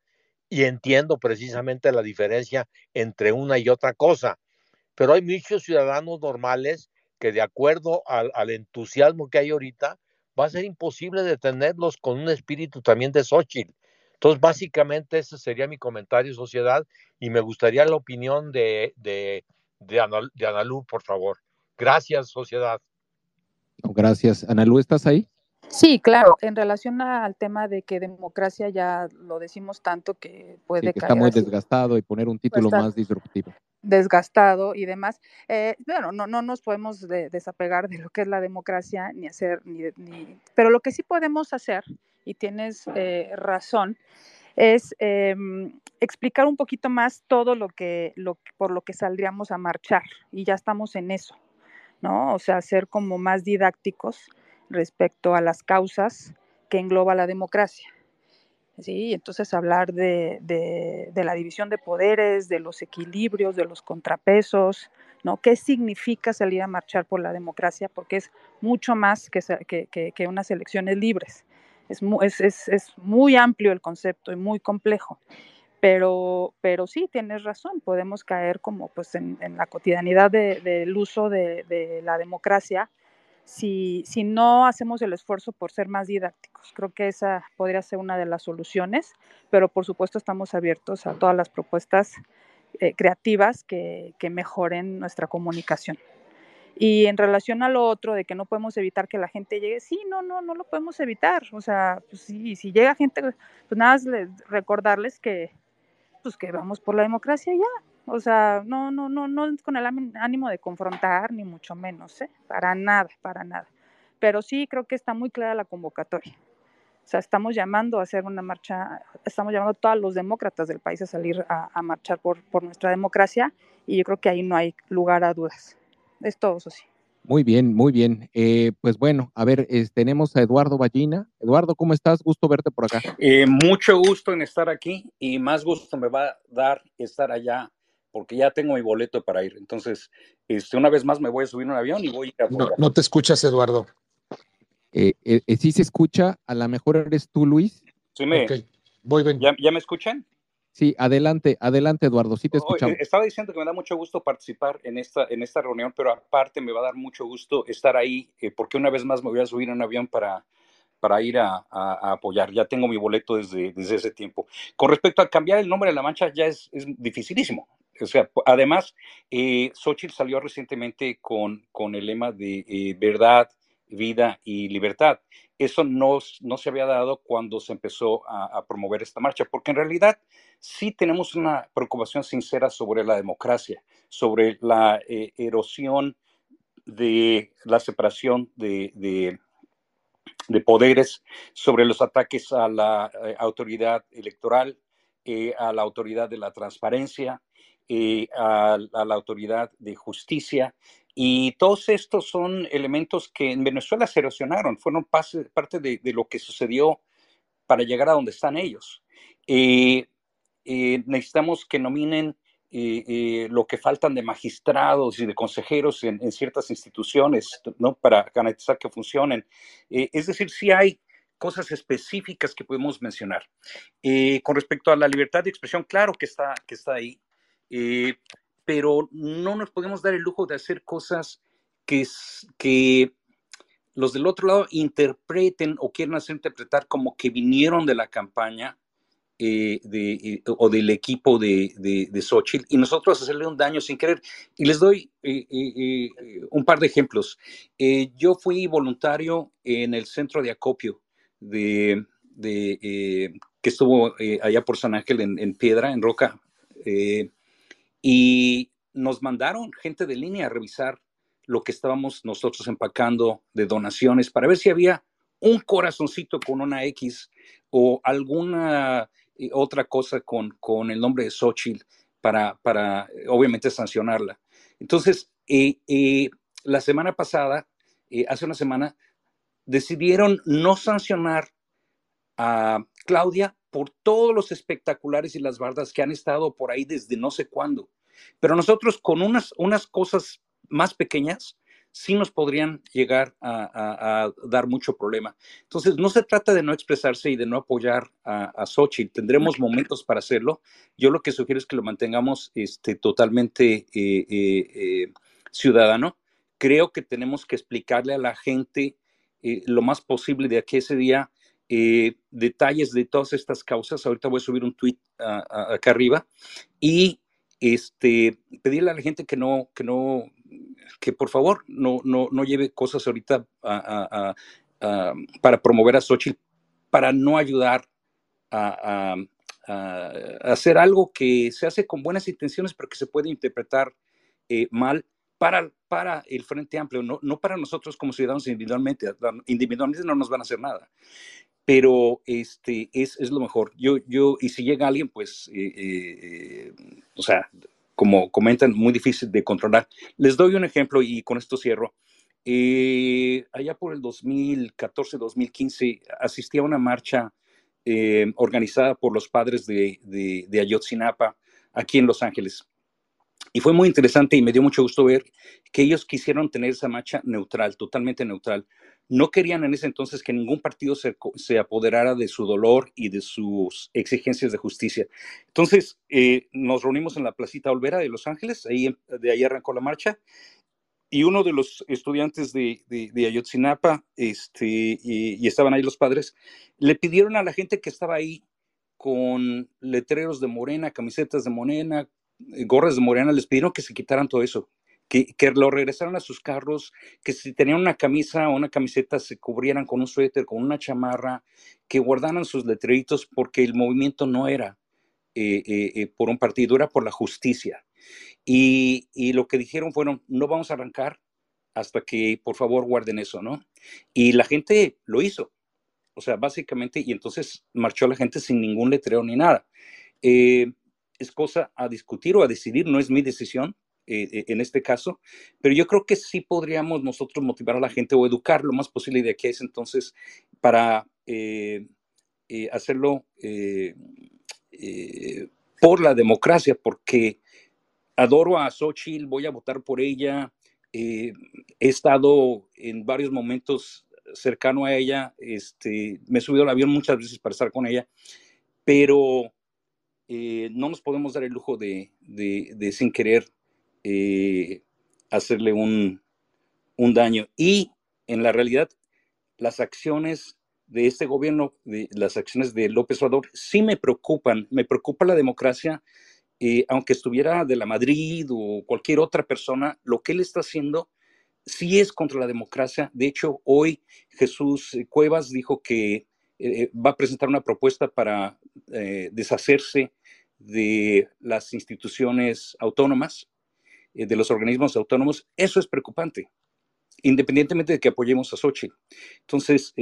S19: y entiendo precisamente la diferencia entre una y otra cosa. Pero hay muchos ciudadanos normales que de acuerdo al, al entusiasmo que hay ahorita, va a ser imposible detenerlos con un espíritu también de Xochitl. Entonces, básicamente ese sería mi comentario, sociedad, y me gustaría la opinión de, de, de, Analú, por favor. Gracias, sociedad.
S1: gracias. Analú, ¿estás ahí?
S13: Sí, claro. En relación al tema de que democracia ya lo decimos tanto que puede
S1: sí, que Está muy desgastado y poner un título más disruptivo.
S13: Desgastado y demás. Eh, bueno, no, no nos podemos desapegar de lo que es la democracia ni hacer ni, ni, pero lo que sí podemos hacer y tienes eh, razón es eh, explicar un poquito más todo lo que, lo por lo que saldríamos a marchar y ya estamos en eso, ¿no? O sea, ser como más didácticos respecto a las causas que engloba la democracia. ¿sí? Entonces hablar de, de, la división de poderes, de los equilibrios, de los contrapesos, ¿no? ¿Qué significa salir a marchar por la democracia? Porque es mucho más que, que, que unas elecciones libres. Es, es, es, es, muy amplio el concepto y muy complejo. Pero, pero sí, tienes razón, podemos caer como pues en, en la cotidianidad del de, uso de la democracia si, si no hacemos el esfuerzo por ser más didácticos. Creo que esa podría ser una de las soluciones, pero por supuesto estamos abiertos a todas las propuestas eh, creativas que, que, mejoren nuestra comunicación. Y en relación a lo otro de que no podemos evitar que la gente llegue, sí, no, no, no lo podemos evitar. O sea, pues sí, si llega gente, pues nada más recordarles que, pues que vamos por la democracia ya, o sea, no, no, no, no con el ánimo de confrontar, ni mucho menos, ¿eh? Para nada, para nada. Pero sí creo que está muy clara la convocatoria. O sea, estamos llamando a hacer una marcha, estamos llamando a todos los demócratas del país a salir a, marchar por, por, nuestra democracia y yo creo que ahí no hay lugar a dudas. Es todo, eso sí.
S1: Muy bien, muy bien. Eh, pues bueno, a ver, tenemos a Eduardo Ballina. Eduardo, ¿cómo estás? Gusto verte por acá.
S20: Eh, mucho gusto en estar aquí y más gusto me va a dar estar allá porque ya tengo mi boleto para ir. Entonces, este, una vez más me voy a subir un avión y voy a...
S8: No, no te escuchas, Eduardo.
S1: Eh, eh, eh, sí se escucha, a lo mejor eres tú, Luis.
S20: Sí, me...
S8: Voy, ven.
S20: ¿Ya, ¿Ya, me escuchan?
S1: Sí, adelante, adelante, Eduardo, sí te escuchamos.
S20: Estaba diciendo que me da mucho gusto participar en esta, en esta reunión, pero aparte me va a dar mucho gusto estar ahí, porque una vez más me voy a subir a un avión para, para ir a, apoyar. Ya tengo mi boleto desde, desde ese tiempo. Con respecto a cambiar el nombre de la mancha, ya es, es dificilísimo. O sea, además, eh, Xochitl salió recientemente con, con el lema de eh, verdad, vida y libertad. Eso no, no se había dado cuando se empezó a, promover esta marcha, porque en realidad sí tenemos una preocupación sincera sobre la democracia, sobre la eh, erosión de la separación de, de, de poderes, sobre los ataques a la eh, autoridad electoral, eh, a la autoridad de la transparencia, a, la autoridad de justicia. Y todos estos son elementos que en Venezuela se erosionaron, fueron pase, parte de, de, lo que sucedió para llegar a donde están ellos. Eh, necesitamos que nominen eh, eh, lo que faltan de magistrados y de consejeros en, en ciertas instituciones, ¿no? Para garantizar que funcionen. Eh, es decir, sí hay cosas específicas que podemos mencionar. Eh, con respecto a la libertad de expresión, claro que está, que está ahí, pero no nos podemos dar el lujo de hacer cosas que, los del otro lado interpreten o quieran hacer interpretar como que vinieron de la campaña eh, de, eh, o del equipo de, de, de, Xochitl y nosotros hacerle un daño sin querer. Y les doy eh, eh, eh un par de ejemplos. yo fui voluntario en el centro de acopio de, que estuvo allá por San Ángel en Piedra, en Roca, y nos mandaron gente de línea a revisar lo que estábamos nosotros empacando de donaciones para ver si había un corazoncito con una X o alguna otra cosa con, con el nombre de Xochitl para, para obviamente sancionarla. Entonces, eh, eh, la semana pasada, eh, hace una semana, decidieron no sancionar a Claudia por todos los espectaculares y las bardas que han estado por ahí desde no sé cuándo. Pero nosotros con unas, unas cosas más pequeñas, sí nos podrían llegar a, a, a, dar mucho problema. Entonces, no se trata de no expresarse y de no apoyar a, a Xochitl. Tendremos momentos para hacerlo. Yo lo que sugiero es que lo mantengamos este, totalmente eh, eh, eh, ciudadano. Creo que tenemos que explicarle a la gente eh, lo más posible de aquí ese día eh, detalles de todas estas causas. Ahorita voy a subir un tweet acá arriba y este, pedirle a la gente que no, que no, que por favor no, no, no lleve cosas ahorita a, a, a, para promover a Xochitl, para no ayudar a, hacer algo que se hace con buenas intenciones, pero que se puede interpretar eh, mal para, para el Frente Amplio, no, no para nosotros como ciudadanos individualmente. Individualmente no nos van a hacer nada pero este es, es, lo mejor. Yo, yo, y si llega alguien, pues, eh, eh, o sea, como comentan, muy difícil de controlar. Les doy un ejemplo y con esto cierro. Eh, allá por el 2014-2015 asistí a una marcha eh, organizada por los padres de, de, de Ayotzinapa aquí en Los Ángeles. Y fue muy interesante y me dio mucho gusto ver que ellos quisieron tener esa marcha neutral, totalmente neutral. No querían en ese entonces que ningún partido se, se apoderara de su dolor y de sus exigencias de justicia. Entonces, eh, nos reunimos en la Placita Olvera de Los Ángeles, ahí, de ahí arrancó la marcha, y uno de los estudiantes de, Ayotzinapa, este, y, y estaban ahí los padres, le pidieron a la gente que estaba ahí con letreros de Morena, camisetas de Morena, gorras de Morena, les pidieron que se quitaran todo eso, que, que, lo regresaran a sus carros, que si tenían una camisa o una camiseta se cubrieran con un suéter, con una chamarra, que guardaran sus letreritos porque el movimiento no era eh, eh, eh, por un partido, era por la justicia. Y, y, lo que dijeron fueron, no vamos a arrancar hasta que por favor guarden eso, ¿no? Y la gente lo hizo. O sea, básicamente, y entonces marchó la gente sin ningún letrero ni nada. Es cosa a discutir o a decidir, no es mi decisión eh, en este caso, pero yo creo que sí podríamos nosotros motivar a la gente o educar lo más posible de aquí a ese entonces para eh, eh, hacerlo eh, eh, por la democracia, porque adoro a Xochitl, voy a votar por ella, he estado en varios momentos cercano a ella, este, me he subido al avión muchas veces para estar con ella, pero eh, no nos podemos dar el lujo de sin querer eh, hacerle un, un, daño. Y en la realidad, las acciones de este gobierno, de, las acciones de López Obrador, sí me preocupan. Me preocupa la democracia, eh, aunque estuviera de la Madrid o cualquier otra persona, lo que él está haciendo sí es contra la democracia. De hecho, hoy Jesús Cuevas dijo que eh, va a presentar una propuesta para eh, deshacerse de las instituciones autónomas, de los organismos autónomos. Eso es preocupante, independientemente de que apoyemos a Sochi. Entonces,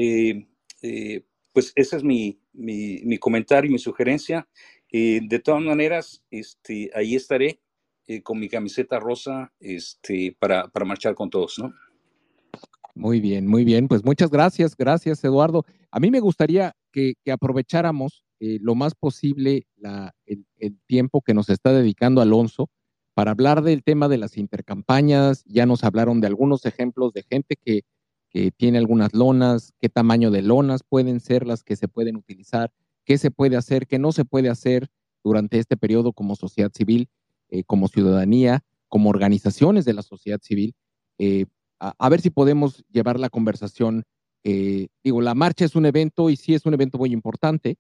S20: pues ese es mi, mi, comentario y mi sugerencia. de todas maneras, este, ahí estaré eh, con mi camiseta rosa este, para, para marchar con todos, ¿no?
S1: Muy bien, muy bien. Pues muchas gracias, gracias Eduardo. A mí me gustaría que, aprovecháramos eh, lo más posible la, el, tiempo que nos está dedicando Alonso para hablar del tema de las intercampañas. Ya nos hablaron de algunos ejemplos de gente que, que tiene algunas lonas, qué tamaño de lonas pueden ser las que se pueden utilizar, qué se puede hacer, qué no se puede hacer durante este periodo como sociedad civil. Eh, como ciudadanía, como organizaciones de la sociedad civil, eh, a, ver si podemos llevar la conversación. Eh, digo, la marcha es un evento y sí es un evento muy importante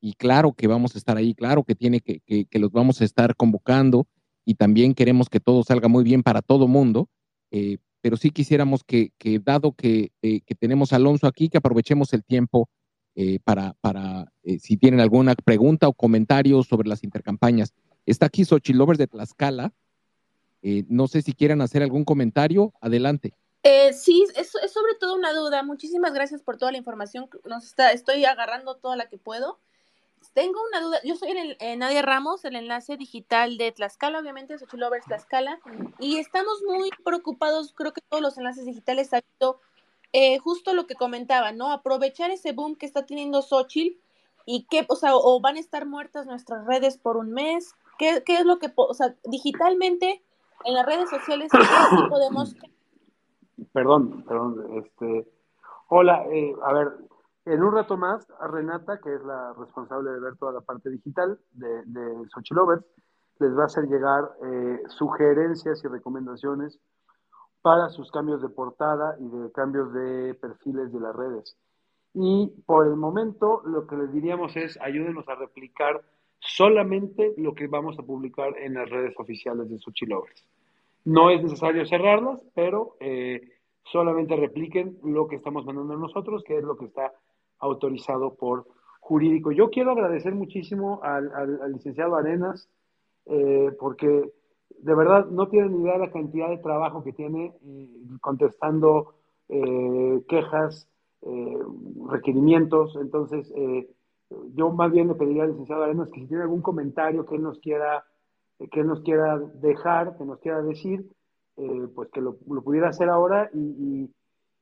S1: y claro que vamos a estar ahí, claro que tiene que, que, que los vamos a estar convocando y también queremos que todo salga muy bien para todo mundo, eh, pero sí quisiéramos que, que dado que, eh, que, tenemos a Alonso aquí, que aprovechemos el tiempo eh, para, para si tienen alguna pregunta o comentario sobre las intercampañas. Está aquí Xochilovers de Tlaxcala. Eh, no sé si quieran hacer algún comentario. Adelante.
S21: Eh, sí, es, es, sobre todo una duda. Muchísimas gracias por toda la información. Nos está, estoy agarrando toda la que puedo. Tengo una duda. Yo soy el, Nadia Ramos, el enlace digital de Tlaxcala, obviamente, Xochilovers Tlaxcala. Y estamos muy preocupados. Creo que todos los enlaces digitales han visto eh, justo lo que comentaba, ¿no? Aprovechar ese boom que está teniendo Xochitl y que, o sea, o van a estar muertas nuestras redes por un mes. ¿Qué, es lo que, o sea, digitalmente en las redes sociales ¿qué podemos...
S7: Perdón, perdón, este... Hola, eh, a ver, en un rato más, a Renata, que es la responsable de ver toda la parte digital de, de Xochilovers, les va a hacer llegar eh, sugerencias y recomendaciones para sus cambios de portada y de cambios de perfiles de las redes. Y por el momento, lo que les diríamos es ayúdenos a replicar solamente lo que vamos a publicar en las redes oficiales de Xochilovers. No es necesario cerrarlas, pero eh, solamente repliquen lo que estamos mandando nosotros, que es lo que está autorizado por jurídico. Yo quiero agradecer muchísimo al, licenciado Arenas, eh, porque de verdad no tienen idea de la cantidad de trabajo que tiene contestando eh, quejas, eh, requerimientos. Entonces, yo más bien le pediría al licenciado Arenas que si tiene algún comentario que él nos quiera, que él nos quiera dejar, que nos quiera decir, pues que lo, pudiera hacer ahora y,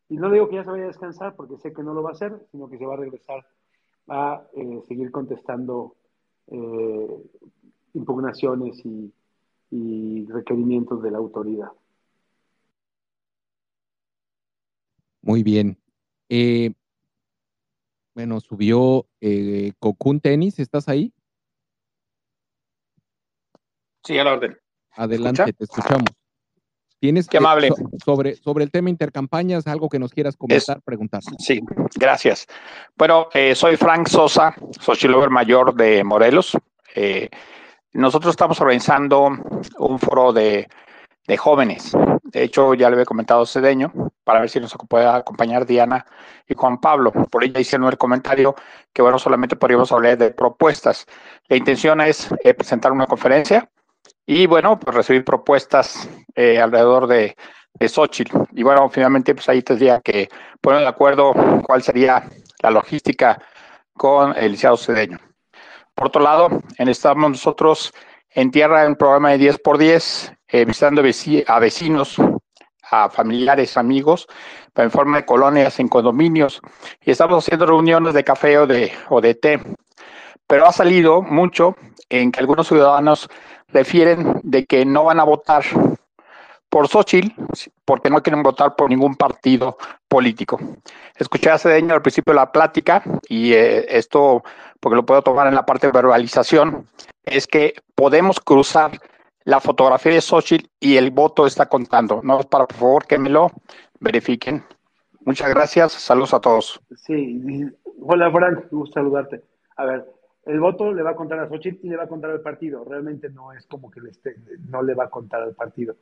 S7: y, no digo que ya se vaya a descansar porque sé que no lo va a hacer, sino que se va a regresar a eh, seguir contestando eh, impugnaciones y, y requerimientos de la autoridad.
S1: Muy bien. Eh, bueno, subió eh, Cocún Tenis, ¿estás ahí?
S22: Sí, a la orden.
S1: Adelante, ¿Escucha? te escuchamos. ¿Tienes
S22: Qué amable.
S1: So, sobre, sobre el tema intercampañas, algo que nos quieras comentar, es, preguntar?
S22: Sí, gracias. Bueno, eh, soy Frank Sosa, sociolover mayor de Morelos. Eh, nosotros estamos organizando un foro de, de, jóvenes. De hecho, ya le había comentado a Cedeño para ver si nos puede acompañar Diana y Juan Pablo. Por ella hicieron el comentario que, bueno, solamente podríamos hablar de propuestas. La intención es eh, presentar una conferencia y, bueno, pues recibir propuestas eh, alrededor de, de Xochitl. Y, bueno, finalmente, pues ahí tendría que poner de acuerdo cuál sería la logística con el licenciado Cedeño. Por otro lado, estamos nosotros en tierra en un programa de 10 por 10, eh, visitando a vecinos a familiares, amigos, en forma de colonias, en condominios, y estamos haciendo reuniones de café o de, o de té. Pero ha salido mucho en que algunos ciudadanos refieren de que no van a votar por Xochitl porque no quieren votar por ningún partido político. Escuché a Cedeño al principio de la plática y eh, esto, porque lo puedo tomar en la parte de verbalización, es que podemos cruzar la fotografía de Xochitl y el voto está contando. No, para por favor que me lo verifiquen. Muchas gracias, saludos a todos.
S7: Sí, hola Frank, gusto saludarte. A ver, el voto le va a contar a Xochitl y le va a contar al partido. Realmente no es como que le esté, no le va a contar al partido.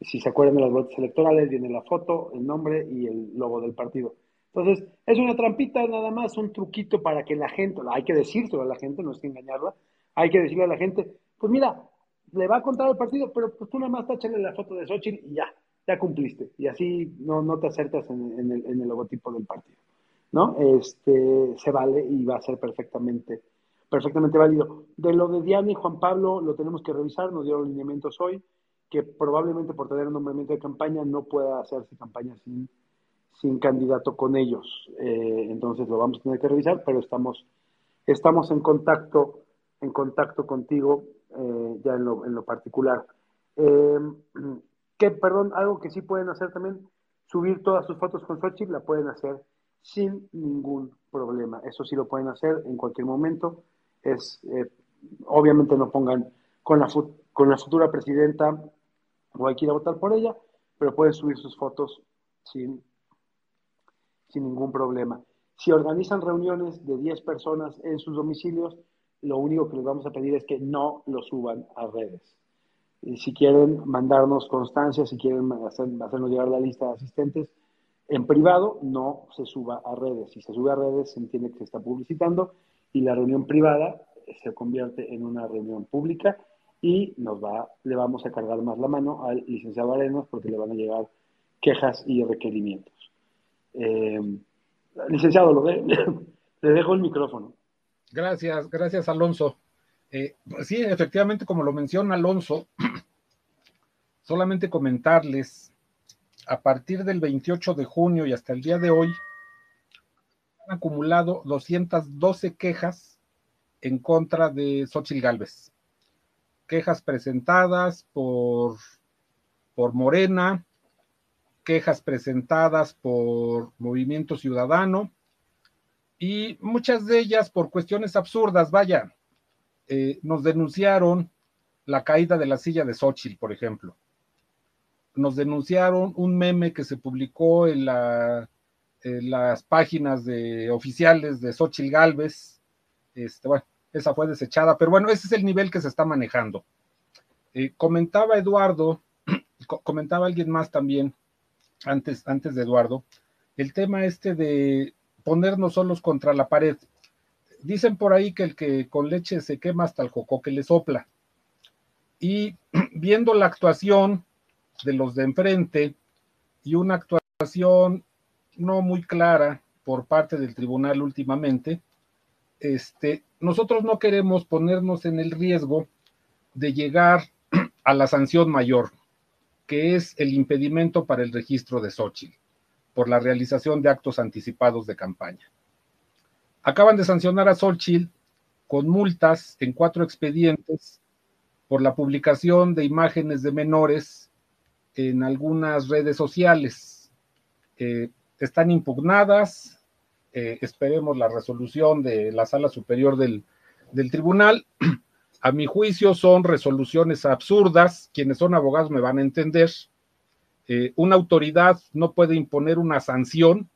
S7: si se acuerdan de las boletas electorales, viene la foto, el nombre y el logo del partido. Entonces, es una trampita nada más, un truquito para que la gente, hay que decírselo a la gente, no es que engañarla, hay que decirle a la gente, pues mira, le va a contar el partido, pero pues tú nada más táchale la foto de Xochitl y ya, ya cumpliste. Y así no, no te acercas en, en, el, en el logotipo del partido. ¿No? Este, se vale y va a ser perfectamente, perfectamente válido. De lo de Diana y Juan Pablo lo tenemos que revisar, nos dieron lineamientos hoy, que probablemente por tener un nombramiento de campaña no pueda hacerse campaña sin sin candidato con ellos. Eh, entonces lo vamos a tener que revisar, pero estamos, estamos en contacto, en contacto contigo eh, ya en lo, en lo particular. Eh, que, perdón, algo que sí pueden hacer también, subir todas sus fotos con Xochitl, la pueden hacer sin ningún problema. Eso sí lo pueden hacer en cualquier momento. Es, obviamente no pongan con la, con la futura presidenta o hay que ir a votar por ella, pero pueden subir sus fotos sin sin ningún problema. Si organizan reuniones de 10 personas en sus domicilios, lo único que les vamos a pedir es que no lo suban a redes. Y si quieren mandarnos constancia, si quieren hacernos llegar la lista de asistentes en privado, no se suba a redes. Si se sube a redes, se entiende que se está publicitando y la reunión privada se convierte en una reunión pública y nos va, le vamos a cargar más la mano al licenciado Arenas porque le van a llegar quejas y requerimientos. Eh, licenciado, lo le dejo el micrófono.
S9: Gracias, gracias Alonso. Eh, sí, efectivamente, como lo menciona Alonso, solamente comentarles, a partir del 28 de junio y hasta el día de hoy, han acumulado 212 quejas en contra de Xochitl Galvez. Quejas presentadas por, por Morena, quejas presentadas por Movimiento Ciudadano y muchas de ellas por cuestiones absurdas, vaya, eh, nos denunciaron la caída de la silla de Xochitl, por ejemplo. Nos denunciaron un meme que se publicó en, la, las páginas de, oficiales de Xochitl Galvez. Este, bueno, esa fue desechada, pero bueno, ese es el nivel que se está manejando. Eh, comentaba Eduardo, comentaba alguien más también, antes, antes de Eduardo, el tema este de ponernos solos contra la pared. Dicen por ahí que el que con leche se quema hasta el coco que le sopla. Y viendo la actuación de los de enfrente y una actuación no muy clara por parte del tribunal últimamente, este, nosotros no queremos ponernos en el riesgo de llegar a la sanción mayor que es el impedimento para el registro de Xochitl por la realización de actos anticipados de campaña. Acaban de sancionar a Xochitl con multas en cuatro expedientes por la publicación de imágenes de menores en algunas redes sociales. Eh, están impugnadas, eh, esperemos la resolución de la sala superior del, del tribunal. A mi juicio son resoluciones absurdas, quienes son abogados me van a entender. Eh, una autoridad no puede imponer una sanción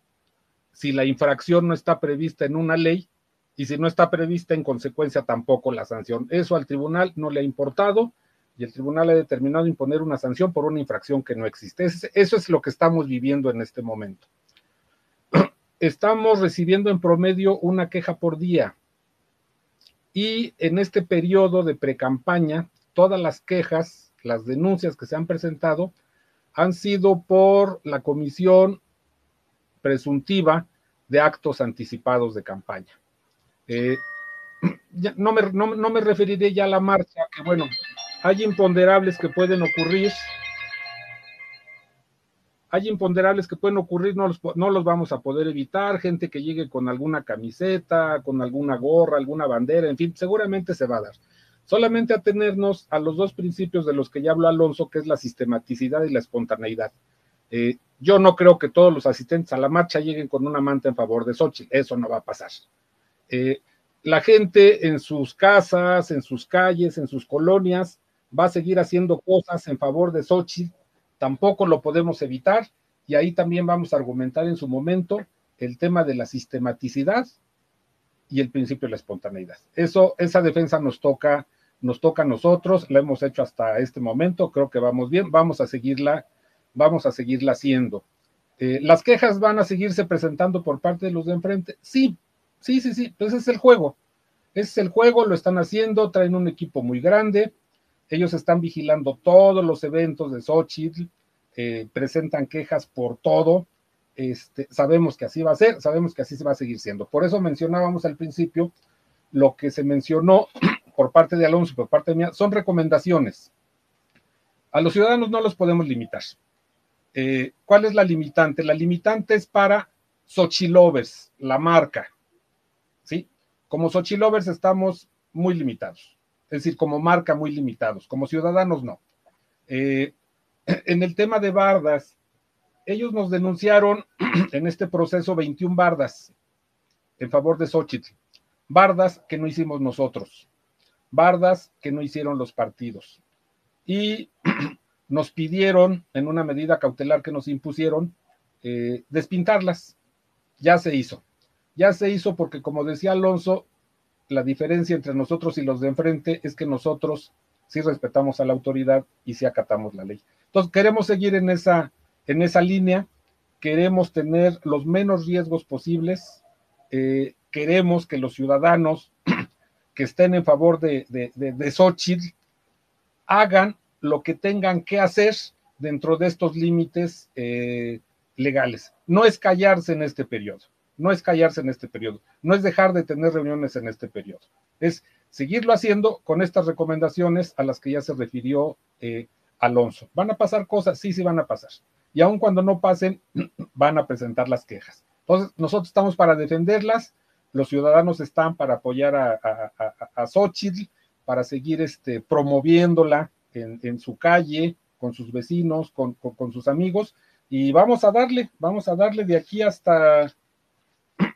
S9: si la infracción no está prevista en una ley y si no está prevista en consecuencia tampoco la sanción. Eso al tribunal no le ha importado y el tribunal ha determinado imponer una sanción por una infracción que no existe. Eso es lo que estamos viviendo en este momento. Estamos recibiendo en promedio una queja por día. Y en este periodo de precampaña, todas las quejas, las denuncias que se han presentado, han sido por la comisión presuntiva de actos anticipados de campaña. Eh, no, me, no, me, referiré ya a la marcha, que bueno, hay imponderables que pueden ocurrir hay imponderables que pueden ocurrir, no los, vamos a poder evitar, gente que llegue con alguna camiseta, con alguna gorra, alguna bandera, en fin, seguramente se va a dar. Solamente atenernos a los dos principios de los que ya habló Alonso, que es la sistematicidad y la espontaneidad. Eh, yo no creo que todos los asistentes a la marcha lleguen con una manta en favor de Xochitl, eso no va a pasar. Eh, la gente en sus casas, en sus calles, en sus colonias, va a seguir haciendo cosas en favor de Xochitl tampoco lo podemos evitar y ahí también vamos a argumentar en su momento el tema de la sistematicidad y el principio de la espontaneidad. Eso, esa defensa nos toca nos toca a nosotros, la hemos hecho hasta este momento, creo que vamos bien, vamos a seguirla, vamos a seguirla haciendo. Eh, ¿Las quejas van a seguirse presentando por parte de los de enfrente? Sí, sí, sí, sí, pues ese es el juego. Es el juego, lo están haciendo, traen un equipo muy grande, ellos están vigilando todos los eventos de Xochitl, eh, presentan quejas por todo, este, sabemos que así va a ser, sabemos que así se va a seguir siendo. Por eso mencionábamos al principio lo que se mencionó por parte de Alonso, por parte mía, son recomendaciones. A los ciudadanos no los podemos limitar. Eh, ¿Cuál es la limitante? La limitante es para Xochilovers, la marca. ¿Sí? Como Xochilovers estamos muy limitados. Es decir, como marca muy limitados. Como ciudadanos no. Eh, en el tema de bardas, ellos nos denunciaron en este proceso 21 bardas en favor de Xochitl. Bardas que no hicimos nosotros. Bardas que no hicieron los partidos. Y nos pidieron, en una medida cautelar que nos impusieron, eh, despintarlas. Ya se hizo. Ya se hizo porque, como decía Alonso, la diferencia entre nosotros y los de enfrente es que nosotros sí respetamos a la autoridad y sí acatamos la ley. Entonces, queremos seguir en esa en esa línea. Queremos tener los menos riesgos posibles. Eh, queremos que los ciudadanos que estén en favor de, de, de, Xochitl hagan lo que tengan que hacer dentro de estos límites eh, legales. No es callarse en este periodo, no es callarse en este periodo, no es dejar de tener reuniones en este periodo, es seguirlo haciendo con estas recomendaciones a las que ya se refirió eh, Alonso. ¿Van a pasar cosas? Sí, sí van a pasar y aun cuando no pasen, van a presentar las quejas. Entonces, nosotros estamos para defenderlas, los ciudadanos están para apoyar a, a, Xochitl, para seguir este, promoviéndola en, su calle, con sus vecinos, con, con, sus amigos, y vamos a darle, vamos a darle de aquí hasta,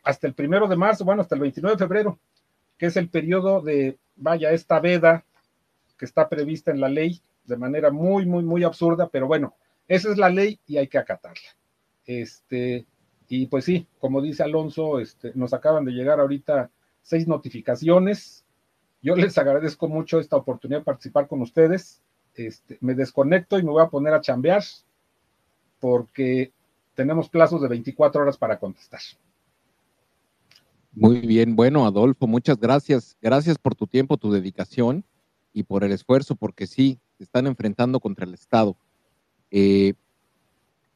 S9: hasta el primero de marzo, bueno, hasta el 29 de febrero, que es el periodo de, vaya, esta veda que está prevista en la ley de manera muy, muy, muy absurda, pero bueno, esa es la ley y hay que acatarla. Este, y pues sí, como dice Alonso, este, nos acaban de llegar ahorita seis notificaciones. Yo les agradezco mucho esta oportunidad de participar con ustedes. Este, me desconecto y me voy a poner a chambear porque tenemos plazos de 24 horas para contestar.
S1: Muy bien, bueno, Adolfo, muchas gracias. Gracias por tu tiempo, tu dedicación y por el esfuerzo, porque sí, se están enfrentando contra el Estado. Eh,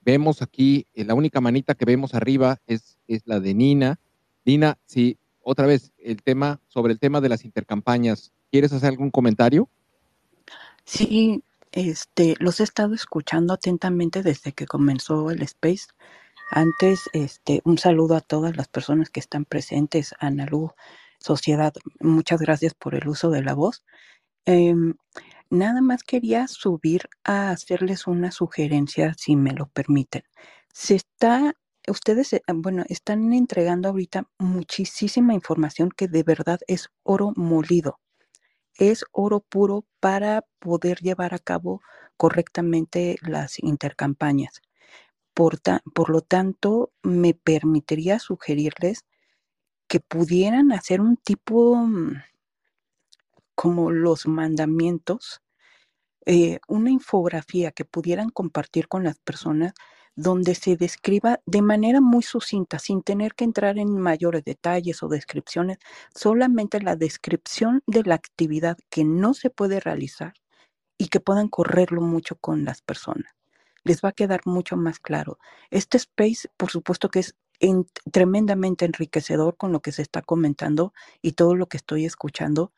S1: vemos aquí, eh, la única manita que vemos arriba es, es la de Nina. Nina, sí, otra vez, el tema, sobre el tema de las intercampañas, ¿quieres hacer algún comentario?
S23: Sí, este, los he estado escuchando atentamente desde que comenzó el Space. Antes, este, un saludo a todas las personas que están presentes, Analu, Sociedad, muchas gracias por el uso de la voz. Em, Nada más quería subir a hacerles una sugerencia, si me lo permiten. Se está, ustedes, eh, bueno, están entregando ahorita muchísima información que de verdad es oro molido. Es oro puro para poder llevar a cabo correctamente las intercampañas. Por, lo tanto, me permitiría sugerirles que pudieran hacer un tipo mm, como los mandamientos eh, una infografía que pudieran compartir con las personas donde se describa de manera muy sucinta, sin tener que entrar en mayores detalles o descripciones, solamente la descripción de la actividad que no se puede realizar y que puedan correrlo mucho con las personas. Les va a quedar mucho más claro. Este space, por supuesto que es tremendamente enriquecedor con lo que se está comentando y todo lo que estoy escuchando,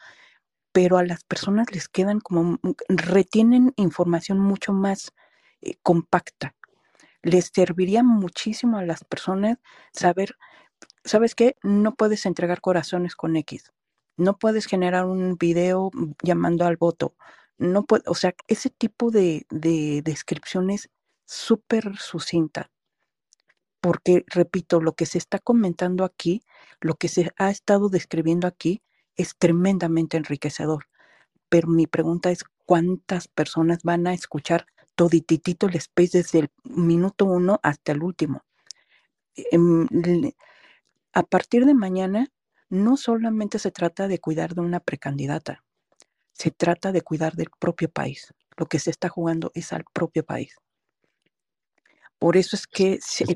S23: pero a las personas les quedan como, retienen información mucho más eh, compacta. Les serviría muchísimo a las personas saber, ¿sabes qué? No puedes entregar corazones con X. No puedes generar un video llamando al voto. No puede, o sea, ese tipo de descripciones súper sucinta. Porque, repito, lo que se está comentando aquí, lo que se ha estado describiendo aquí, es tremendamente enriquecedor. Pero mi pregunta es, ¿cuántas personas van a escuchar todititito el space desde el minuto uno hasta el último? Em, a partir de mañana, no solamente se trata de cuidar de una precandidata, se trata de cuidar del propio país. Lo que se está jugando es al propio país. Por eso es que
S1: Es, es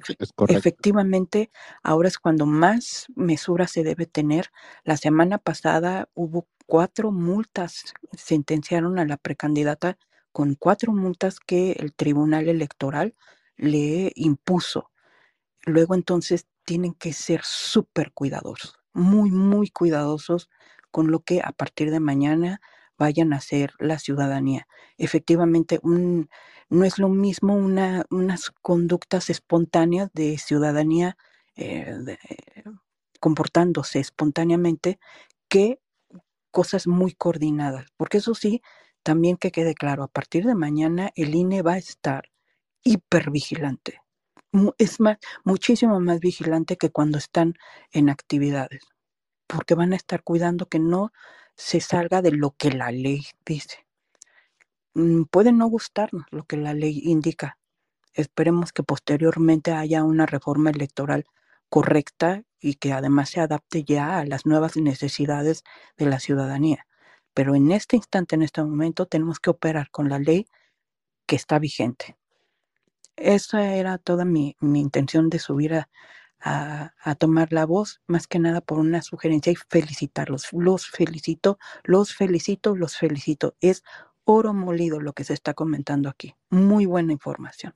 S23: efectivamente ahora es cuando más mesura se debe tener. La semana pasada hubo cuatro multas, sentenciaron a la precandidata con cuatro multas que el Tribunal Electoral le impuso. Luego entonces tienen que ser súper cuidadosos, muy, muy cuidadosos con lo que a partir de mañana vayan a hacer la ciudadanía. Efectivamente, un, no es lo mismo una, unas conductas espontáneas de ciudadanía eh, de- comportándose espontáneamente que cosas muy coordinadas. Porque eso sí, también que quede claro, a partir de mañana el INE va a estar hipervigilante. Es más, muchísimo más vigilante que cuando están en actividades, porque van a estar cuidando que no se salga de lo que la ley dice. Mm, Puede no gustarnos lo que la ley indica. Esperemos que posteriormente haya una reforma electoral correcta y que además se adapte ya a las nuevas necesidades de la ciudadanía. Pero en este instante, en este momento, tenemos que operar con la ley que está vigente. Esa era toda mi, mi intención de subir a, a- a tomar la voz, más que nada por una sugerencia y felicitarlos. Los felicito, los felicito, los felicito. Es oro molido lo que se está comentando aquí. Muy buena información.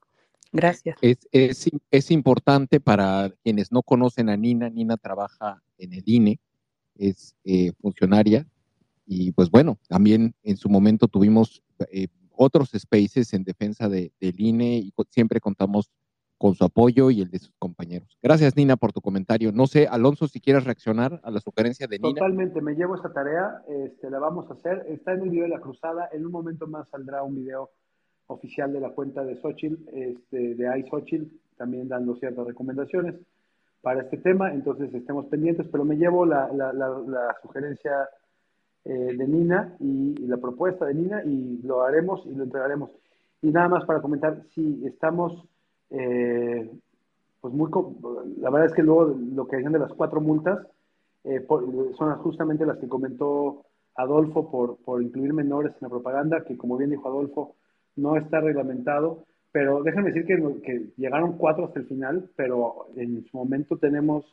S23: Gracias.
S1: Es, es, im- es importante para quienes no conocen a Nina. Nina trabaja en el INE, es eh, funcionaria y pues bueno, también en su momento tuvimos eh, otros spaces en defensa de, del INE y siempre contamos con su apoyo y el de sus compañeros. Gracias Nina por tu comentario. No sé, Alonso, si quieres reaccionar a la sugerencia de Nina.
S7: Totalmente, me llevo esta tarea, este, la vamos a hacer. Está en el video de la cruzada, en un momento más saldrá un video oficial de la cuenta de Xochitl, este, de iSochitl, también dando ciertas recomendaciones para este tema, entonces estemos pendientes, pero me llevo la sugerencia eh, de Nina y, y la propuesta de Nina y lo haremos y lo entregaremos. Y nada más para comentar, si estamos, eh, pues muy, la verdad es que luego lo que decían de las cuatro multas eh, son justamente las que comentó Adolfo por, por incluir menores en la propaganda, que como bien dijo Adolfo, no está reglamentado, pero déjenme decir que, llegaron cuatro hasta el final, pero en su momento tenemos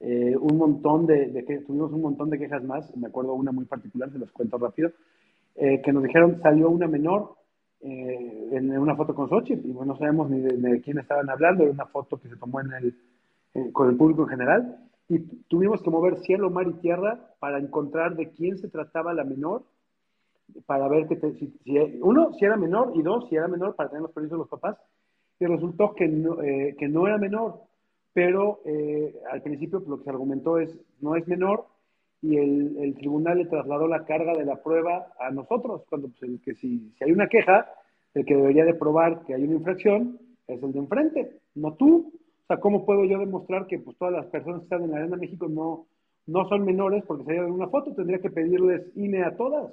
S7: eh, un montón de, tuvimos un montón de quejas más, me acuerdo una muy particular, se los cuento rápido, que nos dijeron salió una menor eh, en una foto con Xochitl, y bueno, no sabemos ni de, de quién estaban hablando, era una foto que se tomó en el, eh, con el público en general, y tuvimos que mover cielo, mar y tierra para encontrar de quién se trataba la menor, para ver que te- si, si- uno, si era menor, y dos, si era menor, para tener los permisos de los papás, y resultó que no, eh, que no era menor, pero eh, al principio pues, lo que se argumentó es, no es menor, y el, el tribunal le trasladó la carga de la prueba a nosotros, cuando pues, el que si, si hay una queja, el que debería de probar que hay una infracción es el de enfrente, no tú. O sea, ¿cómo puedo yo demostrar que pues, todas las personas que están en la Arena México no, no son menores porque se en una foto? Tendría que pedirles INE a todas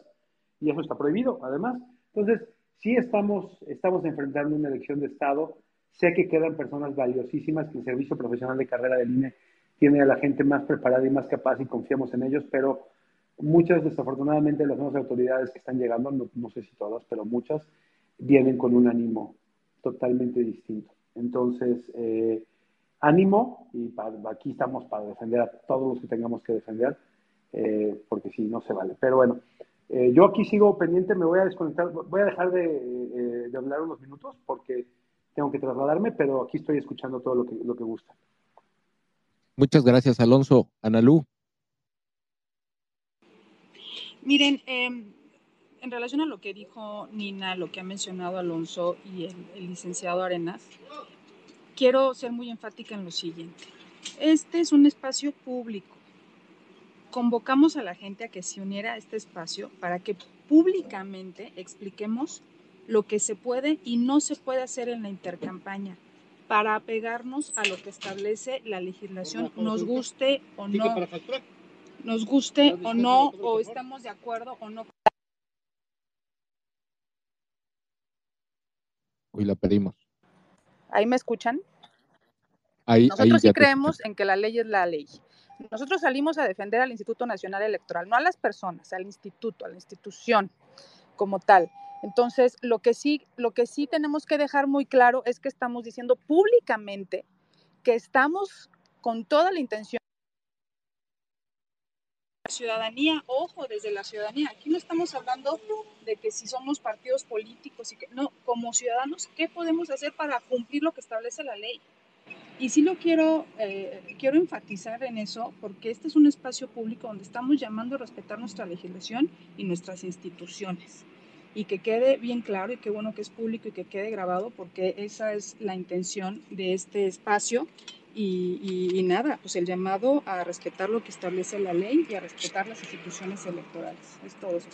S7: y eso está prohibido, además. Entonces, sí estamos, estamos enfrentando una elección de Estado. Sé que quedan personas valiosísimas, que el servicio profesional de carrera del INE tiene a la gente más preparada y más capaz y confiamos en ellos, pero muchas, desafortunadamente, de las nuevas autoridades que están llegando, no, no sé si todas, pero muchas, vienen con un ánimo totalmente distinto. Entonces, eh, ánimo y aquí estamos para defender a todos los que tengamos que defender, eh, porque si no se vale. Pero bueno, eh, yo aquí sigo pendiente, me voy a desconectar, voy a dejar de, de hablar unos minutos porque tengo que trasladarme, pero aquí estoy escuchando todo lo que, lo que gusta.
S1: Muchas gracias, Alonso. Analú.
S13: Miren, eh, en relación a lo que dijo Nina, lo que ha mencionado Alonso y el, el licenciado Arenas, quiero ser muy enfática en lo siguiente. Este es un espacio público. Convocamos a la gente a que se uniera a este espacio para que públicamente expliquemos lo que se puede y no se puede hacer en la intercampaña para apegarnos a lo que establece la legislación, nos guste o no, nos guste o no, o estamos de acuerdo o no.
S1: Hoy la pedimos.
S13: ¿Ahí me escuchan?
S1: Ahí, ahí
S13: Nosotros sí creemos en que la ley es la ley. Nosotros salimos a defender al Instituto Nacional Electoral, no a las personas, al instituto, a la institución como tal. Entonces, lo que sí, lo que sí tenemos que dejar muy claro es que estamos diciendo públicamente que estamos con toda la intención ciudadanía, ojo, desde la ciudadanía. Aquí no estamos hablando de que si somos partidos políticos y que no, como ciudadanos, ¿qué podemos hacer para cumplir lo que establece la ley? Y sí lo quiero, eh, quiero enfatizar en eso, porque este es un espacio público donde estamos llamando a respetar nuestra legislación y nuestras instituciones. Y que quede bien claro y qué bueno que es público y que quede grabado, porque esa es la intención de este espacio. Y, nada, pues el llamado a respetar lo que establece la ley y a respetar las instituciones electorales. Es todo eso.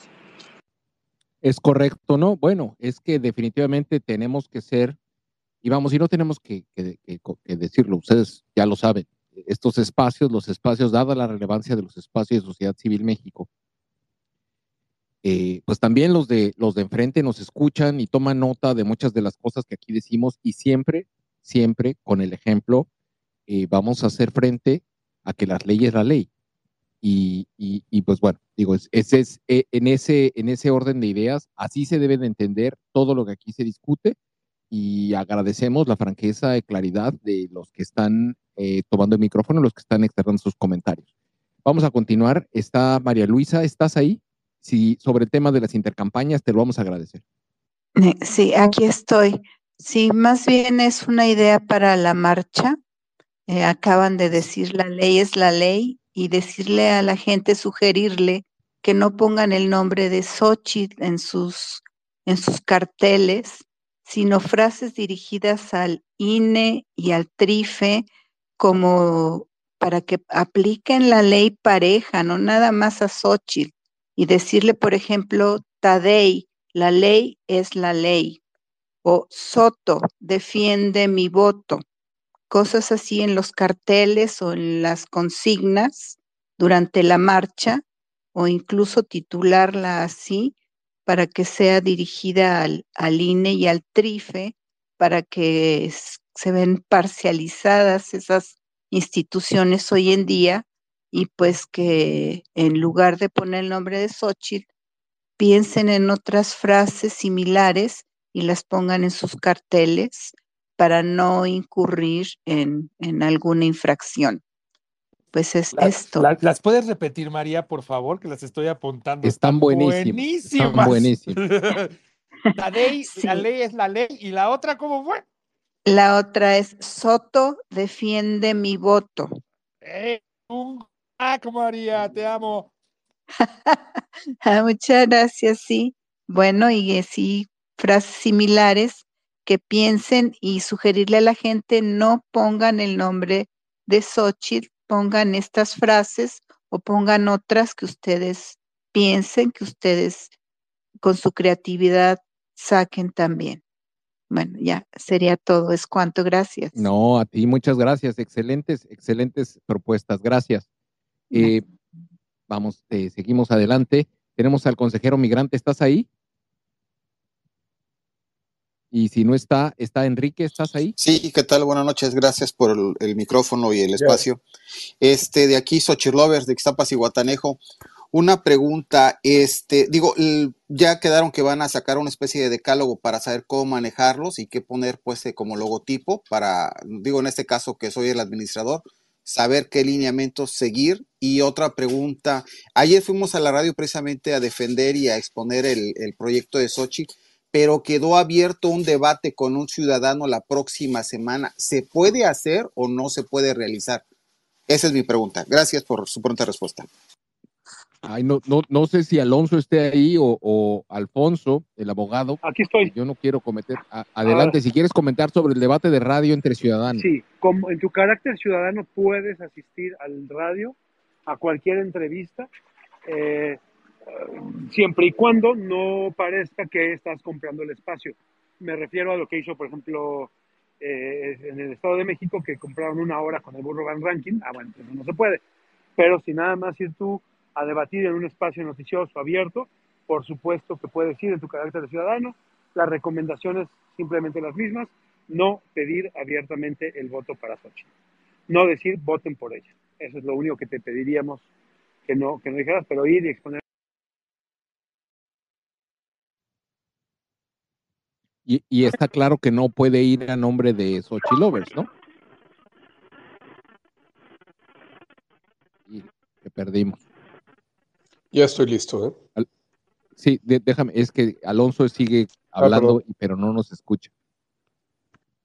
S1: Es correcto, ¿no? Bueno, es que definitivamente tenemos que ser y vamos, y no tenemos que, que, decirlo, ustedes ya lo saben, estos espacios, los espacios, dada la relevancia de los espacios de Sociedad Civil México, eh, pues también los de, los de enfrente nos escuchan y toman nota de muchas de las cosas que aquí decimos y siempre, siempre con el ejemplo, eh, vamos a hacer frente a que las leyes es la ley. Y, y, pues bueno, digo, ese es, eh, en, ese, en ese orden de ideas, así se debe de entender todo lo que aquí se discute y agradecemos la franqueza y claridad de los que están eh, tomando el micrófono, los que están externando sus comentarios. Vamos a continuar. Está María Luisa, ¿estás ahí? Sí, sobre el tema de las intercampañas, te lo vamos a agradecer.
S24: Sí, aquí estoy. Sí, más bien es una idea para la marcha. Eh, acaban de decir la ley es la ley y decirle a la gente, sugerirle que no pongan el nombre de Xochitl en sus, en sus carteles, sino frases dirigidas al INE y al TRIFE como para que apliquen la ley pareja, no nada más a Xochitl, y decirle, por ejemplo, Tadei, la ley es la ley, o Soto, defiende mi voto, cosas así en los carteles o en las consignas durante la marcha, o incluso titularla así, para que sea dirigida al, INE y al TRIFE, para que se ven parcializadas esas instituciones hoy en día y pues que en lugar de poner el nombre de Xochitl, piensen en otras frases similares y las pongan en sus carteles para no incurrir en, en alguna infracción. Pues es
S8: La-
S24: esto.
S8: la- ¿Las puedes repetir, María, por favor? Que las estoy apuntando.
S1: Están buenísimas, están buenísimas.
S8: la, ley, la ley es la ley y la otra, ¿cómo fue?
S24: La otra es Soto defiende mi voto.
S8: ¡Eh! Un crack, María, te amo.
S24: Ah, muchas gracias, sí. Bueno, y eh, sí, frases similares que piensen y sugerirle a la gente no pongan el nombre de Xochitl, pongan estas frases o pongan otras que ustedes piensen, que ustedes con su creatividad saquen también. Bueno, ya sería todo. Es cuanto. Gracias.
S1: No, a ti muchas gracias. Excelentes, excelentes propuestas. Gracias. Eh, vamos, eh, seguimos adelante. Tenemos al consejero migrante. ¿Estás ahí? Y si no está, está Enrique, ¿estás ahí?
S25: Sí, ¿qué tal? Buenas noches, gracias por el, el micrófono y el espacio. Este, de aquí, Xochilovers, de Ixtapas y Guatanejo. Una pregunta, este, digo, ya quedaron que van a sacar una especie de decálogo para saber cómo manejarlos y qué poner, pues, eh, como logotipo para, digo, en este caso que soy el administrador, saber qué lineamientos seguir. Y otra pregunta, ayer fuimos a la radio precisamente a defender y a exponer el, el proyecto de Sochi, pero quedó abierto un debate con un ciudadano la próxima semana. ¿Se puede hacer o no se puede realizar? Esa es mi pregunta. Gracias por su pronta respuesta.
S1: Ay, no, no, no sé si Alonso esté ahí o, o Alfonso, el abogado.
S7: Aquí estoy.
S1: Yo no quiero cometer. a- adelante, si quieres comentar sobre el debate de radio entre ciudadanos.
S7: Sí, como en tu carácter ciudadano puedes asistir al radio, a cualquier entrevista, eh, siempre y cuando no parezca que estás comprando el espacio. Me refiero a lo que hizo, por ejemplo, eh, en el Estado de México, que compraron una hora con el burro Van Ranking. Ah, bueno, pues no se puede. Pero si nada más ir tú a debatir en un espacio noticioso abierto, por supuesto que puedes ir en tu carácter de ciudadano. Las recomendaciones simplemente las mismas. No pedir abiertamente el voto para Xochitl. No decir voten por ella. Eso es lo único que te pediríamos que no, que no dijeras, pero ir y exponer.
S1: Y, está claro que no puede ir a nombre de Sochi Lovers, ¿no? Y que perdimos.
S26: Ya estoy listo, ¿eh?
S1: Al- sí, de- déjame, es que Alonso sigue
S26: Ah,
S1: hablando,
S26: perdón.
S1: pero no nos escucha.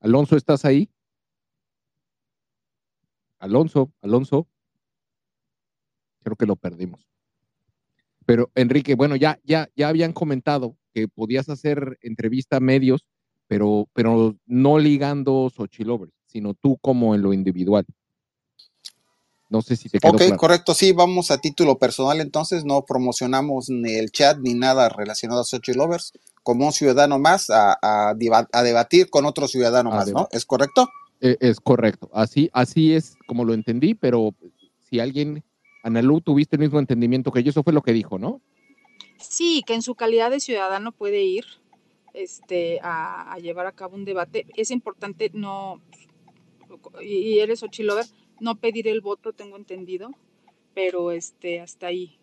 S1: Alonso, ¿estás ahí? Alonso, Alonso. Creo que lo perdimos. Pero Enrique, bueno, ya, ya, ya habían comentado que podías hacer entrevista a medios, pero, pero no ligando Xochilovers, sino tú como en lo individual. No sé si te quedó
S25: Ok,
S1: claro.
S25: correcto, sí, vamos a título personal entonces, no promocionamos ni el chat ni nada relacionado a Sochi Lovers, como un ciudadano más a, a debatir con otro ciudadano
S1: A
S25: más, ¿no? ¿Es correcto?
S1: Eh, es correcto. Así, así es como lo entendí, pero si alguien, Analú, tuviste el mismo entendimiento que yo, eso fue lo que dijo, ¿no?
S13: Sí, que en su calidad de ciudadano puede ir este, a, a llevar a cabo un debate. Es importante no, y y eres Ochilover, no pedir el voto, tengo entendido, pero este, hasta ahí.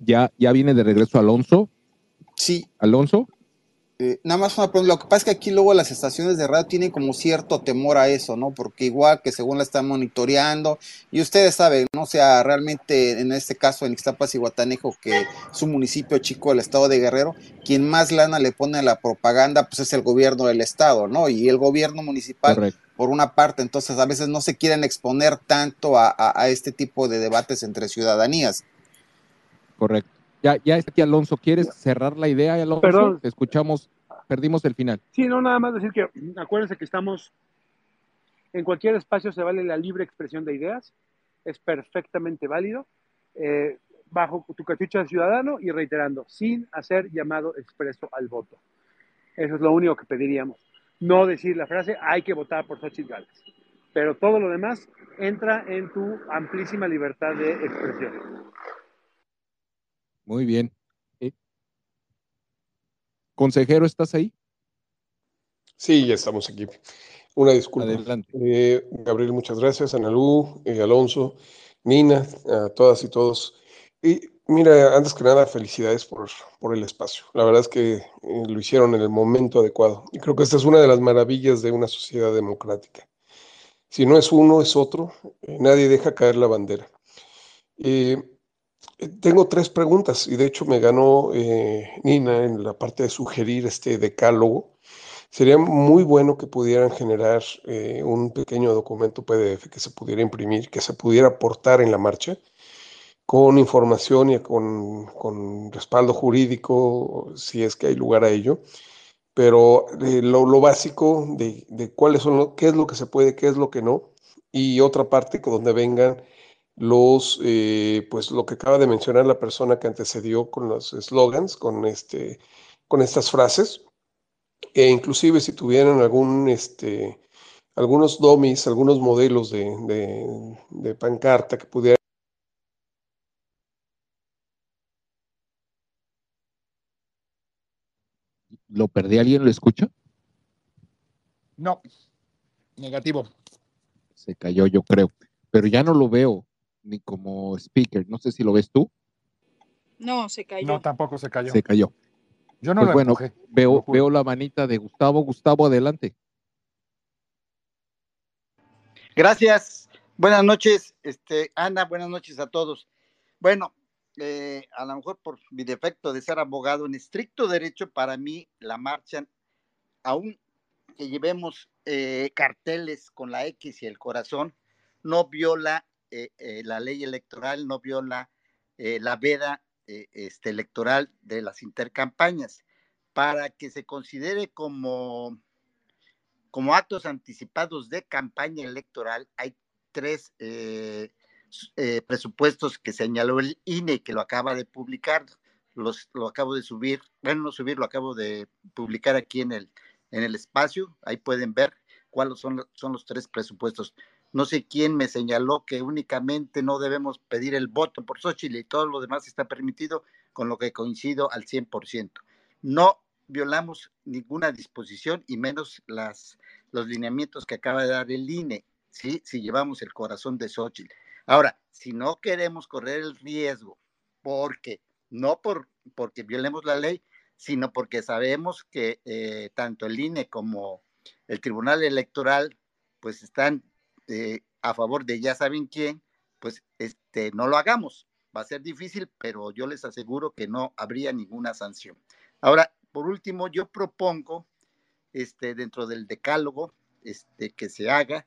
S1: Ya, ya viene de regreso Alonso.
S25: Sí.
S1: Alonso.
S25: Eh, nada más una pregunta, lo que pasa es que aquí luego las estaciones de radio tienen como cierto temor a eso, ¿no? Porque igual que según la están monitoreando, y ustedes saben, ¿no? O sea, realmente en este caso en Ixtapas y Guatanejo, que es un municipio chico del estado de Guerrero, quien más lana le pone a la propaganda, pues es el gobierno del estado, ¿no? Y el gobierno municipal,
S1: Correcto.
S25: por una parte, entonces a veces no se quieren exponer tanto a, a- a este tipo de debates entre ciudadanías.
S1: Correcto. Ya, ya está aquí Alonso. ¿Quieres cerrar la idea, Alonso?
S7: Perdón.
S1: Te escuchamos, perdimos el final.
S7: Sí, no, nada más decir que acuérdense que estamos en cualquier espacio se vale la libre expresión de ideas, es perfectamente válido, eh, bajo tu cachucha de ciudadano y reiterando, sin hacer llamado expreso al voto. Eso es lo único que pediríamos. No decir la frase, hay que votar por Xochitl Gálvez. Pero todo lo demás entra en tu amplísima libertad de expresión.
S1: Muy bien. Eh, Consejero, ¿estás ahí?
S26: Sí, ya estamos aquí. Una disculpa.
S1: Adelante.
S26: Eh, Gabriel, muchas gracias. Analú, eh, Alonso, Nina, a todas y todos. Y mira, antes que nada, felicidades por, por el espacio. La verdad es que eh, lo hicieron en el momento adecuado. Y creo que esta es una de las maravillas de una sociedad democrática. Si no es uno, es otro. Nadie deja caer la bandera. Eh, tengo tres preguntas y de hecho me ganó eh, Nina en la parte de sugerir este decálogo. Sería muy bueno que pudieran generar eh, un pequeño documento PDF que se pudiera imprimir, que se pudiera aportar en la marcha, con información y con, con respaldo jurídico, si es que hay lugar a ello, pero eh, lo, lo básico de, de cuáles son, lo- qué es lo que se puede, qué es lo que no, y otra parte donde vengan los, eh, pues lo que acaba de mencionar la persona que antecedió con los slogans, con, este, con estas frases, e inclusive si tuvieran algún, este, algunos dummies, algunos modelos de, de, de pancarta que pudieran
S1: ¿Lo perdí? ¿Alguien lo escucha?
S8: No. Negativo.
S1: Se cayó, yo creo. Pero ya no lo veo ni como speaker. No sé si lo ves tú.
S13: No, se cayó.
S8: No, tampoco se cayó.
S1: Se cayó.
S8: Yo no
S1: Pues
S8: lo
S1: bueno,
S8: empujé.
S1: veo,
S8: lo
S1: veo la manita de Gustavo. Gustavo, adelante.
S27: Gracias. Buenas noches, este, Ana, buenas noches a todos. Bueno, eh, a lo mejor por mi defecto de ser abogado en estricto derecho, para mí la marcha, aún que llevemos eh, carteles con la X y el corazón, no viola eh, eh, la ley electoral, no viola eh, la veda este, electoral de las intercampañas. Para que se considere como como actos anticipados de campaña electoral, hay tres presupuestos que señaló el INE, que lo acaba de publicar, los, lo acabo de subir, bueno, no subir, lo acabo de publicar aquí en el, en el espacio, ahí pueden ver cuáles son, son los tres presupuestos. No sé quién me señaló que únicamente no debemos pedir el voto por Xochitl y todo lo demás está permitido, con lo que coincido al 100%. No violamos ninguna disposición y menos las, los lineamientos que acaba de dar el INE, ¿sí? si llevamos el corazón de Xochitl. Ahora, si no queremos correr el riesgo, porque no por, porque violemos la ley, sino porque sabemos que eh, tanto el INE como el Tribunal Electoral pues están eh, a favor de ya saben quién, pues este, no lo hagamos. Va a ser difícil, pero yo les aseguro que no habría ninguna sanción. Ahora, por último, yo propongo este, dentro del decálogo este, que se haga,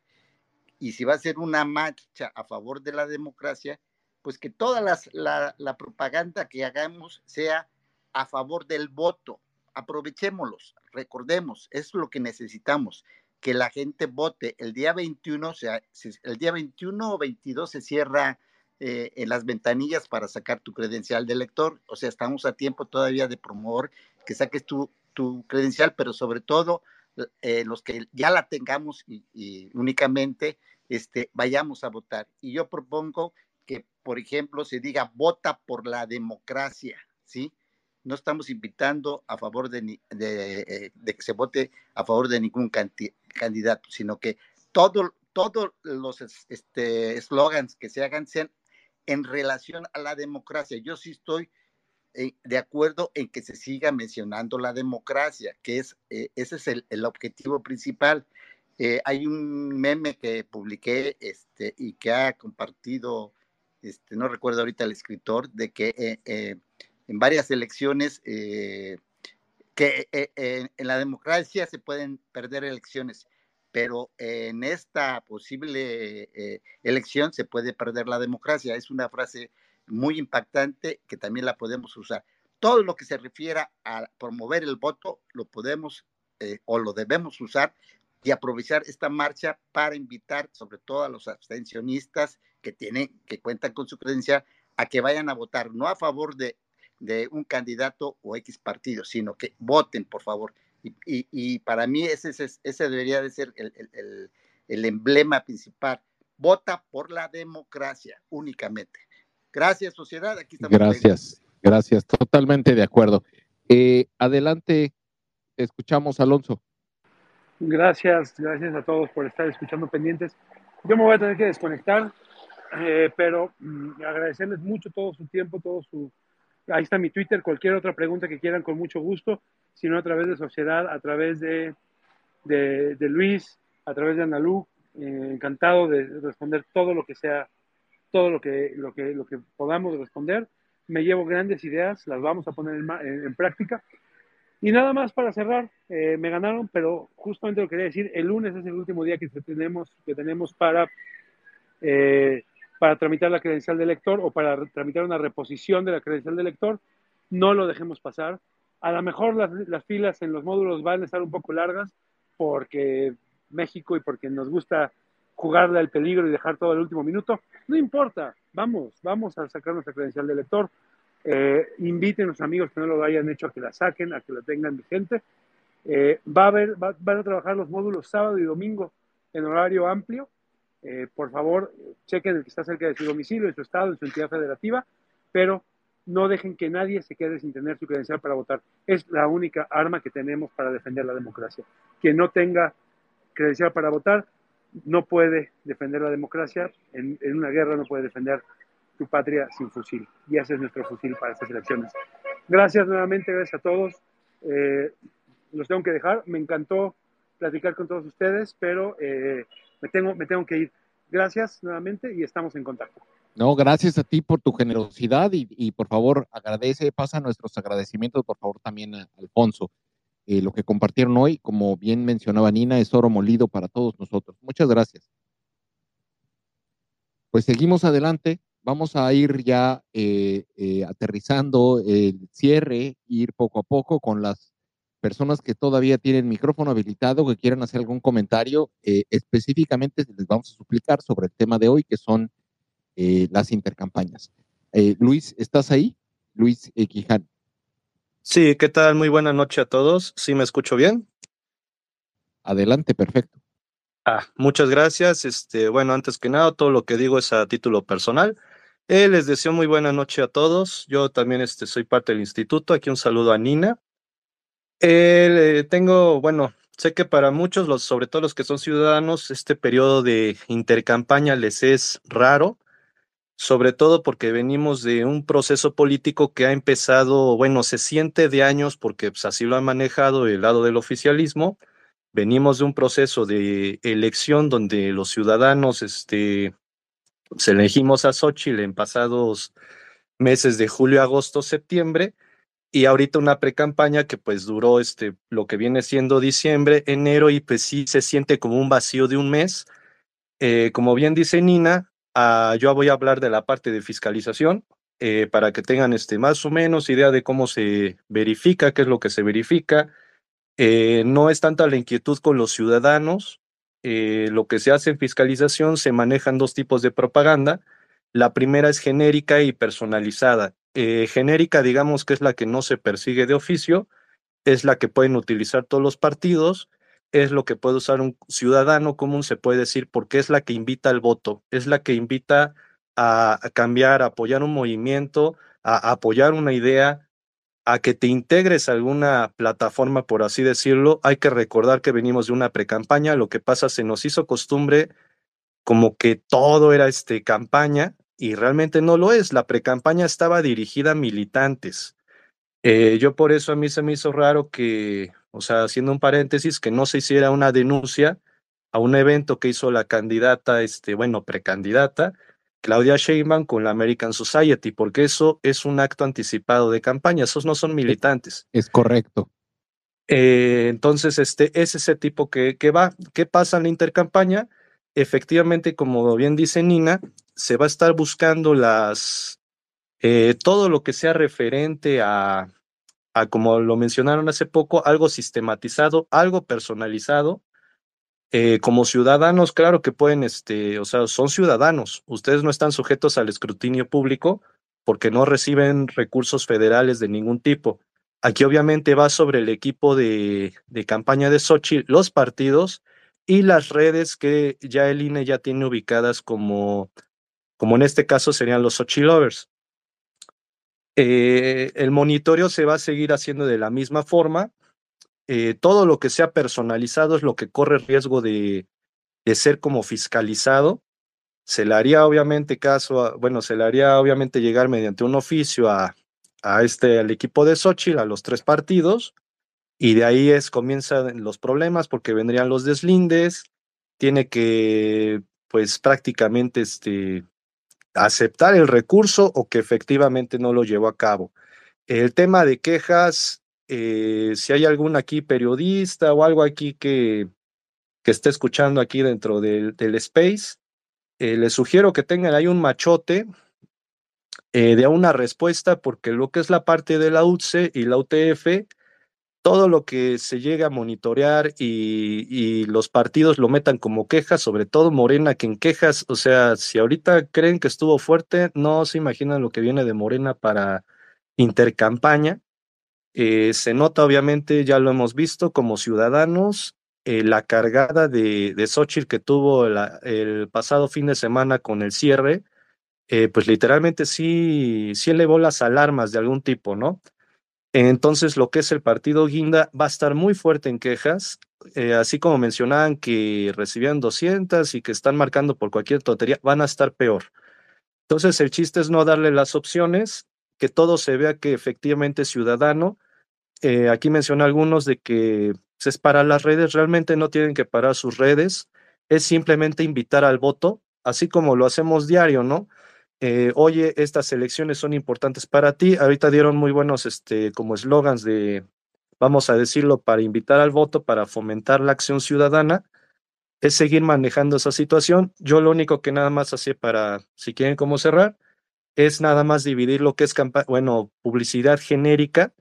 S27: y si va a ser una marcha a favor de la democracia, pues que toda la, la propaganda que hagamos sea a favor del voto. Aprovechémoslos, recordemos, es lo que necesitamos, que la gente vote. El día 21, o sea, el día 21 o 22 se cierra eh, en las ventanillas para sacar tu credencial de elector. O sea, estamos a tiempo todavía de promover que saques tu, tu credencial, pero sobre todo eh, los que ya la tengamos y, únicamente este, vayamos a votar. Y yo propongo que, por ejemplo, se diga vota por la democracia, ¿sí? No estamos invitando a favor de, de, eh, de que se vote a favor de ningún candidato, sino que todos todos los este, eslogans que se hagan sean en relación a la democracia. Yo sí estoy eh, de acuerdo en que se siga mencionando la democracia, que es, eh, ese es el, objetivo principal. Eh, hay un meme que publiqué este, y que ha compartido, este, no recuerdo ahorita el escritor, de que en varias elecciones, que en la democracia se pueden perder elecciones, pero en esta posible eh, elección se puede perder la democracia. Es una frase muy impactante que también la podemos usar. Todo lo que se refiera a promover el voto lo podemos eh, o lo debemos usar y aprovechar esta marcha para invitar sobre todo a los abstencionistas que tienen, que cuentan con su credencial, a que vayan a votar, no a favor de, de un candidato o X partido, sino que voten, por favor. Y, para mí ese, ese, debería de ser el, emblema principal. Vota por la democracia únicamente. Gracias, sociedad. Aquí estamos.
S1: Gracias, gracias. Totalmente de acuerdo. Eh, adelante, escuchamos, Alonso.
S7: Gracias, gracias a todos por estar escuchando pendientes. Yo me voy a tener que desconectar, eh, pero mm, agradecerles mucho todo su tiempo, todo su... Ahí está mi Twitter, cualquier otra pregunta que quieran, con mucho gusto sino a través de Sociedad, a través de, Luis, a través de Analú. Eh, encantado de responder todo lo que sea, todo lo que, lo que, lo que podamos responder. Me llevo grandes ideas, las vamos a poner en, en, práctica. Y nada más para cerrar, eh, me ganaron, pero justamente lo quería decir, el lunes es el último día que tenemos, que tenemos para, eh, para tramitar la credencial de lector o para tramitar una reposición de la credencial de lector. No lo dejemos pasar. A lo mejor las, filas en los módulos van a estar un poco largas porque México y porque nos gusta jugarle al peligro y dejar todo el último minuto. No importa, vamos, vamos a sacar nuestra credencial de lector. Eh, inviten a los amigos que no lo hayan hecho a que la saquen, a que la tengan vigente. Eh, va a haber, van a trabajar los módulos sábado y domingo en horario amplio. Eh, por favor, chequen el que está cerca de su domicilio, en su estado, en su entidad federativa, pero no dejen que nadie se quede sin tener su credencial para votar. Es la única arma que tenemos para defender la democracia. Quien no tenga credencial para votar no puede defender la democracia. En, una guerra no puede defender tu patria sin fusil. Y ese es nuestro fusil para estas elecciones. Gracias nuevamente, gracias a todos. Eh, los tengo que dejar. Me encantó platicar con todos ustedes, pero eh, me, tengo, me tengo que ir. Gracias nuevamente y estamos en contacto.
S1: No, gracias a ti por tu generosidad y, por favor agradece, pasa nuestros agradecimientos por favor también a Alfonso. Eh, lo que compartieron hoy, como bien mencionaba Nina, es oro molido para todos nosotros. Muchas gracias. Pues seguimos adelante. Vamos a ir ya eh, eh, aterrizando el cierre, ir poco a poco con las personas que todavía tienen micrófono habilitado, que quieran hacer algún comentario. específicamente les vamos a suplicar sobre el tema de hoy, que son eh, las intercampañas. Eh, Luis, ¿estás ahí? Luis Quiján.
S28: Sí, ¿qué tal? Muy buena noche a todos. ¿Sí me escucho bien?
S1: Adelante, perfecto.
S28: Ah, muchas gracias. Este, bueno, antes que nada, todo lo que digo es a título personal. Eh, les deseo muy buena noche a todos. Yo también este, soy parte del instituto. Aquí un saludo a Nina. Tengo, bueno, sé que para muchos, los, sobre todo los que son ciudadanos, este periodo de intercampaña les es raro sobre todo porque venimos de un proceso político que ha empezado, bueno, se siente de años porque pues, así lo han manejado el lado del oficialismo. Venimos de un proceso de elección donde los ciudadanos este, se elegimos a Xochitl en pasados meses de julio, agosto, septiembre, y ahorita una precampaña que pues duró este, lo que viene siendo diciembre, enero, y pues sí se siente como un vacío de un mes. Eh, como bien dice Nina, ah, yo voy a hablar de la parte de fiscalización eh, para que tengan este, más o menos idea de cómo se verifica, qué es lo que se verifica. Eh, no es tanta la inquietud con los ciudadanos. lo que se hace en fiscalización se manejan dos tipos de propaganda. La primera es genérica y personalizada. Eh, genérica, digamos que es la que no se persigue de oficio, es la que pueden utilizar todos los partidos, es lo que puede usar un ciudadano común, se puede decir, porque es la que invita al voto, es la que invita a, cambiar, a apoyar un movimiento, a, apoyar una idea, a que te integres a alguna plataforma, por así decirlo. Hay que recordar que venimos de una precampaña, lo que pasa se nos hizo costumbre como que todo era este campaña y realmente no lo es. La precampaña estaba dirigida a militantes. Eh, yo por eso a mí se me hizo raro que, o sea, haciendo un paréntesis, que no se hiciera una denuncia a un evento que hizo la candidata, este, bueno, precandidata, Claudia Sheinbaum con la American Society, porque eso es un acto anticipado de campaña, esos no son militantes.
S1: Es correcto.
S28: Eh, entonces, este es ese tipo que, que va. ¿Qué pasa en la intercampaña? Efectivamente, como bien dice Nina, se va a estar buscando las, eh, todo lo que sea referente a, a, como lo mencionaron hace poco, algo sistematizado, algo personalizado. Eh, como ciudadanos, claro que pueden, este, o sea, son ciudadanos. Ustedes no están sujetos al escrutinio público porque no reciben recursos federales de ningún tipo. Aquí obviamente va sobre el equipo de, de campaña de Sochi, los partidos y las redes que ya el INE ya tiene ubicadas como como en este caso serían los Sochi Lovers. Eh, el monitoreo se va a seguir haciendo de la misma forma. Eh, todo lo que sea personalizado es lo que corre riesgo de, de, ser como fiscalizado. Se le haría obviamente caso, bueno, se le haría obviamente llegar mediante un oficio a, a este, al equipo de Xochitl, a los tres partidos, y de ahí es, comienzan los problemas porque vendrían los deslindes, tiene que, pues prácticamente, este, aceptar el recurso o que efectivamente no lo llevó a cabo. El tema de quejas, eh, si hay algún aquí periodista o algo aquí que, que esté escuchando aquí dentro del, del space, eh, les sugiero que tengan ahí un machote eh, de una respuesta porque lo que es la parte de la UTSE y la UTF todo lo que se llega a monitorear y, los partidos lo metan como quejas, sobre todo Morena, que en quejas, o sea, si ahorita creen que estuvo fuerte, no se imaginan lo que viene de Morena para intercampaña. Eh, se nota, obviamente, ya lo hemos visto como ciudadanos, eh, la cargada de, de Xochitl que tuvo el pasado fin de semana con el cierre, eh, pues literalmente sí, sí elevó las alarmas de algún tipo, ¿no? Entonces, lo que es el partido Guinda va a estar muy fuerte en quejas, eh, así como mencionaban que recibían 200 y que están marcando por cualquier tontería, van a estar peor. Entonces, el chiste es no darle las opciones, que todo se vea que efectivamente es ciudadano. Eh, aquí mencioné algunos de que es para las redes, realmente no tienen que parar sus redes, es simplemente invitar al voto, así como lo hacemos diario, ¿no? Eh, oye, estas elecciones son importantes para ti. Ahorita dieron muy buenos, este, como eslogans de, vamos a decirlo, para invitar al voto, para fomentar la acción ciudadana, es seguir manejando esa situación. Yo lo único que nada más hacía para, si quieren como cerrar, es nada más dividir lo que es, bueno, publicidad genérica,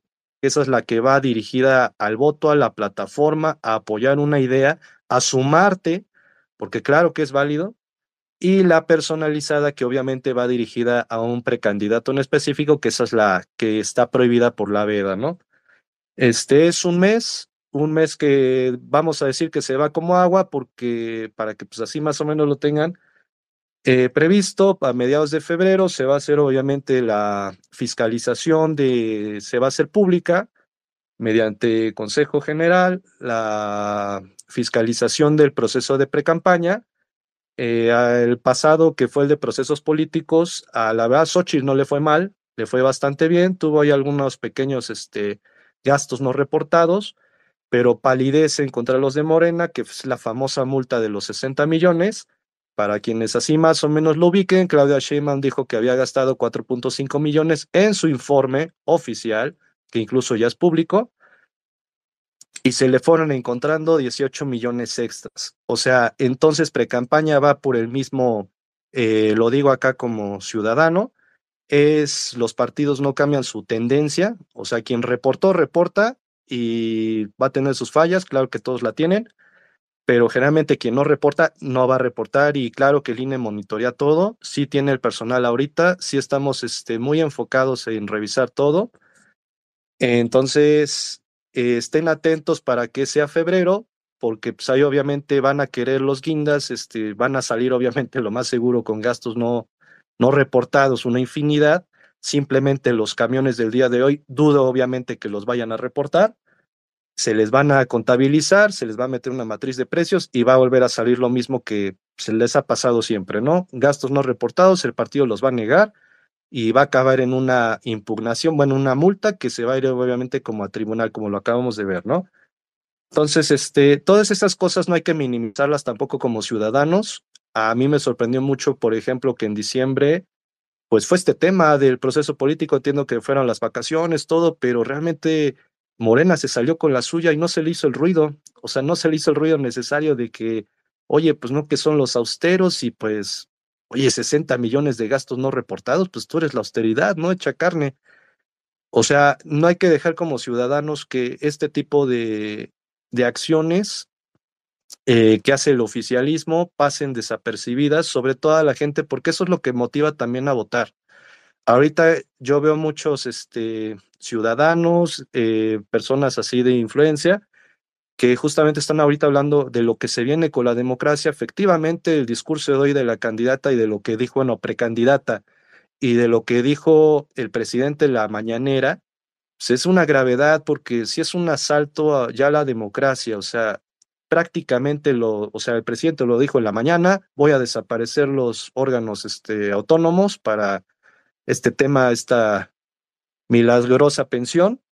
S28: esa es la que va dirigida al voto, a la plataforma, a apoyar una idea, a sumarte, porque claro que es válido, y la personalizada que obviamente va dirigida a un precandidato en específico, que esa es la que está prohibida por la veda, ¿no? Este es un mes, un mes que vamos a decir que se va como agua, porque para que pues así más o menos lo tengan eh, previsto, a mediados de febrero se va a hacer obviamente la fiscalización de, se va a hacer pública mediante Consejo General, la fiscalización del proceso de precampaña, eh, el pasado que fue el de procesos políticos, a la verdad Xochitl no le fue mal, le fue bastante bien, tuvo ahí algunos pequeños este, gastos no reportados, pero palidece contra los de Morena, que es la famosa multa de los 60 millones. Para quienes así más o menos lo ubiquen, Claudia Sheinbaum dijo que había gastado 4.5 millones en su informe oficial, que incluso ya es público, y se le fueron encontrando 18 millones extras. O sea, entonces precampaña va por el mismo, eh, lo digo acá como ciudadano, es los partidos no cambian su tendencia, o sea, quien reportó, reporta y va a tener sus fallas, claro que todos la tienen, pero generalmente quien no reporta no va a reportar y claro que el INE monitorea todo, sí tiene el personal ahorita, sí estamos este, muy enfocados en revisar todo. Entonces, eh, estén atentos para que sea febrero, porque pues, ahí obviamente van a querer los guindas, este, van a salir obviamente lo más seguro con gastos no, no reportados, una infinidad. Simplemente los camiones del día de hoy, dudo obviamente que los vayan a reportar. Se les van a contabilizar, se les va a meter una matriz de precios y va a volver a salir lo mismo que se les ha pasado siempre, ¿no? Gastos no reportados, el partido los va a negar y va a acabar en una impugnación, bueno, una multa que se va a ir obviamente como a tribunal, como lo acabamos de ver, ¿no? Entonces, este, todas estas cosas no hay que minimizarlas tampoco como ciudadanos. A mí me sorprendió mucho, por ejemplo, que en diciembre, pues fue este tema del proceso político, entiendo que fueron las vacaciones, todo, pero realmente Morena se salió con la suya y no se le hizo el ruido, o sea, no se le hizo el ruido necesario de que, oye, pues no, que son los austeros y pues, oye, 60 millones de gastos no reportados, pues tú eres la austeridad, no echa carne. O sea, no hay que dejar como ciudadanos que este tipo de, de acciones eh, que hace el oficialismo pasen desapercibidas sobre toda la gente, porque eso es lo que motiva también a votar. Ahorita yo veo muchos este, ciudadanos, eh, personas así de influencia, que justamente están ahorita hablando de lo que se viene con la democracia. Efectivamente, el discurso de hoy de la candidata y de lo que dijo, bueno, precandidata, y de lo que dijo el presidente la mañanera, pues es una gravedad porque si es un asalto ya a la democracia, o sea, prácticamente lo, o sea, el presidente lo dijo en la mañana, voy a desaparecer los órganos este, autónomos para este tema, esta milagrosa pensión,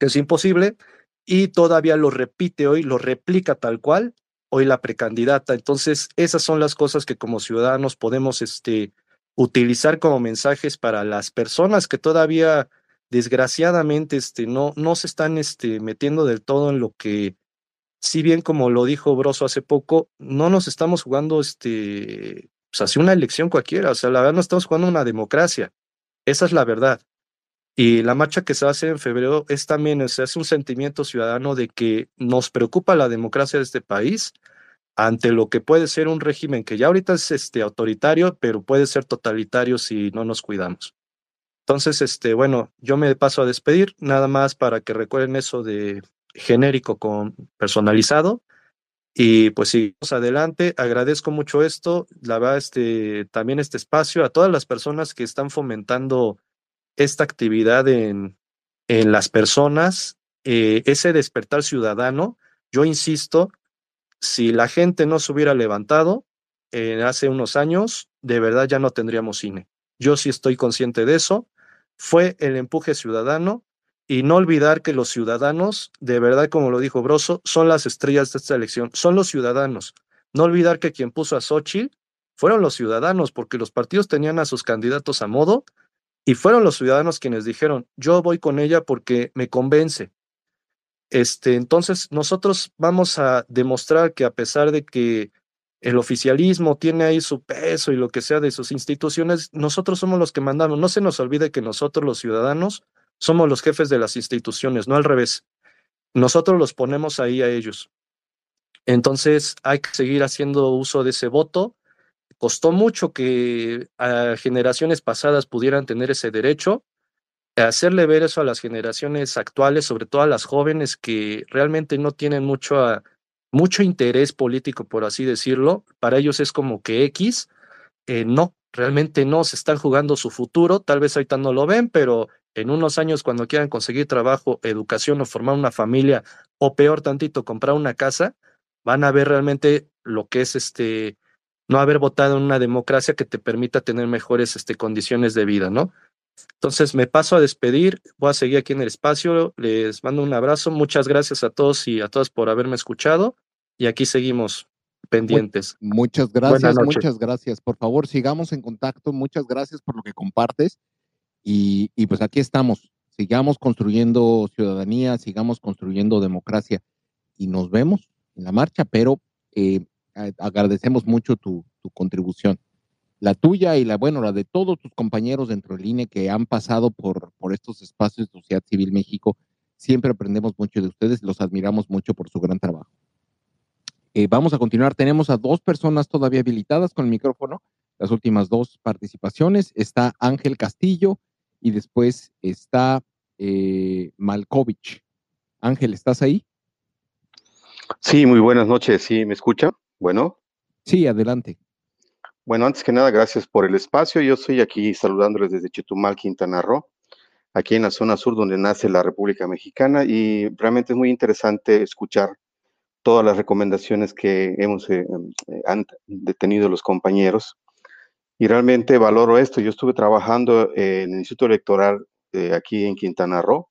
S28: que es imposible, y todavía lo repite hoy, lo replica tal cual hoy la precandidata. Entonces, esas son las cosas que como ciudadanos podemos este, utilizar como mensajes para las personas que todavía desgraciadamente este, no, no se están este, metiendo del todo en lo que si bien como lo dijo Broso hace poco, no nos estamos jugando este, pues así una elección cualquiera, o sea, la verdad no estamos jugando una democracia, esa es la verdad. Y la marcha que se hacer en febrero es también, o sea, es un sentimiento ciudadano de que nos preocupa la democracia de este país ante lo que puede ser un régimen que ya ahorita es este, autoritario, pero puede ser totalitario si no nos cuidamos. Entonces, este, bueno, yo me paso a despedir, nada más para que recuerden eso de genérico con personalizado. Y pues seguimos adelante. Agradezco mucho esto, la verdad, este, también este espacio, a todas las personas que están fomentando esta actividad en, en las personas, eh, ese despertar ciudadano. Yo insisto, si la gente no se hubiera levantado eh, hace unos años, de verdad ya no tendríamos cine. Yo sí estoy consciente de eso. Fue el empuje ciudadano y no olvidar que los ciudadanos, de verdad, como lo dijo Broso, son las estrellas de esta elección, son los ciudadanos. No olvidar que quien puso a Xochitl fueron los ciudadanos, porque los partidos tenían a sus candidatos a modo y fueron los ciudadanos quienes dijeron, yo voy con ella porque me convence. Este, entonces, nosotros vamos a demostrar que a pesar de que el oficialismo tiene ahí su peso y lo que sea de sus instituciones, nosotros somos los que mandamos. No se nos olvide que nosotros los ciudadanos somos los jefes de las instituciones, no al revés. Nosotros los ponemos ahí a ellos. Entonces hay que seguir haciendo uso de ese voto. Costó mucho que a generaciones pasadas pudieran tener ese derecho. Hacerle ver eso a las generaciones actuales, sobre todo a las jóvenes que realmente no tienen mucho, mucho interés político, por así decirlo. Para ellos es como que X. Eh, no, realmente no, se están jugando su futuro. Tal vez ahorita no lo ven, pero en unos años cuando quieran conseguir trabajo, educación o formar una familia o peor tantito, comprar una casa, van a ver realmente lo que es este no haber votado en una democracia que te permita tener mejores este, condiciones de vida, ¿no? Entonces me paso a despedir, voy a seguir aquí en el espacio, les mando un abrazo, muchas gracias a todos y a todas por haberme escuchado y aquí seguimos pendientes.
S1: Muchas gracias, muchas gracias. Por favor, sigamos en contacto, muchas gracias por lo que compartes y, y pues aquí estamos, sigamos construyendo ciudadanía, sigamos construyendo democracia y nos vemos en la marcha, pero eh, agradecemos mucho tu, tu contribución la tuya y la, bueno, la de todos tus compañeros dentro del INE que han pasado por, por estos espacios de Sociedad Civil México. Siempre aprendemos mucho de ustedes, los admiramos mucho por su gran trabajo. Eh, vamos a continuar. Tenemos a dos personas todavía habilitadas con el micrófono. Las últimas dos participaciones. Está Ángel Castillo y después está eh, Malkovich. Ángel, ¿estás ahí?
S29: Sí, muy buenas noches. ¿Sí me escucha? Bueno.
S1: Sí, adelante.
S29: Bueno, antes que nada, gracias por el espacio. Yo estoy aquí saludándoles desde Chetumal, Quintana Roo, aquí en la zona sur donde nace la República Mexicana y realmente es muy interesante escuchar todas las recomendaciones que hemos eh, eh, han detenido los compañeros y realmente valoro esto. Yo estuve trabajando en el Instituto Electoral eh, aquí en Quintana Roo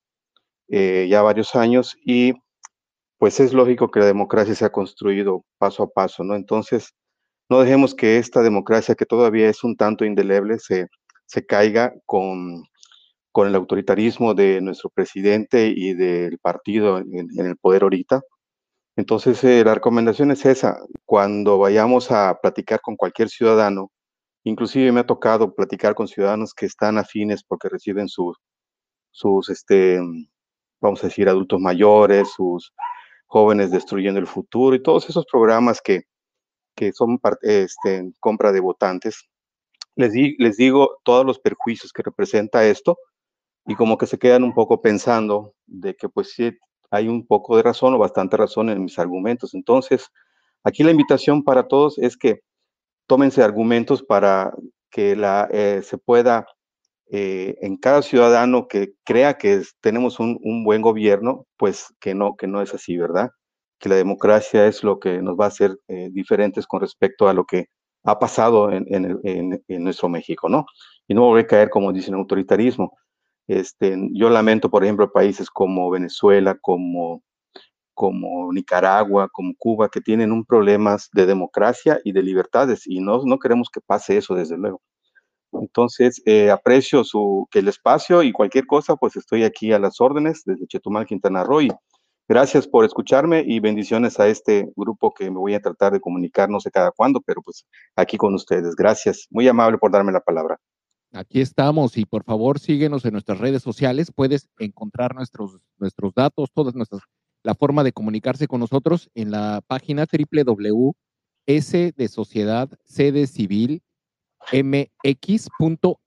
S29: ya varios años y pues es lógico que la democracia se ha construido paso a paso, ¿no? Entonces, no dejemos que esta democracia, que todavía es un tanto indeleble, se, se caiga con, con el autoritarismo de nuestro presidente y del partido en, el poder ahorita. Entonces, eh, la recomendación es esa. Cuando vayamos a platicar con cualquier ciudadano, inclusive me ha tocado platicar con ciudadanos que están afines porque reciben sus, sus este, vamos a decir, adultos mayores, sus jóvenes destruyendo el futuro y todos esos programas que, que son este, compra de votantes, les, les digo todos los perjuicios que representa esto y como que se quedan un poco pensando de que pues sí hay un poco de razón o bastante razón en mis argumentos. Entonces, aquí la invitación para todos es que tómense argumentos para que la, eh, se pueda eh, en cada ciudadano que crea que tenemos un, buen gobierno, pues que no, que no es así, ¿verdad? que la democracia es lo que nos va a hacer eh, diferentes con respecto a lo que ha pasado en, en, nuestro México, ¿no? Y no volver a caer, como dicen, autoritarismo. Este, yo lamento, por ejemplo, países como Venezuela, como, como Nicaragua, como Cuba, que tienen un problemas de democracia y de libertades, y no, no queremos que pase eso, desde luego. Entonces, eh, aprecio su, que el espacio y cualquier cosa, pues estoy aquí a las órdenes desde Chetumal, Quintana Roo, Gracias por escucharme y bendiciones a este grupo que me voy a tratar de comunicar, no sé cada cuándo, pero pues aquí con ustedes. Gracias. Muy amable por darme la palabra.
S1: Aquí estamos y por favor síguenos en nuestras redes sociales. Puedes encontrar nuestros, nuestros datos, todas nuestras, la forma de comunicarse con nosotros en la página www.s de sociedad sede civil mx.info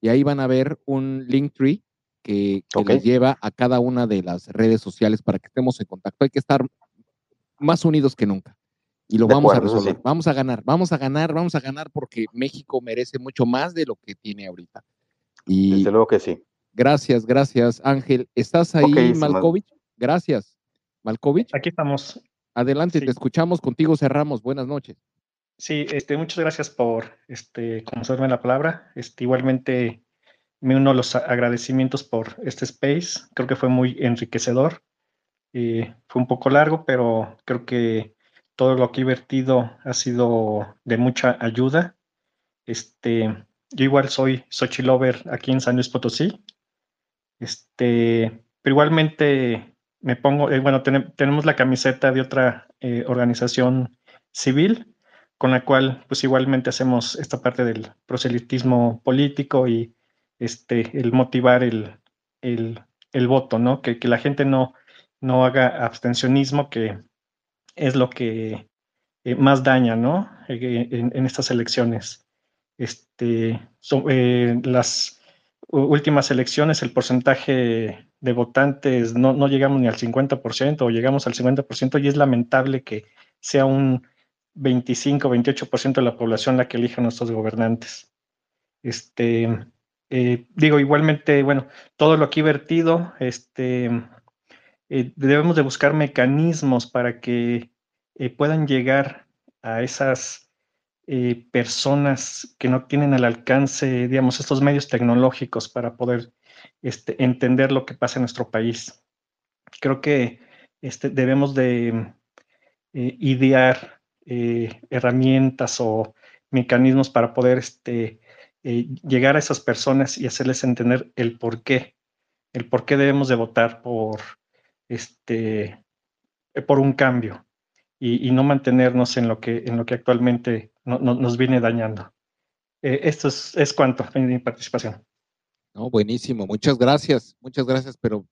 S1: y ahí van a ver un link tree que, que lleva a cada una de las redes sociales para que estemos en contacto. Hay que estar más unidos que nunca. Y lo vamos a resolver. Vamos a ganar, vamos a ganar, vamos a ganar porque México merece mucho más de lo que tiene ahorita.
S29: Y Desde luego que sí.
S1: Gracias, gracias, Ángel. ¿Estás ahí, Malkovich? Gracias. Malkovich.
S30: Aquí estamos.
S1: Adelante, te escuchamos, contigo cerramos. Buenas noches.
S30: Sí, este, muchas gracias por este, conocerme la palabra. Este, igualmente me uno a los agradecimientos por este space. Creo que fue muy enriquecedor. Eh, fue un poco largo, pero creo que todo lo que he vertido ha sido de mucha ayuda. Este, yo igual soy Sochi Lover aquí en San Luis Potosí. Este, pero igualmente me pongo, eh, bueno, tenemos la camiseta de otra eh, organización civil con la cual pues igualmente hacemos esta parte del proselitismo político y este, el motivar el, el, voto, ¿no? Que, que, la gente no, no haga abstencionismo, que es lo que eh, más daña, ¿no? Eh, en, estas elecciones. Este, eh, las últimas elecciones, el porcentaje de votantes no, no llegamos ni al 50% o llegamos al 50% y es lamentable que sea un 25, 28% de la población la que elija a nuestros gobernantes. Este, eh, digo, igualmente, bueno, todo lo aquí vertido, este, eh, debemos de buscar mecanismos para que eh, puedan llegar a esas personas que no tienen al alcance, digamos, estos medios tecnológicos para poder este, entender lo que pasa en nuestro país. Creo que este, debemos de idear eh, herramientas o mecanismos para poder este, eh, llegar a esas personas y hacerles entender el por qué, el por qué debemos de votar por, este, por un cambio y, y no mantenernos en lo que, en lo que actualmente no, no, nos viene dañando. Eh, esto es, es cuanto en mi participación.
S1: No, buenísimo, muchas gracias, muchas gracias, pero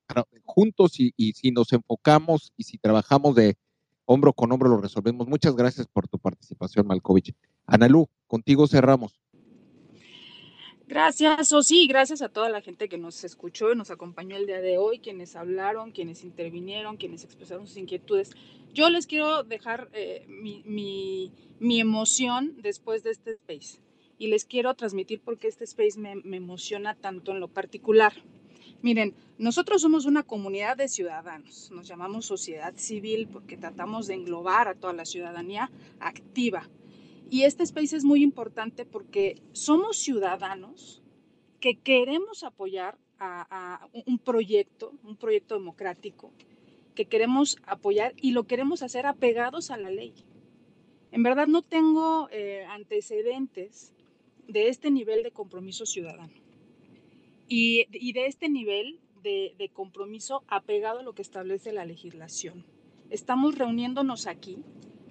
S1: juntos y, y, si nos enfocamos y si trabajamos de hombro con hombro lo resolvemos. Muchas gracias por tu participación, Malkovich. Analú, contigo cerramos.
S13: Gracias, o sí, gracias a toda la gente que nos escuchó y nos acompañó el día de hoy, quienes hablaron, quienes intervinieron, quienes expresaron sus inquietudes. Yo les quiero dejar eh, mi, mi, mi, emoción después de este space y les quiero transmitir por qué este space me, me emociona tanto en lo particular. Miren, nosotros somos una comunidad de ciudadanos, nos llamamos sociedad civil porque tratamos de englobar a toda la ciudadanía activa. Y este space es muy importante porque somos ciudadanos que queremos apoyar a, un proyecto, un proyecto democrático, que queremos apoyar y lo queremos hacer apegados a la ley. En verdad no tengo eh, antecedentes de este nivel de compromiso ciudadano y, de este nivel de, de compromiso apegado a lo que establece la legislación. Estamos reuniéndonos aquí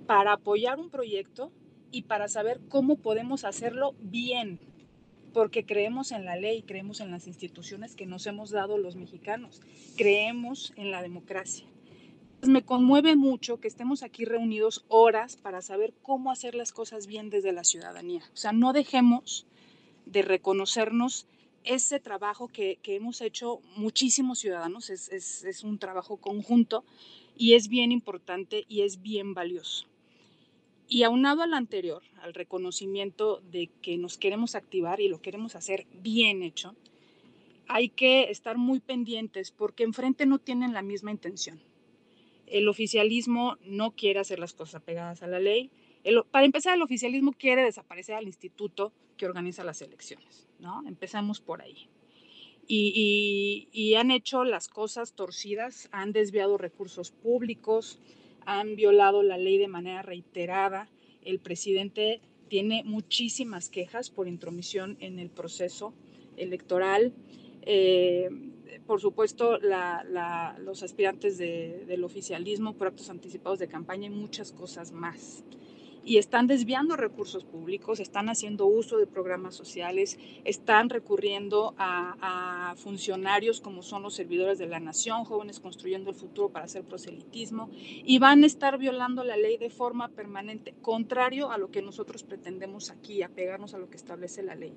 S13: para apoyar un proyecto y para saber cómo podemos hacerlo bien, porque creemos en la ley, creemos en las instituciones que nos hemos dado los mexicanos, creemos en la democracia. Me conmueve mucho que estemos aquí reunidos horas para saber cómo hacer las cosas bien desde la ciudadanía. O sea, no dejemos de reconocernos ese trabajo que, que hemos hecho muchísimos ciudadanos, es, es, es un trabajo conjunto y es bien importante y es bien valioso. Y aunado al anterior, al reconocimiento de que nos queremos activar y lo queremos hacer bien hecho, hay que estar muy pendientes porque enfrente no tienen la misma intención. El oficialismo no quiere hacer las cosas apegadas a la ley. Para empezar, el oficialismo quiere desaparecer al instituto que organiza las elecciones. ¿no? Empezamos por ahí. Y, han hecho las cosas torcidas, han desviado recursos públicos, han violado la ley de manera reiterada. El presidente tiene muchísimas quejas por intromisión en el proceso electoral. Eh, por supuesto, los aspirantes de, del oficialismo por actos anticipados de campaña y muchas cosas más y están desviando recursos públicos, están haciendo uso de programas sociales, están recurriendo a, funcionarios como son los servidores de la nación, jóvenes construyendo el futuro para hacer proselitismo, y van a estar violando la ley de forma permanente, contrario a lo que nosotros pretendemos aquí, apegarnos a lo que establece la ley.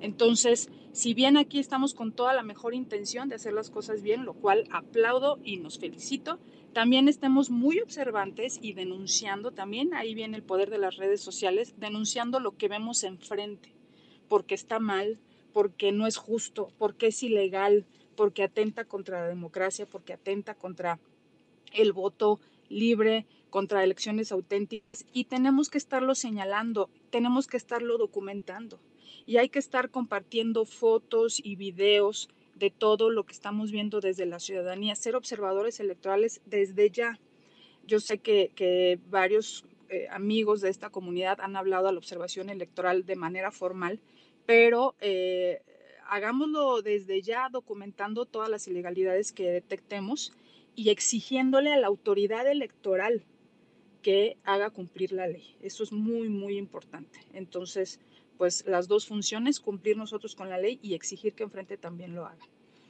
S13: Entonces, si bien aquí estamos con toda la mejor intención de hacer las cosas bien, lo cual aplaudo y nos felicito, también estemos muy observantes y denunciando, también ahí viene el poder de las redes sociales, denunciando lo que vemos enfrente, porque está mal, porque no es justo, porque es ilegal, porque atenta contra la democracia, porque atenta contra el voto libre, contra elecciones auténticas y tenemos que estarlo señalando, tenemos que estarlo documentando. Y hay que estar compartiendo fotos y videos de todo lo que estamos viendo desde la ciudadanía, ser observadores electorales desde ya. Yo sé que, que varios eh, amigos de esta comunidad han hablado a la observación electoral de manera formal, pero eh, hagámoslo desde ya documentando todas las ilegalidades que detectemos y exigiéndole a la autoridad electoral que haga cumplir la ley. Eso es muy, muy importante. Entonces, pues las dos funciones, cumplir nosotros con la ley y exigir que enfrente también lo hagan.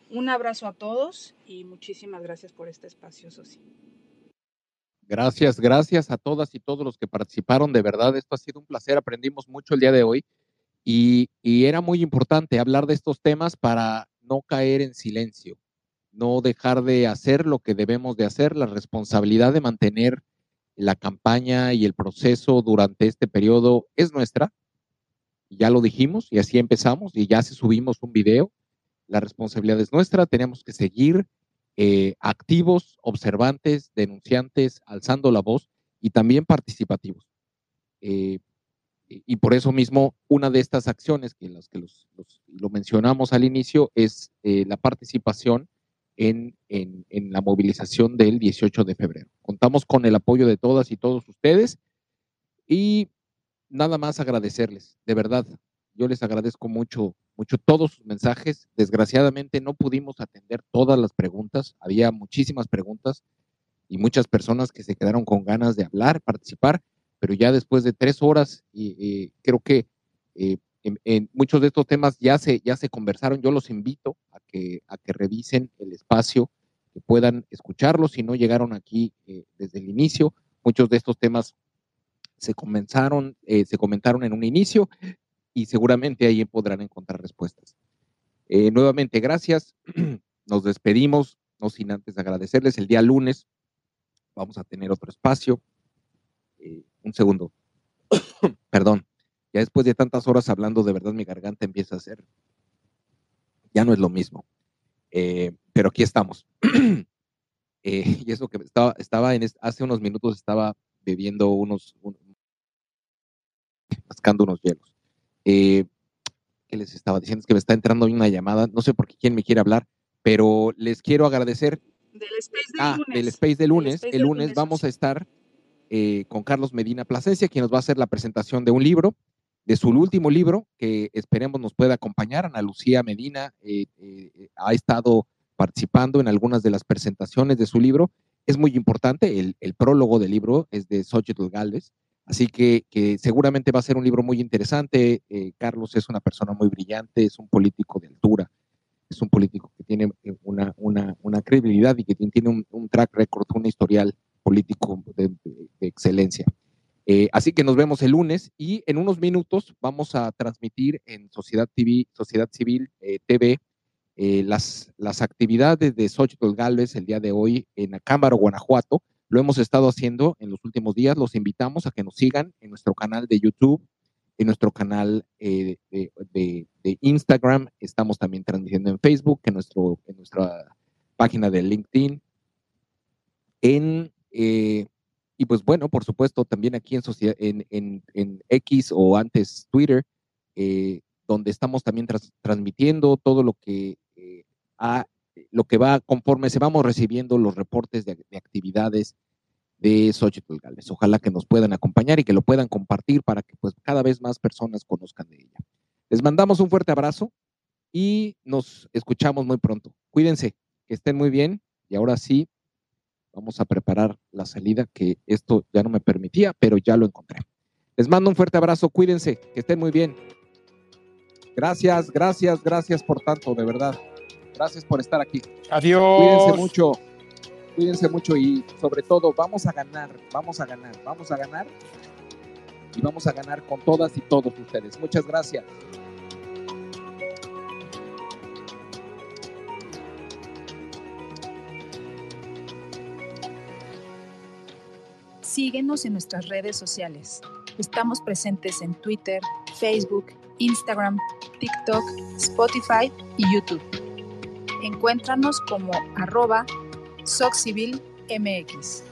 S13: Un abrazo a todos y muchísimas gracias por este espacio, Sosi.
S1: Gracias, gracias a todas y todos los que participaron. De verdad, esto ha sido un placer. Aprendimos mucho el día de hoy y, y era muy importante hablar de estos temas para no caer en silencio, no dejar de hacer lo que debemos de hacer, la responsabilidad de mantener la campaña y el proceso durante este periodo es nuestra ya lo dijimos y así empezamos y ya se subimos un video. La responsabilidad es nuestra, tenemos que seguir eh, activos, observantes, denunciantes, alzando la voz y también participativos. Eh, y por eso mismo, una de estas acciones que las que los- lo mencionamos al inicio es eh, la participación en, en- en la movilización del 18 de febrero. Contamos con el apoyo de todas y todos ustedes y nada más agradecerles, de verdad. Yo les agradezco mucho, mucho todos sus mensajes. Desgraciadamente no pudimos atender todas las preguntas. Había muchísimas preguntas y muchas personas que se quedaron con ganas de hablar, participar, pero ya después de tres horas, y, creo que eh, en, en muchos de estos temas ya se, ya se conversaron. Yo los invito a que, a que revisen el espacio, que puedan escucharlos si no llegaron aquí eh, desde el inicio. Muchos de estos temas se comenzaron, eh, se comentaron en un inicio y seguramente ahí podrán encontrar respuestas. Eh, nuevamente, gracias. Nos despedimos, no sin antes agradecerles. El día lunes vamos a tener otro espacio. Eh, un segundo. Perdón. Ya después de tantas horas hablando, de verdad mi garganta empieza a ser. Ya no es lo mismo. Pero aquí estamos. Y eso que estaba, estaba en, hace unos minutos estaba bebiendo unos, un- mascando unos hielos. Eh, ¿Qué les estaba diciendo? Es que me está entrando una llamada. No sé por qué quién me quiere hablar, pero les quiero agradecer.
S13: Del Space del
S1: Ah,
S13: lunes.
S1: del Space de lunes.
S13: Space
S1: El lunes
S13: lunes,
S1: vamos a estar eh, con Carlos Medina Plasencia, quien nos va a hacer la presentación de un libro, de su último libro, que esperemos nos pueda acompañar. Ana Lucía Medina eh, eh, ha estado participando en algunas de las presentaciones de su libro. Es muy importante, el, el prólogo del libro es de Xochitl Galvez, así que, seguramente va a ser un libro muy interesante. Eh, Carlos es una persona muy brillante, es un político de altura, es un político que tiene eh, una, una, una credibilidad y que tiene un, un track record, un historial político de, excelencia. Eh, así que nos vemos el lunes y en unos minutos vamos a transmitir en Sociedad TV, Sociedad Civil TV las, las actividades de Xochitl Galvez el día de hoy en Acámbaro, Guanajuato. Lo hemos estado haciendo en los últimos días. Los invitamos a que nos sigan en nuestro canal de YouTube, en nuestro canal eh, de, Instagram. Estamos también transmitiendo en Facebook, en, nuestra página de LinkedIn. En, eh, y pues bueno, por supuesto, también aquí en, X o antes Twitter, eh, donde estamos también transmitiendo todo lo que ha- lo que va conforme se vamos recibiendo los reportes de, de actividades de Xochitl Galvez. Ojalá que nos puedan acompañar y que lo puedan compartir para que pues cada vez más personas conozcan de ella. Les mandamos un fuerte abrazo y nos escuchamos muy pronto. Cuídense, que estén muy bien y ahora sí vamos a preparar la salida que esto ya no me permitía, pero ya lo encontré. Les mando un fuerte abrazo, cuídense, que estén muy bien. Gracias, gracias, gracias por tanto, de verdad. Gracias por estar aquí.
S8: Adiós.
S1: Cuídense mucho, cuídense mucho y sobre todo vamos a ganar, vamos a ganar, vamos a ganar y vamos a ganar con todas y todos ustedes. Muchas gracias.
S31: Síguenos en nuestras redes sociales. Estamos presentes en Twitter, Facebook, Instagram, TikTok, Spotify y YouTube. Encuéntranos como arroba SocCivilMX.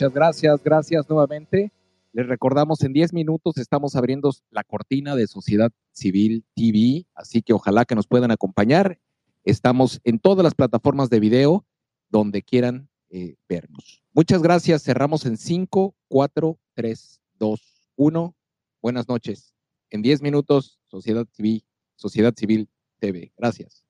S1: Muchas gracias, gracias nuevamente. Les recordamos, en 10 minutos estamos abriendo la cortina de Sociedad Civil TV, así que ojalá que nos puedan acompañar. Estamos en todas las plataformas de video donde quieran eh, vernos. Muchas gracias. Cerramos en 5, 4, 3, 2, 1. Buenas noches. En 10 minutos, Sociedad Civil, Sociedad Civil TV. Gracias.